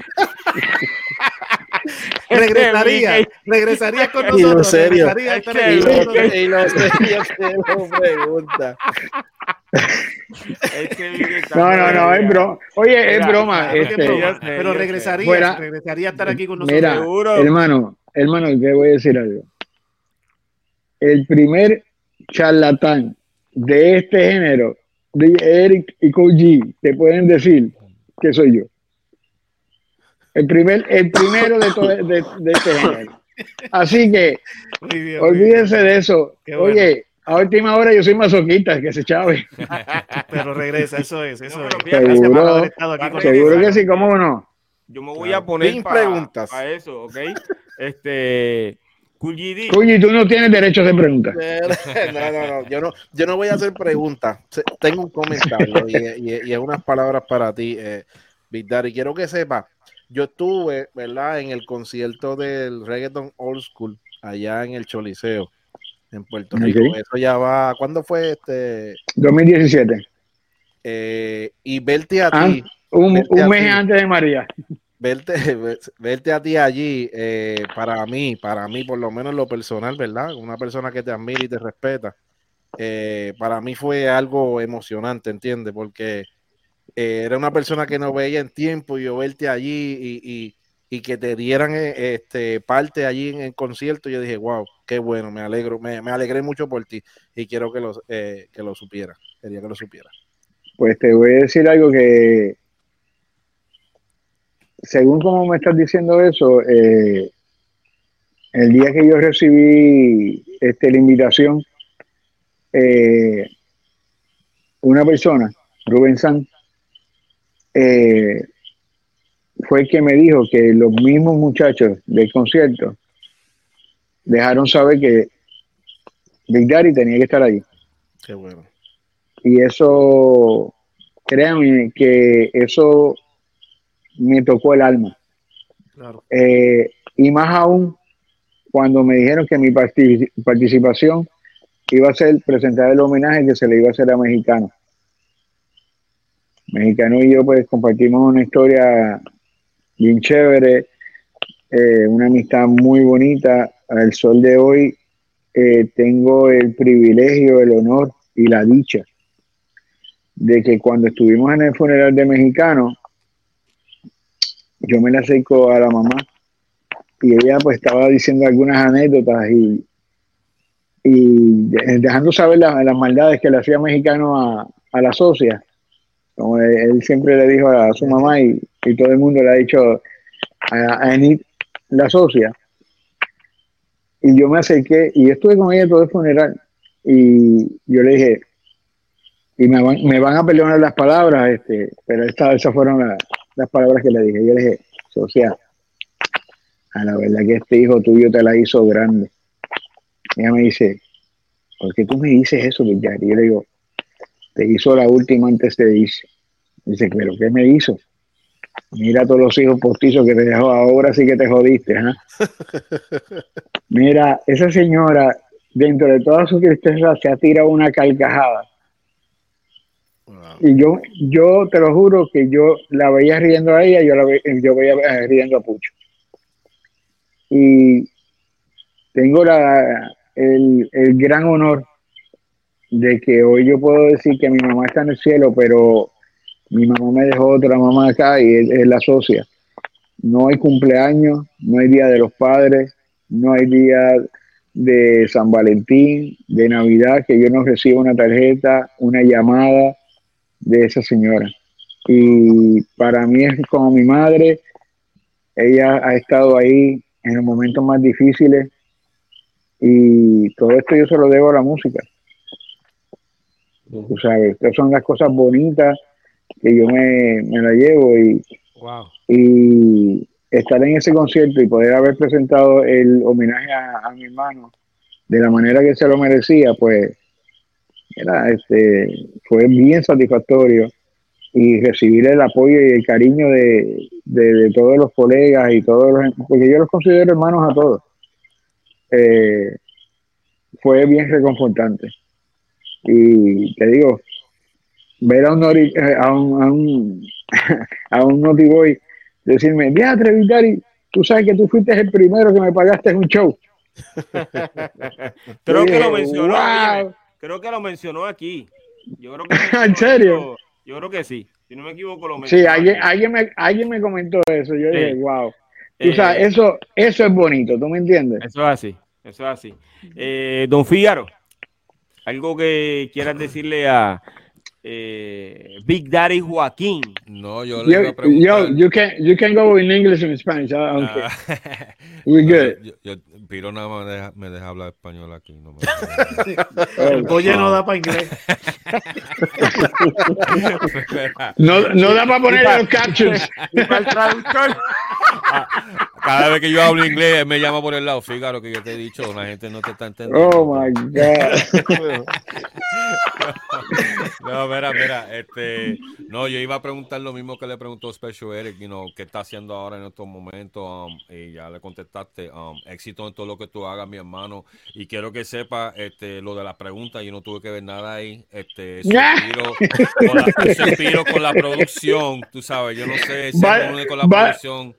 regresaría, regresaría con nosotros. Y lo serio. regresaría a estar Es aquí que- con nosotros. Y lo serio que lo pregunta. Este No, no, no, es broma. Oye, es broma. Este, pero regresaría, Fuera- regresaría a estar aquí con nosotros. mira, seguro. hermano, hermano, te voy a decir algo. El primer charlatán de este género, de Eric y Koji, te pueden decir que soy yo. El primer, el primero de, todo, de, de este género. Así que bien, bien. olvídense de eso. Qué bueno. Oye, a última hora yo soy masoquista, que se chave. Pero regresa, eso es, eso No, es. Seguro. haber estado aquí con Seguro que sí, cómo no. Yo me voy Claro. a poner Sin para preguntas. eso, ¿ok? Este, Cuyi, tú no tienes derecho a hacer preguntas. No, no, no. Yo no, yo no voy a hacer preguntas. Tengo un comentario y, y, y es unas palabras para ti, eh, Big Daddy. Quiero que sepas, yo estuve, ¿verdad? En el concierto del Reggaeton Old School allá en el Choliseo, en Puerto. Rico. Eso ya va. ¿Cuándo fue este? 2017. Eh, y verte a Ah, ti, Un, Vete un a mes ti. antes de María. verte, a ti allí, eh, para mí, para mí, por lo menos en lo personal, ¿verdad? Una persona que te admira y te respeta, eh, para mí fue algo emocionante, ¿entiendes? Porque eh, era una persona que no veía en tiempo y yo verte allí y, y- que te dieran eh, este, parte allí en el concierto, yo dije, wow, qué bueno, me alegro, me, me alegré mucho por ti y quiero que lo, que lo supiera, quería que lo supiera. Pues te voy a decir algo que, según como me estás diciendo eso, eh, el día que yo recibí este, la invitación, eh, una persona, Rubén San, eh, fue el que me dijo que los mismos muchachos del concierto dejaron saber que Big Daddy tenía que estar allí. Qué bueno. Y eso, créanme que eso me tocó el alma. Claro. Eh, y más aún cuando me dijeron que mi parti- participación iba a ser presentar el homenaje que se le iba a hacer a Mexicano. Mexicano y yo pues compartimos una historia bien chévere, eh, una amistad muy bonita. Al sol de hoy eh, tengo el privilegio, el honor y la dicha de que cuando estuvimos en el funeral de Mexicano, yo me le acerco a la mamá y ella pues estaba diciendo algunas anécdotas y, y de- dejando saber la- las maldades que le hacía Mexicano a, a la socia, como él, él siempre le dijo a su mamá y, y todo el mundo le ha dicho a, Enid, la socia. Y yo me acerqué y estuve con ella todo el funeral y yo le dije, y me van, me van a perdonar las palabras, este, pero esta, esas fueron la- las palabras que le dije. Yo le dije, socia, a la verdad que este hijo tuyo te la hizo grande. Ella me dice, ¿por qué tú me dices eso, Villar? Y yo le digo, te hizo la última antes de irse. Dice, ¿pero qué me hizo? Mira todos los hijos postizos que te dejó, ahora sí que te jodiste, ¿ah? Mira, esa señora, dentro de toda su tristeza, se ha tirado una carcajada. Y yo, yo te lo juro que yo la veía riendo a ella, yo la ve- yo veía eh, riendo a Pucho. Y tengo la, el, el gran honor de que hoy yo puedo decir que mi mamá está en el cielo, pero mi mamá me dejó otra mamá acá y es, es la socia. No hay cumpleaños, no hay día de los padres, no hay día de San Valentín, de Navidad, que yo no reciba una tarjeta, una llamada de esa señora. Y para mí es como mi madre, ella ha estado ahí en los momentos más difíciles y todo esto yo se lo debo a la música. Tú sabes, estas son las cosas bonitas que yo me, me la llevo y, y estar en ese concierto y poder haber presentado el homenaje a, mi hermano de la manera que se lo merecía, pues era, este, fue bien satisfactorio y recibir el apoyo y el cariño de, de, todos los colegas y todos los, porque yo los considero hermanos a todos. Eh, fue bien reconfortante. Y te digo, ver a un, eh, a un, a un, a un Naughty Boy decirme, ya Vitari, tú sabes que tú fuiste el primero que me pagaste en un show. creo que lo mencionó, creo que lo mencionó aquí. Yo creo que ¿En serio? Yo creo que sí. Si no me equivoco, lo mencionó. Sí, alguien, alguien, me, alguien me comentó eso. Yo dije, wow. Tú sabes, eh, eso, eso es bonito, ¿tú me entiendes? Eso es así, eso es así. Eh, don Fígaro, algo que quieras decirle a, eh, Big Daddy Joaquín. No, yo le iba a preguntar. Yo, you can, you can go in English and Spanish. Okay. Uh, We good. Yo, yo, Piro nada más me deja, me deja hablar español aquí. No me Oye, no da para inglés. no, no da para poner los captions. para el traductor. Cada vez que yo hablo inglés, me llama por el lado. Fíjate que yo te he dicho, la gente no te está entendiendo. Oh my God. no, mira, mira, este, no, yo iba a preguntar lo mismo que le preguntó Special Eric, you know, qué está haciendo ahora en estos momentos, um, y ya le contestaste, um, éxito en todo lo que tú hagas, mi hermano, y quiero que sepa, este, lo de las preguntas, yo no tuve que ver nada ahí, este, con la, con la producción, tú sabes, yo no sé si con la producción.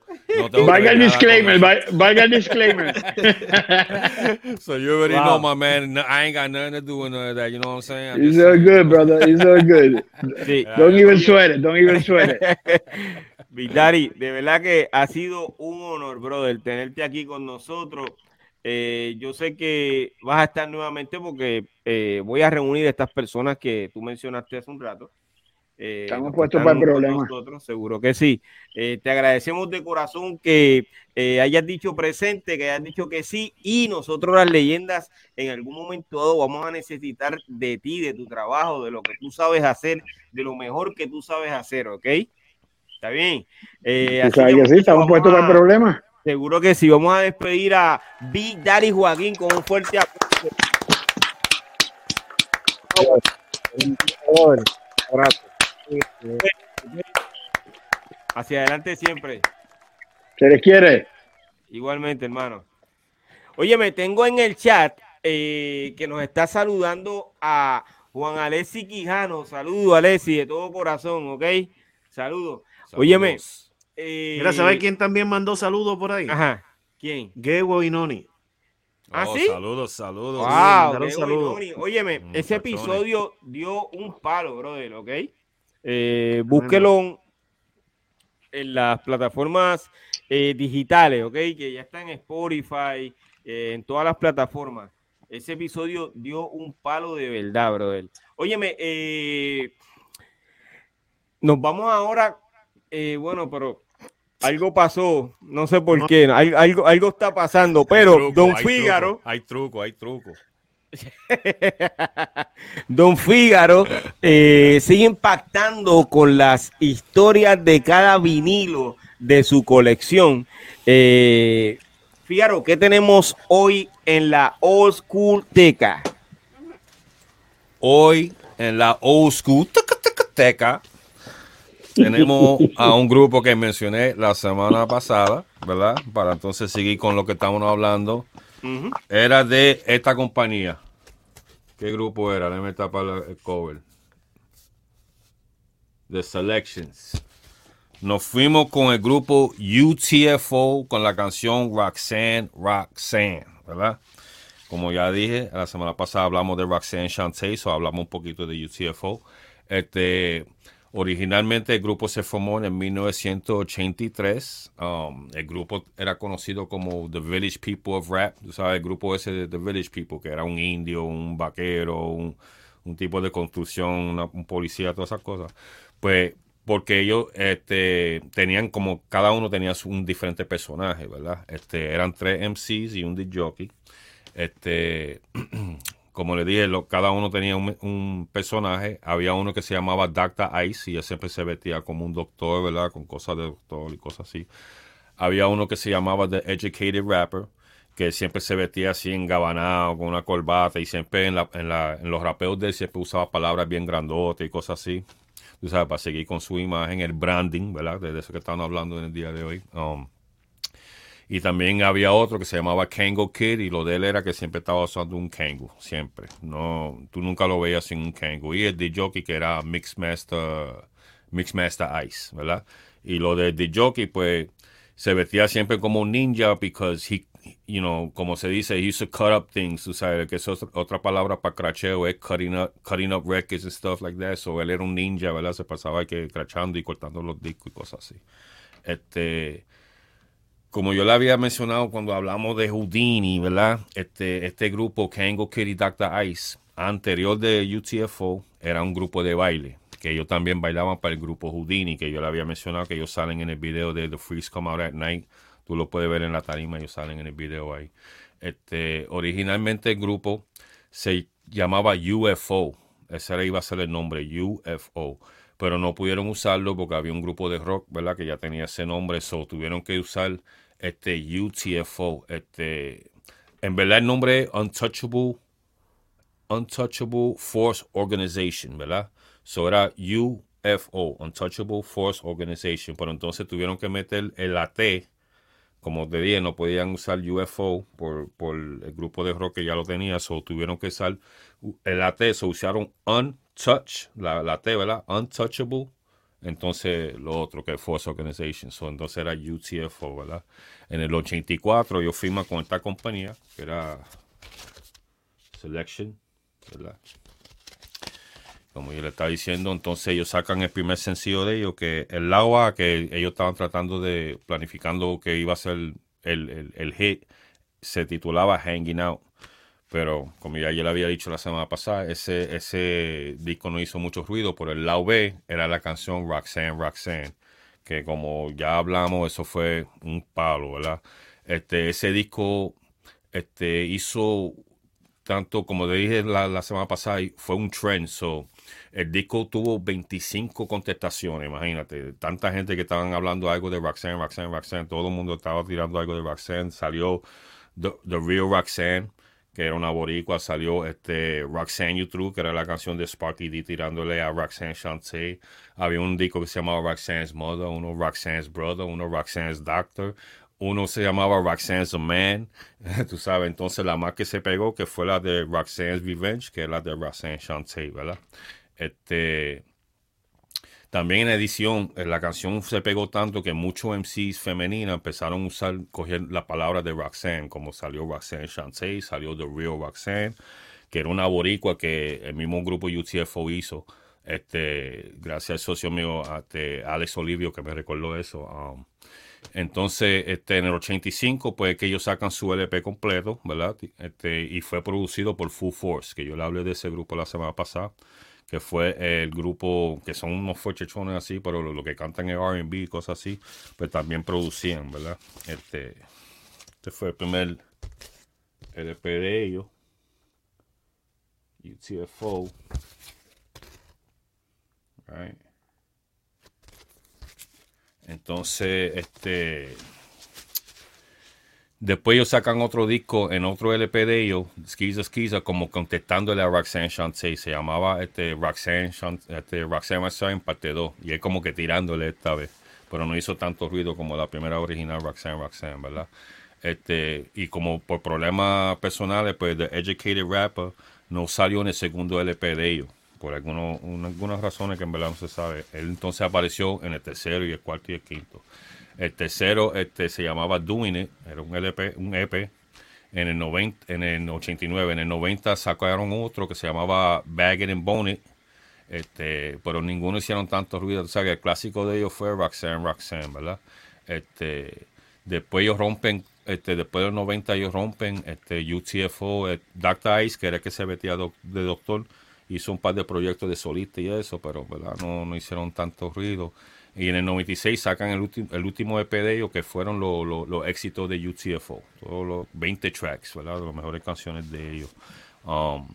No valga el disclaimer, valga el disclaimer. so you already wow. know, my man. I ain't got nothing to do with none of that. You know what I'm saying? He's so good, brother. He's so good. Sí. Don't even sweat it. Don't even sweat it. Vitari, de verdad que ha sido un honor, brother, tenerte aquí con nosotros. Eh, yo sé que vas a estar nuevamente porque eh, voy a reunir a estas personas que tú mencionaste hace un rato. Eh, Estamos puestos para el problema. Nosotros, seguro que sí. Te agradecemos de corazón que hayas dicho presente, que hayas dicho que sí, y nosotros las leyendas en algún momento vamos a necesitar de ti, de tu trabajo, de lo que tú sabes hacer, de lo mejor que tú sabes hacer, ¿ok? ¿Está bien? así sí, estamos puestos para el problema. Seguro que sí. Vamos a despedir a Big Daddy Joaquín con un fuerte aplauso. Hacia adelante siempre. Se les quiere. Igualmente, hermano. Oye, me tengo en el chat eh, que nos está saludando a Juan Alessi Quijano. Saludo, Alessi, de todo corazón, ¿ok? Saludos. Óyeme. Eh, Mira, ¿sabes quién también mandó saludos por ahí? Ajá. ¿Quién? Gewo Inoni. ¿Ah, oh, sí? Saludos, saludos. Wow, saludos. Óyeme, mm, ese episodio dio un palo, brother, ¿ok? Eh, búsquelo en las plataformas eh, digitales, ¿ok? Que ya está en Spotify, eh, en todas las plataformas. Ese episodio dio un palo de verdad, brother. Óyeme, eh, nos vamos ahora, bueno, pero algo pasó, no sé por qué, algo, algo está pasando, pero Don Fígaro. hay truco, hay truco. Don Fígaro eh, sigue impactando con las historias de cada vinilo de su colección. Eh, Fígaro, ¿qué tenemos hoy en la Old School Teca? Hoy en la Old School Teca tenemos a un grupo que mencioné la semana pasada, ¿verdad? Para entonces seguir con lo que estamos hablando era de esta compañía. ¿Qué grupo era? Déjame tapar el cover. The Selections. Nos fuimos con el grupo UTFO con la canción Roxanne, Roxanne, ¿verdad? Como ya dije, la semana pasada hablamos de Roxanne Shantay, so hablamos un poquito de UTFO. Este, Originalmente el grupo se formó en 1983. Um, el grupo era conocido como The Village People of Rap. ¿tú ¿Sabes? El grupo ese de The Village People, que era un indio, un vaquero, un, tipo de construcción, un policía, todas esas cosas. Pues porque ellos este, tenían como, cada uno tenía un diferente personaje, ¿verdad? Este, eran tres MCs y un disc jockey. Este, como le dije, lo- cada uno tenía un, un personaje. Había uno que se llamaba Dr. Ice y él siempre se vestía como un doctor, ¿verdad? Con cosas de doctor y cosas así. Había uno que se llamaba The Educated Rapper, que siempre se vestía así engabanado, con una corbata y siempre en, la- en, la- en los rapeos de él siempre usaba palabras bien grandotas y cosas así. Tú sabes, para seguir con su imagen, el branding, ¿verdad? De eso que estaban hablando en el día de hoy. Um, y también había otro que se llamaba Kango Kid y lo de él era que siempre estaba usando un Kango, siempre. No, tú nunca lo veías sin un Kango. Y el jockey que era Mixmaster, Mixmaster Ice, ¿verdad? Y lo de jockey pues se vestía siempre como un ninja because he, you know, como se dice, he used to cut up things, tú sabes, que es otra palabra para cracheo, es cutting up, cutting up records and stuff like that. So él era un ninja, ¿verdad? Se pasaba que crachando y cortando los discos y cosas así. Este, como yo le había mencionado cuando hablamos de Houdini, ¿verdad? Este, este grupo Kango Kid y Dr. Ice, anterior de UTFO, era un grupo de baile, que ellos también bailaban para el grupo Houdini, que yo le había mencionado, que ellos salen en el video de The Freeze Come Out at Night. Tú lo puedes ver en la tarima, ellos salen en el video ahí. Este, originalmente el grupo se llamaba UFO. Ese iba a ser el nombre, UFO. Pero no pudieron usarlo porque había un grupo de rock, ¿verdad? Que ya tenía ese nombre. So tuvieron que usar este UTFO. Este, en verdad el nombre Untouchable, Untouchable Force Organization, ¿verdad? So era UFO, Untouchable Force Organization. Pero entonces tuvieron que meter el AT como te dije, no podían usar UFO por, por el grupo de rock que ya lo tenía, so tuvieron que usar el AT, so usaron Untouch, la, la T, ¿verdad? Untouchable. Entonces, lo otro que es Force Organization, so, entonces era UTFO, ¿verdad? En el 84 yo firma con esta compañía, que era Selection, ¿verdad? Como yo le estaba diciendo, entonces ellos sacan el primer sencillo de ellos, que el lado A, que ellos estaban tratando de, planificando que iba a ser el, el, el hit, se titulaba Hanging Out. Pero como ya yo le había dicho la semana pasada, ese, ese disco no hizo mucho ruido, pero el lado B era la canción Roxanne, Roxanne, que como ya hablamos, eso fue un palo, ¿verdad? Este, ese disco este, hizo tanto como te dije la, la semana pasada, fue un trend. So, el disco tuvo 25 contestaciones, imagínate. Tanta gente que estaban hablando algo de Roxanne, Roxanne, Roxanne. Todo el mundo estaba tirando algo de Roxanne. Salió The, The Real Roxanne, que era una boricua. Salió este Roxanne You True, que era la canción de Sparky D tirándole a Roxanne Shante. Había un disco que se llamaba Roxanne's Mother, uno Roxanne's Brother, uno Roxanne's Doctor. Uno se llamaba Roxanne's Man, tú sabes, entonces la más que se pegó que fue la de Roxanne's Revenge, que es la de Roxanne Shante, ¿verdad? Este, también en edición, eh, la canción se pegó tanto que muchos MCs femeninas empezaron a usar, coger la palabra de Roxanne, como salió Roxanne Shante, salió The Real Roxanne, que era una boricua que el mismo grupo UTFO hizo, este, gracias al socio mío, este, Alex Olivio, que me recordó eso. um, entonces, este, en el 85, pues que ellos sacan su LP completo, ¿verdad? Este, y fue producido por Full Force, que yo le hablé de ese grupo la semana pasada, que fue el grupo, que son unos fuerchechones así, pero lo, lo que cantan es RB y cosas así, pues también producían, ¿verdad? Este, este fue el primer LP de ellos. UTFO. Right. Entonces, este. Después ellos sacan otro disco en otro LP de ellos, Skiza Skiza, como contestándole a Roxanne Shante. Se llamaba este, Roxanne, Shante, este, Roxanne Roxanne parte 2. Y es como que tirándole esta vez. Pero no hizo tanto ruido como la primera original Roxanne Roxanne, ¿verdad? Este, y como por problemas personales, pues The Educated Rapper no salió en el segundo LP de ellos. Por algunas razones que en verdad no se sabe. Él entonces apareció en el tercero y el cuarto y el quinto. El tercero este, se llamaba Doing It, era un LP, un EP. En el, 90, en el 89, en el 90 sacaron otro que se llamaba Bag It and Bone It. Este, pero ninguno hicieron tanto ruido. O sea, que el clásico de ellos fue Roxanne, Roxanne, ¿verdad? Este, después ellos rompen, este, después de los 90 ellos rompen, este, UTFO, eh, Dr. Ice, que era el que se metía de doctor, hizo un par de proyectos de solista y eso, pero ¿verdad? No, no hicieron tanto ruido. Y en el 96 sacan el, el último EP de ellos, que fueron los éxitos de UTFO, todos los 20 tracks, ¿verdad? las mejores canciones de ellos. Um,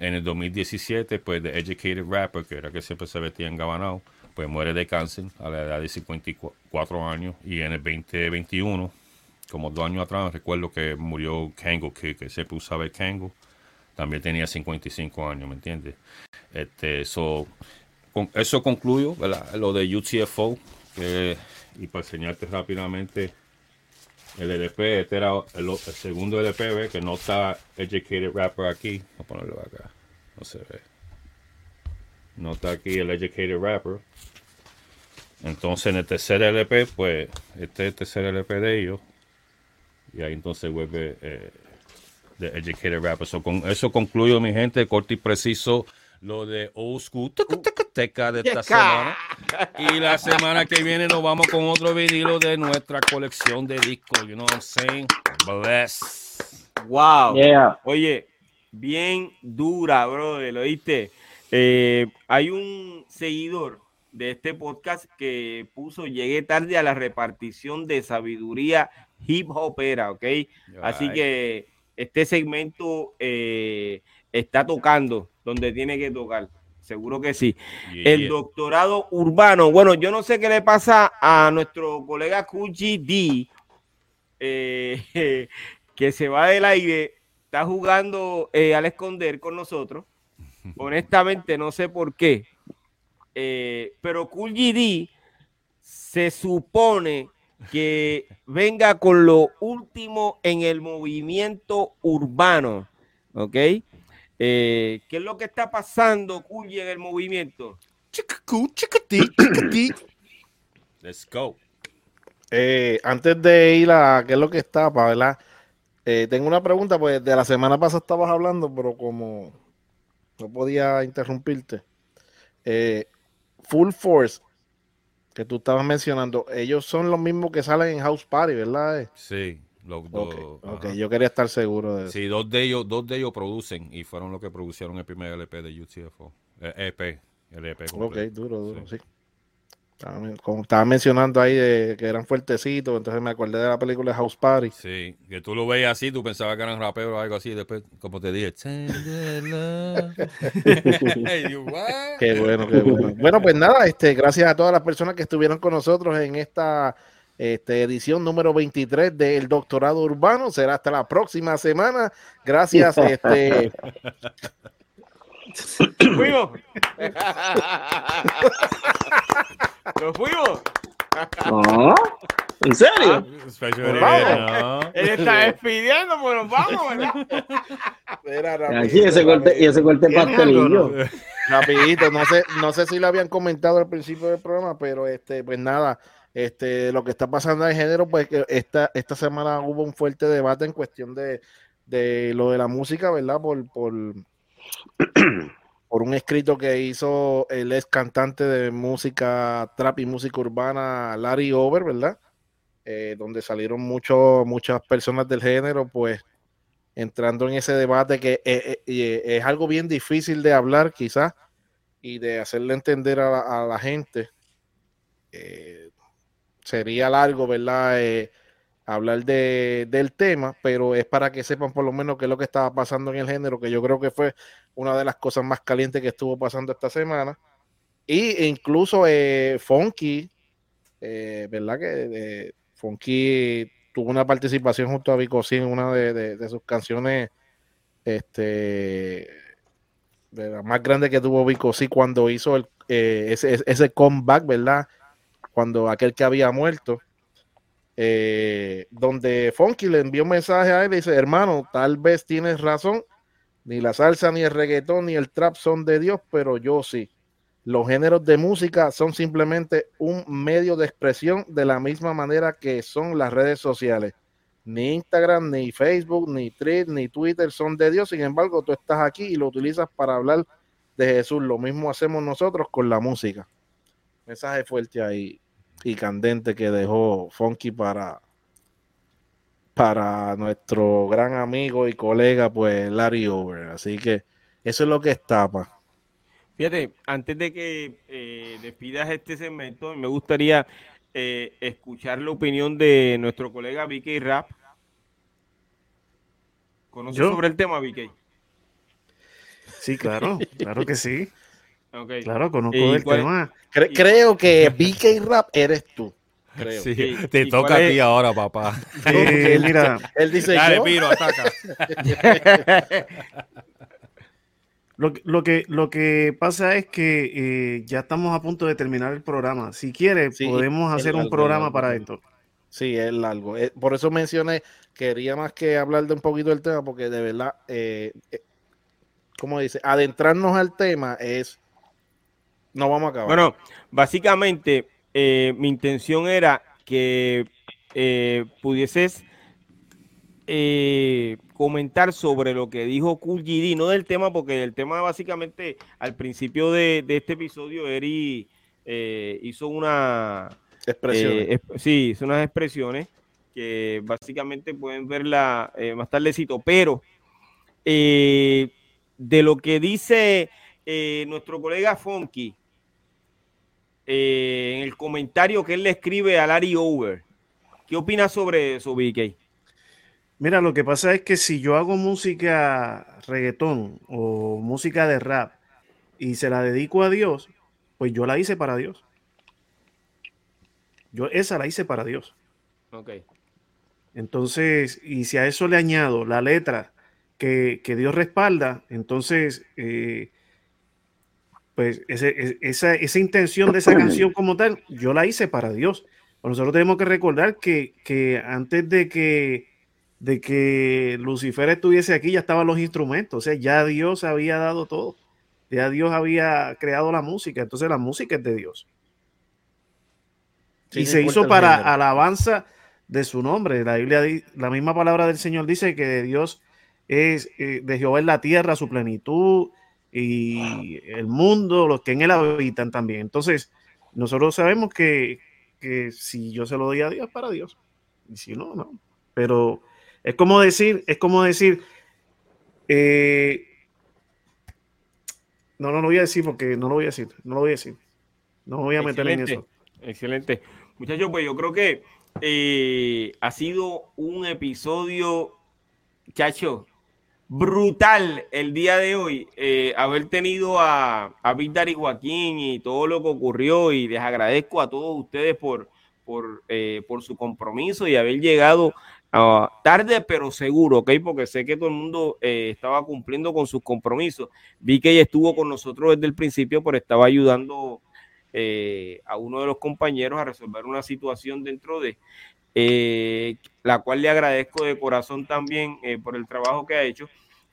en el 2017, pues The Educated Rapper, que era que siempre se metía en Gabanao, pues muere de cáncer a la edad de 54 años. Y en el 2021, como dos años atrás, recuerdo que murió Kango, que, que siempre usaba el Kango. También tenía 55 años, ¿me entiendes? Este, so, con, eso concluyo, ¿verdad? Lo de UTFO. y para enseñarte rápidamente el LP, este era el, segundo LP, que no está Educated Rapper aquí. Voy a ponerlo acá. No se ve. No está aquí el Educated Rapper. Entonces en el tercer LP, pues este es el tercer LP de ellos. Y ahí entonces vuelve eh, The Educated Rapper. con eso concluyo, mi gente, corto y preciso lo de Old School teca de esta semana. Y la semana que viene nos vamos con otro vinilo de nuestra colección de discos. You know what I'm saying? Bless. Wow. Oye, bien dura, brother. ¿Lo oíste? Eh, hay un seguidor de este podcast que puso llegué tarde a la repartición de sabiduría hip hopera, ¿ok? Así que este segmento eh, está tocando donde tiene que tocar. Seguro que sí. el doctorado urbano. Bueno, yo no sé qué le pasa a nuestro colega Kuchi D, eh, que se va del aire, está jugando eh, al esconder con nosotros. Honestamente, no sé por qué. Eh, pero Cool D se supone que venga con lo último en el movimiento urbano. ¿Ok? Eh, ¿Qué es lo que está pasando, Cuyi, en el movimiento? Let's go. Eh, antes de ir a qué es lo que está, ¿verdad? Eh, tengo una pregunta, pues de la semana pasada estabas hablando, pero como no podía interrumpirte. Full Force, que tú estabas mencionando, ellos son los mismos que salen en House Party, ¿verdad? Sí. Los okay, yo quería estar seguro de eso. Sí, dos de ellos, dos de ellos producen y fueron los que produjeron el primer LP de UTFO. EP, el EP. Ok, duro, duro, sí. Como estaba mencionando ahí de que eran fuertecitos, entonces me acordé de la película House Party. Sí, que tú lo veías así, tú pensabas que eran raperos o algo así, después, como te dije, qué bueno, qué bueno. Bueno, pues nada, este, gracias a todas las personas que estuvieron con nosotros en esta este, edición número 23 del Doctorado Urbano. Será hasta la próxima semana. Gracias. Este... fuimos. Nos fuimos. ¿En serio? Ah, Él está despidiendo, pues nos vamos, ¿verdad? y ese corte, y ese corte pastelillo. Rapidito, no sé, no sé si lo habían comentado al principio del programa, pero este, pues nada, este, lo que está pasando en el género, pues esta, esta semana hubo un fuerte debate en cuestión de, lo de la música, ¿verdad? Por, por, por un escrito que hizo el ex cantante de música trap y música urbana, Larry Over, ¿verdad? Eh, donde salieron muchos muchas personas del género, pues entrando en ese debate que eh, eh, es algo bien difícil de hablar quizás y de hacerle entender a la, gente sería largo, ¿verdad? Eh, hablar de, del tema, pero es para que sepan por lo menos qué es lo que estaba pasando en el género, que yo creo que fue una de las cosas más calientes que estuvo pasando esta semana. Y incluso eh, Funky, eh, ¿verdad? Que Funky tuvo una participación junto a Vico en una de, sus canciones, este, de la más grande que tuvo Vico cuando hizo el, ese, ese comeback, ¿verdad? Cuando aquel que había muerto, eh, donde Funky le envió un mensaje a él y dice, hermano, tal vez tienes razón, ni la salsa, ni el reggaetón, ni el trap son de Dios, pero yo sí. Los géneros de música son simplemente un medio de expresión de la misma manera que son las redes sociales. Ni Instagram, ni Facebook, ni Thread, ni Twitter son de Dios. Sin embargo, tú estás aquí y lo utilizas para hablar de Jesús. Lo mismo hacemos nosotros con la música. Mensaje fuerte ahí y candente que dejó Funky para, para nuestro gran amigo y colega, pues Larry Over. Así que eso es lo que estapa. Fíjate, antes de que eh, despidas este segmento, me gustaría eh, escuchar la opinión de nuestro colega Vicky Rap. ¿Conoces ¿Yo? sobre el tema, Vicky? Sí, claro, claro que sí. Claro, conozco ¿Y el cuál- tema. Cre- Y- creo que BK Rap eres tú. Creo. Sí, Sí. te ¿Y toca a ti es? ahora, papá. Él, mira, él dice Dale, yo. Piro, ataca. Lo, que- lo que, lo que pasa es que eh, ya estamos a punto de terminar el programa. Si quieres, Sí, podemos hacer un largo, programa largo, para esto. Sí, es largo. Eh, por eso mencioné, quería más que hablar de un poquito del tema, porque de verdad, eh, eh, como dice, adentrarnos al tema es, no vamos a acabar. Bueno, básicamente eh, mi intención era que eh, pudieses eh, comentar sobre lo que dijo GD, no del tema, porque el tema básicamente al principio de, de este episodio Eri eh, hizo una Expresiones. exp- sí, hizo unas expresiones que básicamente pueden verla más tardecito, pero de lo que dice nuestro colega Funky eh, en el comentario que él le escribe a Larry Over, ¿qué opinas sobre eso, BK? Mira, lo que pasa es que si yo hago música reggaetón o música de rap y se la dedico a Dios, pues yo la hice para Dios. Yo esa la hice para Dios. Ok. Entonces, y si a eso le añado la letra que, que Dios respalda, entonces, eh, pues ese- esa, esa intención de esa canción como tal, yo la hice para Dios. Pero nosotros tenemos que recordar que, que antes de que, de que Lucifer estuviese aquí, ya estaban los instrumentos, o sea, ya Dios había dado todo. Ya Dios había creado la música, entonces la música es de Dios Sí, y se hizo para género. alabanza de su nombre. La Biblia, la misma palabra del Señor dice que de Dios es, eh, de Jehová es la tierra, su plenitud y el mundo, los que en él habitan también. Entonces, nosotros sabemos que, que si yo se lo doy a Dios, para Dios. Y si no, no. Pero es como decir, es como decir, eh, no, no lo voy a decir porque no lo voy a decir, no lo voy a decir. No me voy a meter en eso. Excelente. Muchachos, pues yo creo que eh, ha sido un episodio, chacho, brutal el día de hoy. eh, haber tenido a, a Big Daddy Joaquín y todo lo que ocurrió. Y les agradezco a todos ustedes por, por, eh, por su compromiso y haber llegado ah, tarde, pero seguro, ¿ok? Porque sé que todo el mundo eh, estaba cumpliendo con sus compromisos. Vi que ella estuvo con nosotros desde el principio, pero estaba ayudando a uno de los compañeros a resolver una situación dentro de eh, la cual le agradezco de corazón también eh, por el trabajo que ha hecho.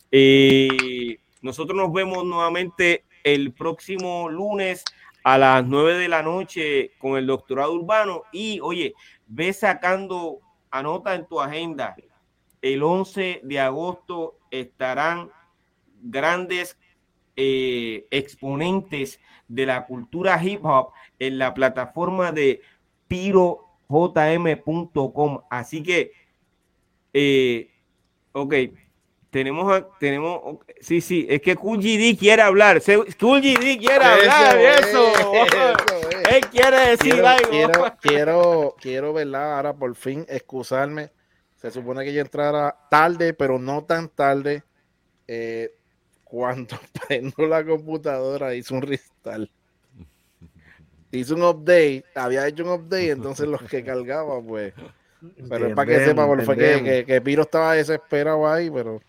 Eh, nosotros nos vemos nuevamente el próximo lunes a las 9 de la noche con el doctorado urbano y oye, ve sacando, anota en tu agenda, el 11 de agosto estarán grandes exponentes de la cultura hip hop en la plataforma de pirojm.com. Así que, eh, ok, tenemos, tenemos, sí, sí, es que Cool GD quiere hablar. Se- Cool GD quiere hablar eso. eso es. Él quiere decir quiero, algo. quiero, quiero, quiero, ¿verdad? Ahora por fin excusarme. Se supone que yo entrara tarde, pero no tan tarde. Eh, cuando prendo la computadora, hice un restart. Hice un update, había hecho un update, entonces los que cargaba, pues. Pero es para que sepa, porque fue que, entendemos. que, que Piro estaba desesperado ahí, pero.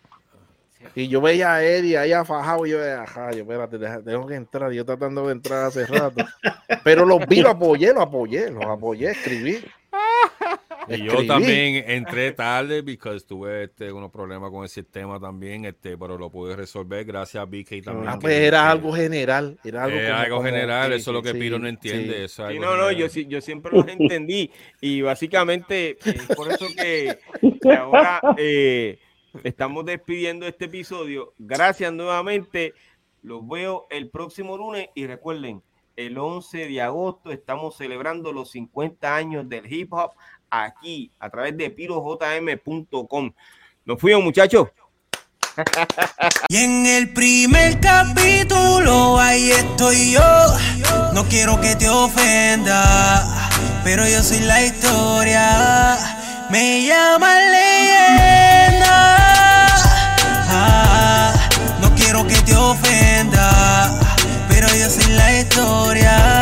Y yo veía a Eddie ahí afajado y yo ajá, yo espérate, tengo que entrar. Yo tratando de entrar hace rato. Pero los vi, lo apoyé, lo apoyé, los apoyé, escribí. Y yo Escribí. también entré tarde porque tuve este, unos problemas con el sistema también, este, pero lo pude resolver gracias a BK también. Ah, que- pues era que- algo general. Era algo, era como- algo como- general, sí, eso es lo que sí, Piro no entiende. sí. eso es algo no, no, yo, yo siempre los entendí y básicamente es por eso que, que ahora eh, estamos despidiendo este episodio. Gracias nuevamente Los veo el próximo lunes y recuerden, el 11 de agosto estamos celebrando los 50 años del hip hop aquí a través de pirojm.com. Nos fuimos, muchachos. Y en el primer capítulo ahí estoy yo. No quiero que te ofenda, pero yo soy la historia. Me llaman leyenda. Ah, no quiero que te ofenda, pero yo soy la historia.